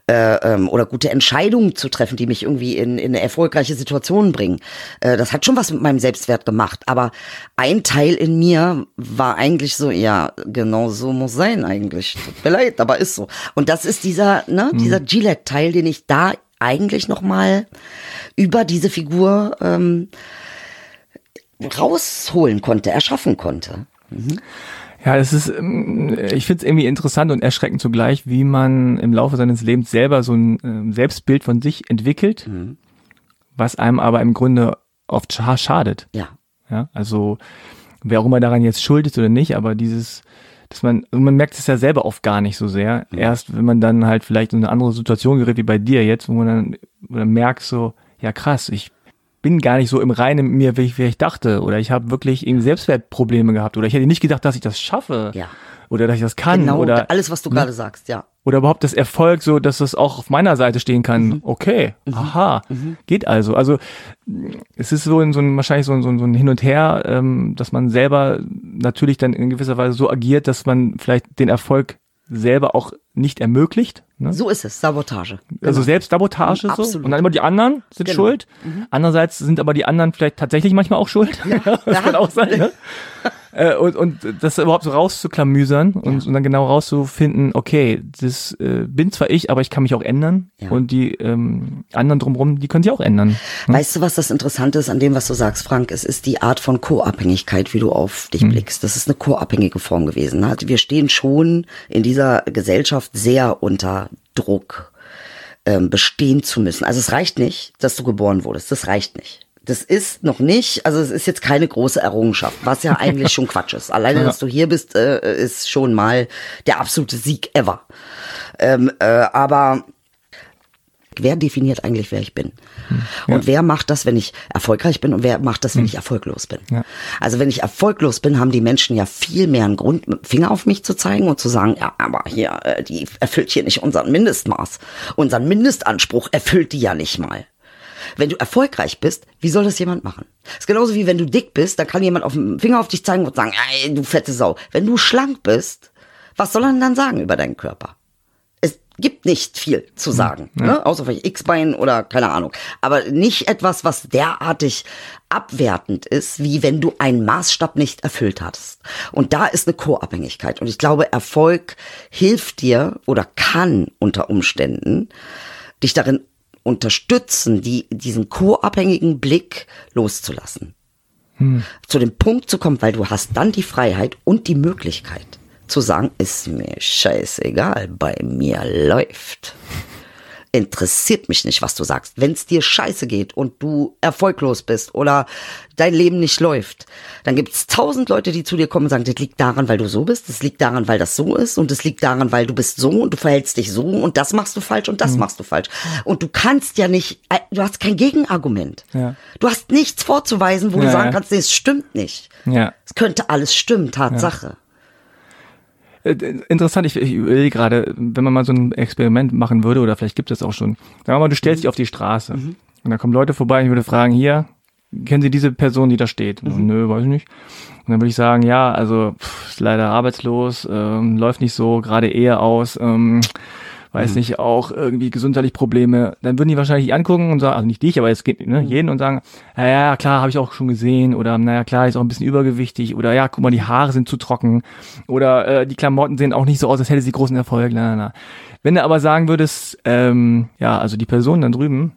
Äh, ähm, oder gute Entscheidungen zu treffen, die mich irgendwie in, in eine erfolgreiche Situation bringen. Äh, das hat schon was mit meinem Selbstwert gemacht. Aber ein Teil in mir war eigentlich so, ja, genau so muss sein eigentlich. Tut mir leid, aber ist so. Und das ist dieser, ne, dieser Gillette-Teil, den ich da eigentlich noch mal über diese Figur ähm, rausholen konnte, erschaffen konnte. Ja, es ist, ähm, ich finde es irgendwie interessant und erschreckend zugleich, wie man im Laufe seines Lebens selber so ein ähm, Selbstbild von sich entwickelt, was einem aber im Grunde oft scha schadet. Ja. Ja, also wer auch immer daran jetzt schuld ist oder nicht, aber dieses, dass man, also man merkt es ja selber oft gar nicht so sehr. Erst wenn man dann halt vielleicht in eine andere Situation gerät wie bei dir jetzt, wo man dann, wo merkt so, ja krass, ich bin gar nicht so im Reinen mit mir, wie ich, wie ich dachte. Oder ich habe wirklich irgendwie Selbstwertprobleme gehabt. Oder ich hätte nicht gedacht, dass ich das schaffe. Ja. Oder dass ich das kann. Genau, oder, alles, was du ne? gerade sagst, ja. Oder überhaupt das Erfolg, so dass das auch auf meiner Seite stehen kann. Mhm. Okay, aha, geht also. Also es ist so in so ein wahrscheinlich so ein, so ein, so ein Hin und Her, ähm, dass man selber natürlich dann in gewisser Weise so agiert, dass man vielleicht den Erfolg selber auch nicht ermöglicht. Ne? So ist es, Sabotage. Also Selbstsabotage so. Absolut. Und dann immer die anderen sind Genau. schuld. Andererseits sind aber die anderen vielleicht tatsächlich manchmal auch schuld. das kann auch sein. Ne? Äh, und, und das überhaupt so rauszuklamüsern und, und dann genau rauszufinden, okay, das äh, bin zwar ich, aber ich kann mich auch ändern. Ja. Und die ähm, anderen drumherum, die können sich auch ändern. Weißt du, was das Interessante ist an dem, was du sagst, Frank? Es ist die Art von Co-Abhängigkeit, wie du auf dich blickst. Das ist eine co-abhängige Form gewesen. ne? Also wir stehen schon in dieser Gesellschaft sehr unter Druck, ähm, bestehen zu müssen. Also es reicht nicht, dass du geboren wurdest. Das reicht nicht. Das ist noch nicht, also es ist jetzt keine große Errungenschaft, was ja eigentlich schon Quatsch ist. Alleine, dass du hier bist, äh, ist schon mal der absolute Sieg ever. Ähm, äh, aber wer definiert eigentlich, wer ich bin? Und wer macht das, wenn ich erfolgreich bin und wer macht das, wenn ich erfolglos bin? Ja. Also wenn ich erfolglos bin, haben die Menschen ja viel mehr einen Grund, mit dem Finger auf mich zu zeigen und zu sagen, ja, aber hier, äh, die erfüllt hier nicht unseren Mindestmaß. Unseren Mindestanspruch erfüllt die ja nicht mal. Wenn du erfolgreich bist, wie soll das jemand machen? Das ist genauso wie wenn du dick bist, dann kann jemand auf dem Finger auf dich zeigen und sagen, ey, du fette Sau. Wenn du schlank bist, was soll er denn dann sagen über deinen Körper? Gibt nicht viel zu sagen, ne? außer vielleicht X-Bein oder keine Ahnung. Aber nicht etwas, was derartig abwertend ist, wie wenn du einen Maßstab nicht erfüllt hast. Und da ist eine Co-Abhängigkeit. Und ich glaube, Erfolg hilft dir oder kann unter Umständen dich darin unterstützen, die, diesen co-abhängigen Blick loszulassen. Zu dem Punkt zu kommen, weil du hast dann die Freiheit und die Möglichkeit zu sagen, ist mir scheißegal, bei mir läuft. Interessiert mich nicht, was du sagst. Wenn es dir scheiße geht und du erfolglos bist oder dein Leben nicht läuft, dann gibt es tausend Leute, die zu dir kommen und sagen, das liegt daran, weil du so bist, das liegt daran, weil das so ist und das liegt daran, weil du bist so und du verhältst dich so und das machst du falsch und das machst du falsch. Und du kannst ja nicht, äh, du hast kein Gegenargument. Ja. Du hast nichts vorzuweisen, wo du Ja, sagen ja. kannst, nee, es stimmt nicht. Ja. Es könnte alles stimmen, Tatsache. Äh, Interessant, ich, ich überlege gerade, wenn man mal so ein Experiment machen würde, oder vielleicht gibt es das auch schon. Sagen wir mal, du stellst dich auf die Straße und dann kommen Leute vorbei und ich würde fragen, hier, kennen Sie diese Person, die da steht? So, Nö, weiß ich nicht. Und dann würde ich sagen, ja, also pff, ist leider arbeitslos, ähm, läuft nicht so, gerade Ehe aus, ähm, weiß nicht, auch irgendwie gesundheitlich Probleme, dann würden die wahrscheinlich angucken und sagen, also nicht dich, aber es geht ne, jeden und sagen, ja, ja klar, habe ich auch schon gesehen oder naja, klar, ist auch ein bisschen übergewichtig oder ja, guck mal, die Haare sind zu trocken oder äh, die Klamotten sehen auch nicht so aus, als hätte sie großen Erfolg, na, na, na. Wenn du aber sagen würdest, ähm, ja, also die Person dann drüben,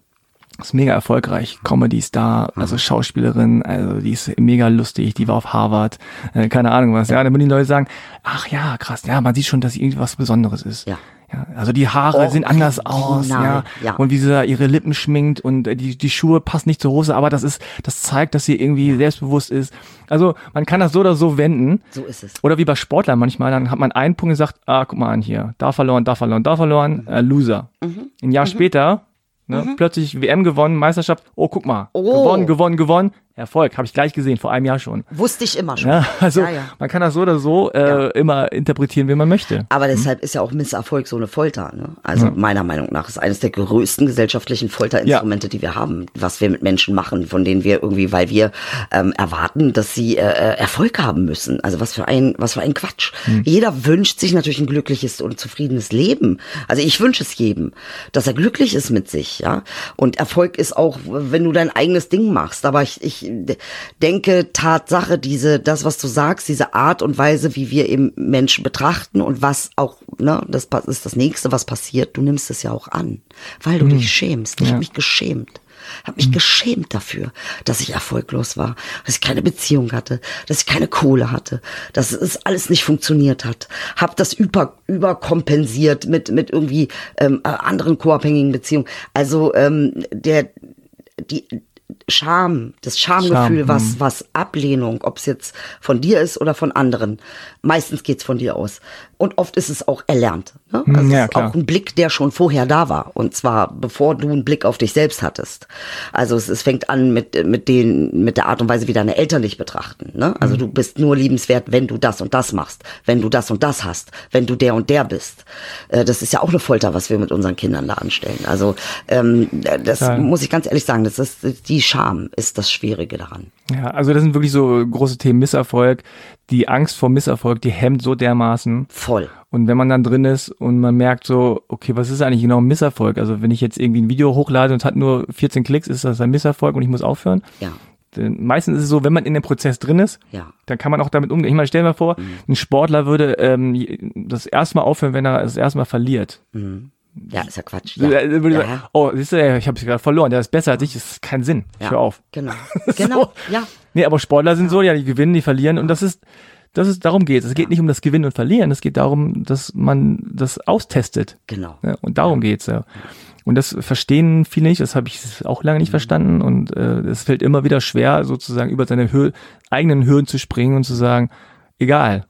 ist mega erfolgreich, Comedy-Star, also Schauspielerin, also die ist mega lustig, die war auf Harvard, äh, keine Ahnung was. Ja, dann würden die Leute sagen, ach ja, krass, ja, man sieht schon, dass sie irgendwas Besonderes ist. Ja. Ja, also die Haare sehen anders Original, aus, ja. ja. Und wie sie da ihre Lippen schminkt und äh, die, die Schuhe passen nicht zur Hose, aber das ist, das zeigt, dass sie irgendwie selbstbewusst ist. Also man kann das so oder so wenden. So ist es. Oder wie bei Sportlern manchmal, dann hat man einen Punkt gesagt, ah, guck mal an hier, da verloren, da verloren, da verloren, äh, Loser. Mhm. Ein Jahr später, ne, plötzlich WM gewonnen, Meisterschaft, oh, guck mal, Oh. gewonnen, gewonnen, gewonnen, Erfolg, habe ich gleich gesehen, vor einem Jahr schon. Wusste ich immer schon. Ja, also Ja, ja. man kann das so oder so äh, immer interpretieren, wie man möchte. Aber deshalb ist ja auch Misserfolg so eine Folter. Ne? Also meiner Meinung nach ist eines der größten gesellschaftlichen Folterinstrumente, die wir haben, was wir mit Menschen machen, von denen wir irgendwie, weil wir ähm, erwarten, dass sie äh, äh, Erfolg haben müssen. Also was für ein, was für ein Quatsch. Jeder wünscht sich natürlich ein glückliches und zufriedenes Leben. Also ich wünsche es jedem, dass er glücklich ist mit sich, ja. Und Erfolg ist auch, wenn du dein eigenes Ding machst. Aber ich, ich denke Tatsache, diese, das, was du sagst, diese Art und Weise, wie wir eben Menschen betrachten und was auch, ne, das ist das nächste, was passiert. Du nimmst es ja auch an, weil du dich schämst. Ich Ja. habe mich geschämt. Habe mich geschämt dafür, dass ich erfolglos war, dass ich keine Beziehung hatte, dass ich keine Kohle hatte, dass es alles nicht funktioniert hat. Hab das über, überkompensiert mit mit irgendwie ähm, äh, anderen co-abhängigen Beziehungen. Also ähm, der die Scham, das Schamgefühl, Scham, was, hm. was Ablehnung, ob es jetzt von dir ist oder von anderen. Meistens geht's von dir aus. Und oft ist es auch erlernt. Ne? Also Hm, ja, es ist klar. auch ein Blick, der schon vorher da war. Und zwar bevor du einen Blick auf dich selbst hattest. Also es, es fängt an mit, mit, den, mit der Art und Weise, wie deine Eltern dich betrachten. Ne? Also Hm. du bist nur liebenswert, wenn du das und das machst, wenn du das und das hast, wenn du der und der bist. Äh, das ist ja auch eine Folter, was wir mit unseren Kindern da anstellen. Also ähm, das Total. muss ich ganz ehrlich sagen, das ist die Scham ist das Schwierige daran. Ja, also das sind wirklich so große Themen Misserfolg. Die Angst vor Misserfolg, die hemmt so dermaßen. Voll. Und wenn man dann drin ist und man merkt so, okay, was ist eigentlich genau ein Misserfolg? Also wenn ich jetzt irgendwie ein Video hochlade und es hat nur 14 Klicks, ist das ein Misserfolg und ich muss aufhören? Ja. Denn meistens ist es so, wenn man in dem Prozess drin ist, Ja. dann kann man auch damit umgehen. Ich meine, stell dir mal vor, Mhm. ein Sportler würde ähm, das erste Mal aufhören, wenn er das erste Mal verliert. Ja, ist ja Quatsch. Ja. Ja. Oh, siehst du, ich habe gerade verloren, der ist besser als ich, das ist kein Sinn. Ja. hör auf. Genau. Genau. Ja. Nee, aber Sportler sind so, ja, die gewinnen, die verlieren und das ist, das ist, darum geht es. Es geht nicht um das Gewinnen und Verlieren, es geht darum, dass man das austestet. Genau. Und darum geht's ja. Und das verstehen viele nicht, das habe ich auch lange nicht verstanden und äh, es fällt immer wieder schwer, sozusagen über seine Hö eigenen Hürden zu springen und zu sagen, egal,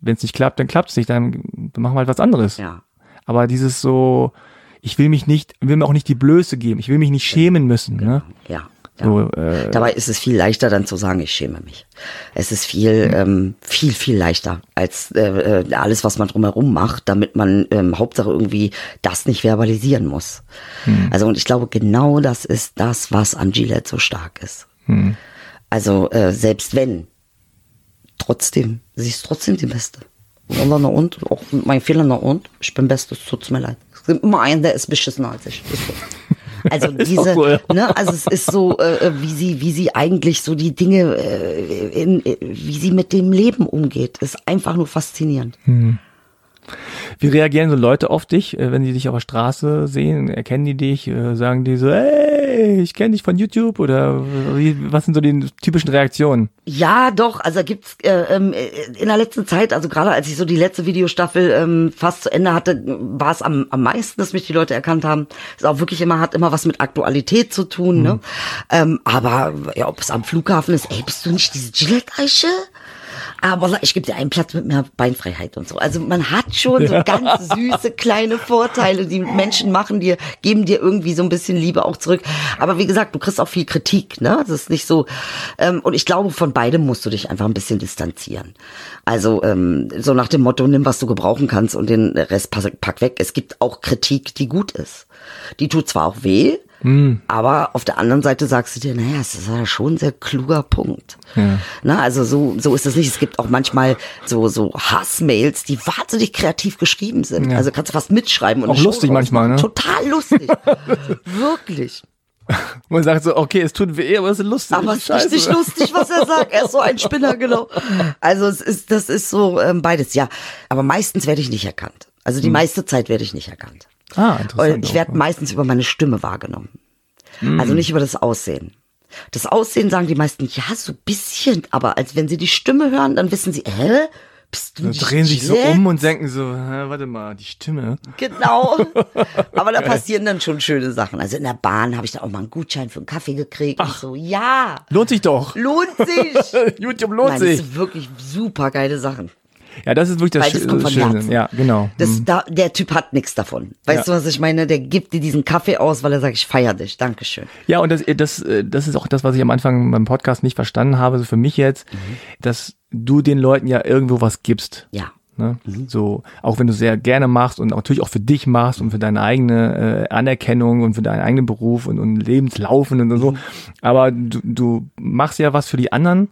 wenn es nicht klappt, dann klappt es nicht, dann machen wir halt was anderes. Ja. Aber dieses so, ich will mich nicht, will mir auch nicht die Blöße geben, ich will mich nicht schämen müssen. Ne? Ja. Ja. So, äh, Dabei ist es viel leichter dann zu sagen, ich schäme mich. Es ist viel, ähm, viel, viel leichter als äh, äh, alles, was man drumherum macht, damit man ähm, Hauptsache irgendwie das nicht verbalisieren muss. Also und ich glaube, genau das ist das, was an Gillette so stark ist. Also äh, selbst wenn, trotzdem, sie ist trotzdem die Beste. Und na und, auch mit meinen Fehlern na und, ich bin Beste, es tut's mir leid. Es gibt immer einen, der ist beschissener als ich. Also diese, so, ja. ne, also es ist so, äh, wie sie, wie sie eigentlich so die Dinge, äh, in, äh, wie sie mit dem Leben umgeht, ist einfach nur faszinierend. Wie reagieren so Leute auf dich, äh, wenn die dich auf der Straße sehen? Erkennen die dich? äh, Sagen die so, hey, ich kenne dich von YouTube? Oder wie, was sind so die typischen Reaktionen? Ja, doch, also gibt's äh, ähm, äh, in der letzten Zeit, also gerade als ich so die letzte Videostaffel ähm, fast zu Ende hatte, war es am, am meisten, dass mich die Leute erkannt haben. Ist auch wirklich immer, hat immer was mit Aktualität zu tun, ne? Ähm, aber ja, ob es am Flughafen ist, ey, bist du nicht diese Gillette-Eiche? Aber ich gebe dir einen Platz mit mehr Beinfreiheit und so. Also man hat schon so ganz süße kleine Vorteile, die Menschen machen dir, geben dir irgendwie so ein bisschen Liebe auch zurück. Aber wie gesagt, du kriegst auch viel Kritik, ne? Das ist nicht so. Ähm, und ich glaube, von beidem musst du dich einfach ein bisschen distanzieren. Also ähm, so nach dem Motto, nimm was du gebrauchen kannst und den Rest pack, pack weg. Es gibt auch Kritik, die gut ist. Die tut zwar auch weh, aber auf der anderen Seite sagst du dir, naja, es ist ja schon ein sehr kluger Punkt. Na, also so, so ist es nicht. Es gibt auch manchmal so, so Hassmails, die wahnsinnig kreativ geschrieben sind. Also kannst du fast mitschreiben. Und Auch Show lustig draus manchmal, ne? Total lustig. Wirklich. Man sagt so, okay, es tut weh, aber es ist lustig. Aber es ist richtig scheiße. lustig, was er sagt. Er ist so ein Spinner, genau. Also es ist, das ist so ähm, beides, ja. Aber meistens werde ich nicht erkannt. Also die meiste Zeit werde ich nicht erkannt. Ah, Und interessant. ich werde meistens über meine Stimme wahrgenommen. Hm. Also nicht über das Aussehen. Das Aussehen sagen die meisten, ja, so ein bisschen, aber als wenn sie die Stimme hören, dann wissen sie, hä? Bist du Da nicht drehen sich so um und denken so, hä, warte mal, die Stimme. Genau. Aber da passieren dann schon schöne Sachen. Also in der Bahn habe ich dann auch mal einen Gutschein für einen Kaffee gekriegt. Und so, ja, Lohnt sich doch. lohnt sich. YouTube lohnt Nein, das sich. sind wirklich super geile Sachen. Ja, das ist wirklich das, Weil das kommt von Schöne. Herzen. Ja, genau. Das, da, der Typ hat nichts davon. Weißt Ja. du, was ich meine? Der gibt dir diesen Kaffee aus, weil er sagt, ich feier dich. Dankeschön. Ja, und das, das, äh, das ist auch das, was ich am Anfang beim Podcast nicht verstanden habe, so für mich jetzt, dass du den Leuten ja irgendwo was gibst. Ja. Ne? So, auch wenn du sehr gerne machst und natürlich auch für dich machst und für deine eigene äh, Anerkennung und für deinen eigenen Beruf und, und Lebenslaufen und so. Aber du, du machst ja was für die anderen.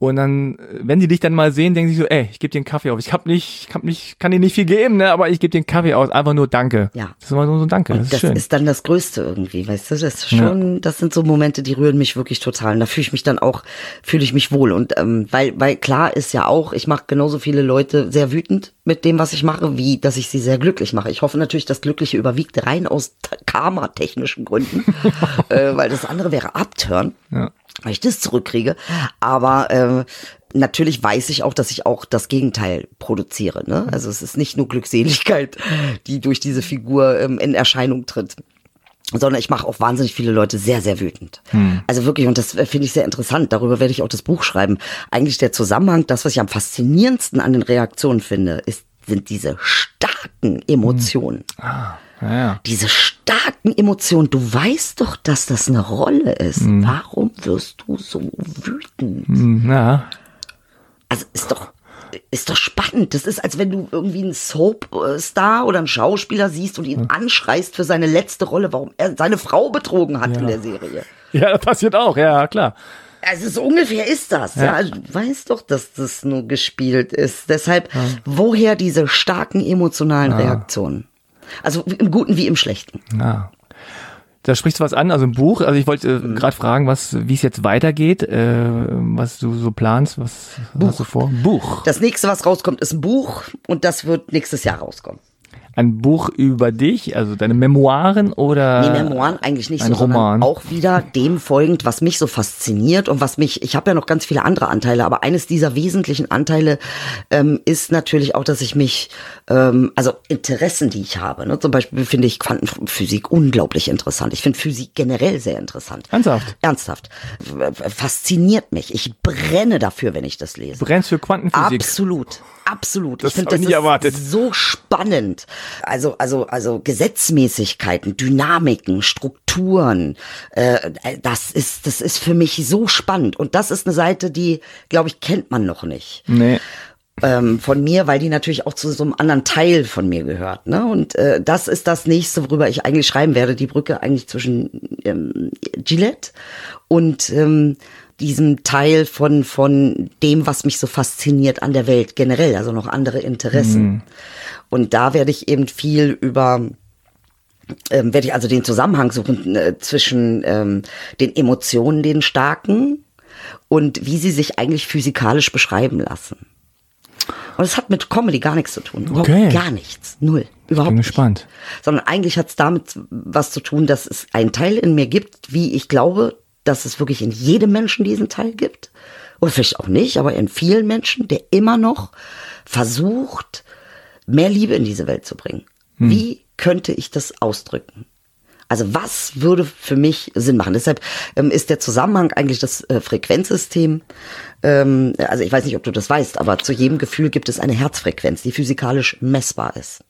Und dann, äh, wenn die dich dann mal sehen, denken sie so, ey, ich gebe dir einen Kaffee auf. Ich hab nicht, ich hab nicht, kann dir nicht viel geben, ne, aber ich gebe dir einen Kaffee aus. Einfach nur Danke. Ja. Das ist immer so so ein Danke. Das ist Das ist dann das Größte irgendwie, weißt du? Das ist schon, das sind so Momente, die rühren mich wirklich total. Und da fühle ich mich dann auch, fühle ich mich wohl. Und ähm, weil, weil klar ist ja auch, ich mache genauso viele Leute sehr wütend mit dem, was ich mache, wie dass ich sie sehr glücklich mache. Ich hoffe natürlich, das Glückliche überwiegt rein aus karma-technischen Gründen, äh, weil das andere wäre Abturn, Ja. Weil ich das zurückkriege. Aber äh, natürlich weiß ich auch, dass ich auch das Gegenteil produziere. Ne? Also es ist nicht nur Glückseligkeit, die durch diese Figur ähm, in Erscheinung tritt. sondern ich mache auch wahnsinnig viele Leute sehr, sehr wütend. Also wirklich, und das äh, finde ich sehr interessant, darüber werde ich auch das Buch schreiben. Eigentlich der Zusammenhang, das, was ich am faszinierendsten an den Reaktionen finde, ist, sind diese starken Emotionen. Ja, ja. Diese starken Emotionen. Du weißt doch, dass das eine Rolle ist. Warum wirst du so wütend? Hm, ja. Also ist doch, ist doch spannend. Das ist, als wenn du irgendwie einen Soap-Star oder einen Schauspieler siehst und ihn anschreist für seine letzte Rolle, warum er seine Frau betrogen hat in der Serie. Ja, das passiert auch, ja, klar. Also so ungefähr ist das. Ja, Also du weißt doch, dass das nur gespielt ist. Deshalb, woher diese starken emotionalen Reaktionen? Also im Guten wie im Schlechten. Ja. Da sprichst du was an, also ein Buch. Also ich wollte äh, gerade fragen, was, wie es jetzt weitergeht, äh, was du so planst, was hast du vor? Buch. Das nächste, was rauskommt, ist ein Buch und das wird nächstes Jahr rauskommen. Ein Buch über dich, also deine Memoiren oder? Nee, Memoiren eigentlich nicht ein so, Roman. auch wieder dem folgend, was mich so fasziniert und was mich, ich habe ja noch ganz viele andere Anteile, aber eines dieser wesentlichen Anteile ähm, ist natürlich auch, dass ich mich, ähm, also Interessen, die ich habe, ne? zum Beispiel finde ich Quantenphysik unglaublich interessant. Ich finde Physik generell sehr interessant. Ernsthaft? Ernsthaft. Fasziniert mich. Ich brenne dafür, wenn ich das lese. Brennst für Quantenphysik. Absolut, absolut. Das ich finde, das nie erwartet. so spannend. Also, also, also Gesetzmäßigkeiten, Dynamiken, Strukturen. Äh, das ist, das ist für mich so spannend. Und das ist eine Seite, die, glaube ich, kennt man noch nicht Nee. ähm, von mir, weil die natürlich auch zu so einem anderen Teil von mir gehört. Ne? Und äh, das ist das nächste, worüber ich eigentlich schreiben werde, die Brücke eigentlich zwischen ähm, Gillette und ähm, diesem Teil von von dem, was mich so fasziniert an der Welt generell, also noch andere Interessen. Und da werde ich eben viel über ähm, werde ich also den Zusammenhang suchen äh, zwischen ähm, den Emotionen, den starken, und wie sie sich eigentlich physikalisch beschreiben lassen. Und es hat mit Comedy gar nichts zu tun. Überhaupt Okay. gar nichts. Null. Überhaupt bin nicht. gespannt. Sondern eigentlich hat es damit was zu tun, dass es einen Teil in mir gibt, wie ich glaube, dass es wirklich in jedem Menschen diesen Teil gibt. Oder vielleicht auch nicht, aber in vielen Menschen, der immer noch versucht, mehr Liebe in diese Welt zu bringen. Wie könnte ich das ausdrücken? Also was würde für mich Sinn machen? Deshalb ähm, ist der Zusammenhang eigentlich das äh, Frequenzsystem. Ähm, also ich weiß nicht, ob du das weißt, aber zu jedem Gefühl gibt es eine Herzfrequenz, die physikalisch messbar ist.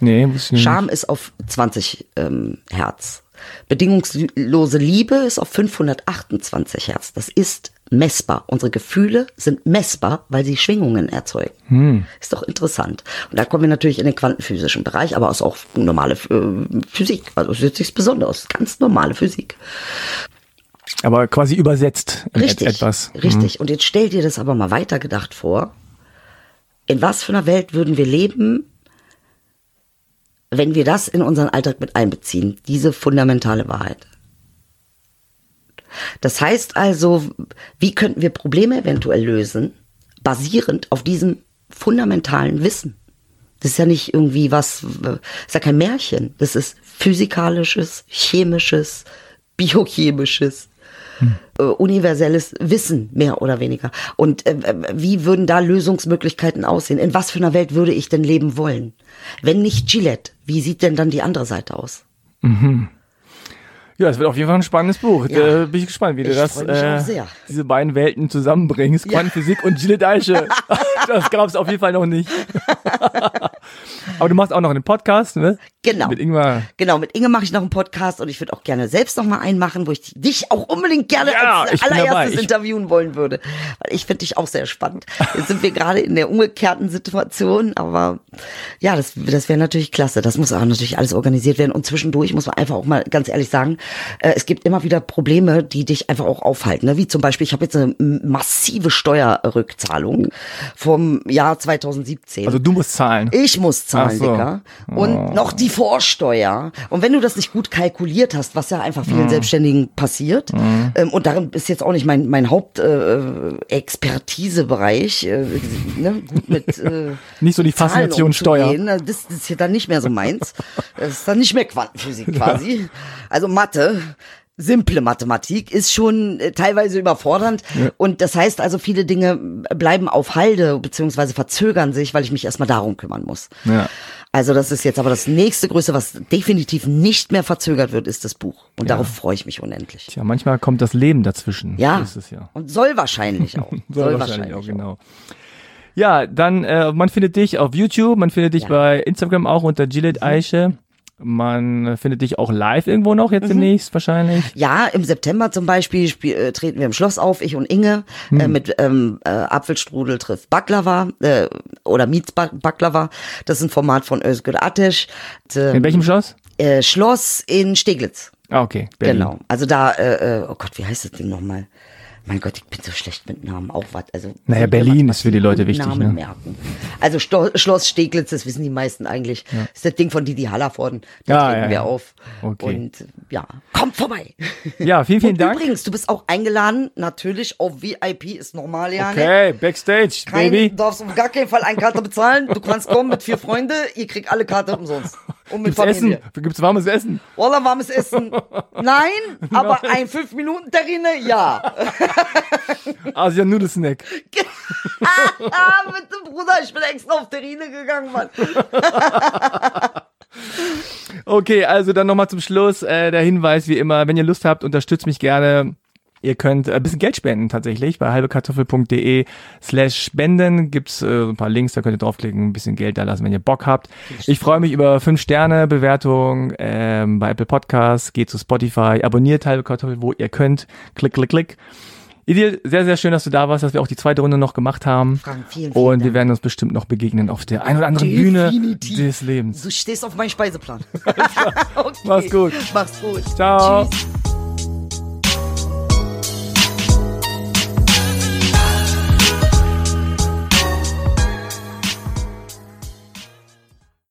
Nee, ich nicht. Scham ist auf 20 ähm, Hertz. Bedingungslose Liebe ist auf 528 Hertz. Das ist messbar. Unsere Gefühle sind messbar, weil sie Schwingungen erzeugen. Ist doch interessant. Und da kommen wir natürlich in den quantenphysischen Bereich, aber ist auch normale äh, Physik. Also es ist nichts Besonderes. Ganz normale Physik. Aber quasi übersetzt Richtig. etwas. Richtig. Und jetzt stell dir das aber mal weitergedacht vor. In was für einer Welt würden wir leben, wenn wir das in unseren Alltag mit einbeziehen? Diese fundamentale Wahrheit. Das heißt also, wie könnten wir Probleme eventuell lösen, basierend auf diesem fundamentalen Wissen? Das ist ja nicht irgendwie was, das ist ja kein Märchen. Das ist physikalisches, chemisches, biochemisches, äh, universelles Wissen, mehr oder weniger. Und äh, wie würden da Lösungsmöglichkeiten aussehen? In was für einer Welt würde ich denn leben wollen? Wenn nicht Gillette, wie sieht denn dann die andere Seite aus? Ja, es wird auf jeden Fall ein spannendes Buch. Ja. Da bin ich gespannt, wie du Ich das, mich auch sehr. diese beiden Welten zusammenbringst. Quantenphysik und Gilles Eiche. das gab es auf jeden Fall noch nicht. Aber du machst auch noch einen Podcast, ne? Genau. Mit Ingmar. Genau, mit Inge mache ich noch einen Podcast und ich würde auch gerne selbst noch mal einen machen, wo ich dich auch unbedingt gerne Ja, als allererstes interviewen wollen würde. Weil ich finde dich auch sehr spannend. Jetzt sind wir gerade in der umgekehrten Situation, aber ja, das, das wäre natürlich klasse. Das muss aber natürlich alles organisiert werden und zwischendurch muss man einfach auch mal ganz ehrlich sagen, äh, es gibt immer wieder Probleme, die dich einfach auch aufhalten. Ne? Wie zum Beispiel, ich habe jetzt eine massive Steuerrückzahlung vom Jahr 2017. Also du musst zahlen. Ich muss zahlen, so. Dicker. Und noch die Vorsteuer. Und wenn du das nicht gut kalkuliert hast, was ja einfach vielen Selbstständigen passiert, ähm, und darin ist jetzt auch nicht mein, mein Hauptexpertisebereich, äh, ne, gut mit äh, Nicht so die Faszination Steuer. ne, Das, das ist ja dann nicht mehr so meins. Das ist dann nicht mehr Quantenphysik quasi. Also Mathe simple Mathematik ist schon äh, teilweise überfordernd. Und das heißt also, viele Dinge bleiben auf Halde beziehungsweise verzögern sich, weil ich mich erstmal darum kümmern muss. Ja. Also das ist jetzt aber das nächste Größe, was definitiv nicht mehr verzögert wird, ist das Buch. Und darauf freue ich mich unendlich. Tja, manchmal kommt das Leben dazwischen. Ja. Ja. Und soll wahrscheinlich auch. Soll, wahrscheinlich auch, genau. Ja, dann, äh, man findet dich auf YouTube, man findet dich Ja. bei Instagram auch unter Gillette Eiche. Man äh, findet dich auch live irgendwo noch Mhm. jetzt demnächst wahrscheinlich. Ja, im September zum Beispiel spiel, äh, treten wir im Schloss auf, ich und Inge, äh, mit ähm, äh, Apfelstrudel trifft Baklava äh, oder Meets Bak- Baklava. Das ist ein Format von Özgür Ateş. In Ähm, welchem Schloss? äh, Schloss in Steglitz. Ah, okay. Berlin. Genau. Also da, äh, äh, oh Gott, wie heißt das Ding nochmal? Mein Gott, ich bin so schlecht mit Namen. Auch was. Also, Naja, Berlin immer ist für die Leute wichtig, Namen ne? merken. Also Sto Schloss Steglitz, das wissen die meisten eigentlich. ist das Ding von Didi Hallervorden. Da Ja, treten ja, wir ja. auf. Okay. Und ja, kommt vorbei. Ja, vielen, vielen Dank. übrigens, du bist auch eingeladen, natürlich auf VIP ist normal, ja. ne? Okay, Backstage, Kein, Baby. Du darfst auf gar keinen Fall eine Karte bezahlen. Du kannst kommen mit vier Freunden, ihr kriegt alle Karte umsonst. Und mit Gibt's Essen? Familie. Gibt's warmes Essen? Wallah, warmes Essen. Nein, aber ein 5-Minuten-Terrine, ja. Asian Nudelsnack. ah, bitte, Bruder, ich bin extra auf Terrine gegangen, Mann. Okay, also dann nochmal zum Schluss äh, der Hinweis, wie immer, wenn ihr Lust habt, unterstützt mich gerne. Ihr könnt äh, ein bisschen Geld spenden tatsächlich. Bei halbekartoffel.de slash spenden gibt's äh, ein paar Links, da könnt ihr draufklicken, ein bisschen Geld da lassen, wenn ihr Bock habt. Ich freue mich über 5 Sterne Bewertung ähm, bei Apple Podcasts, geht zu Spotify, abonniert halbe Kartoffel, wo ihr könnt. Klick, klick, klick. Idil, sehr, sehr schön, dass du da warst, dass wir auch die zweite Runde noch gemacht haben. Frank, vielen, vielen Und wir werden uns bestimmt noch begegnen auf der ein oder anderen Bühne Definitiv. des Lebens. Du stehst auf meinen Speiseplan. okay. Mach's gut. Mach's gut. Ciao. Tschüss.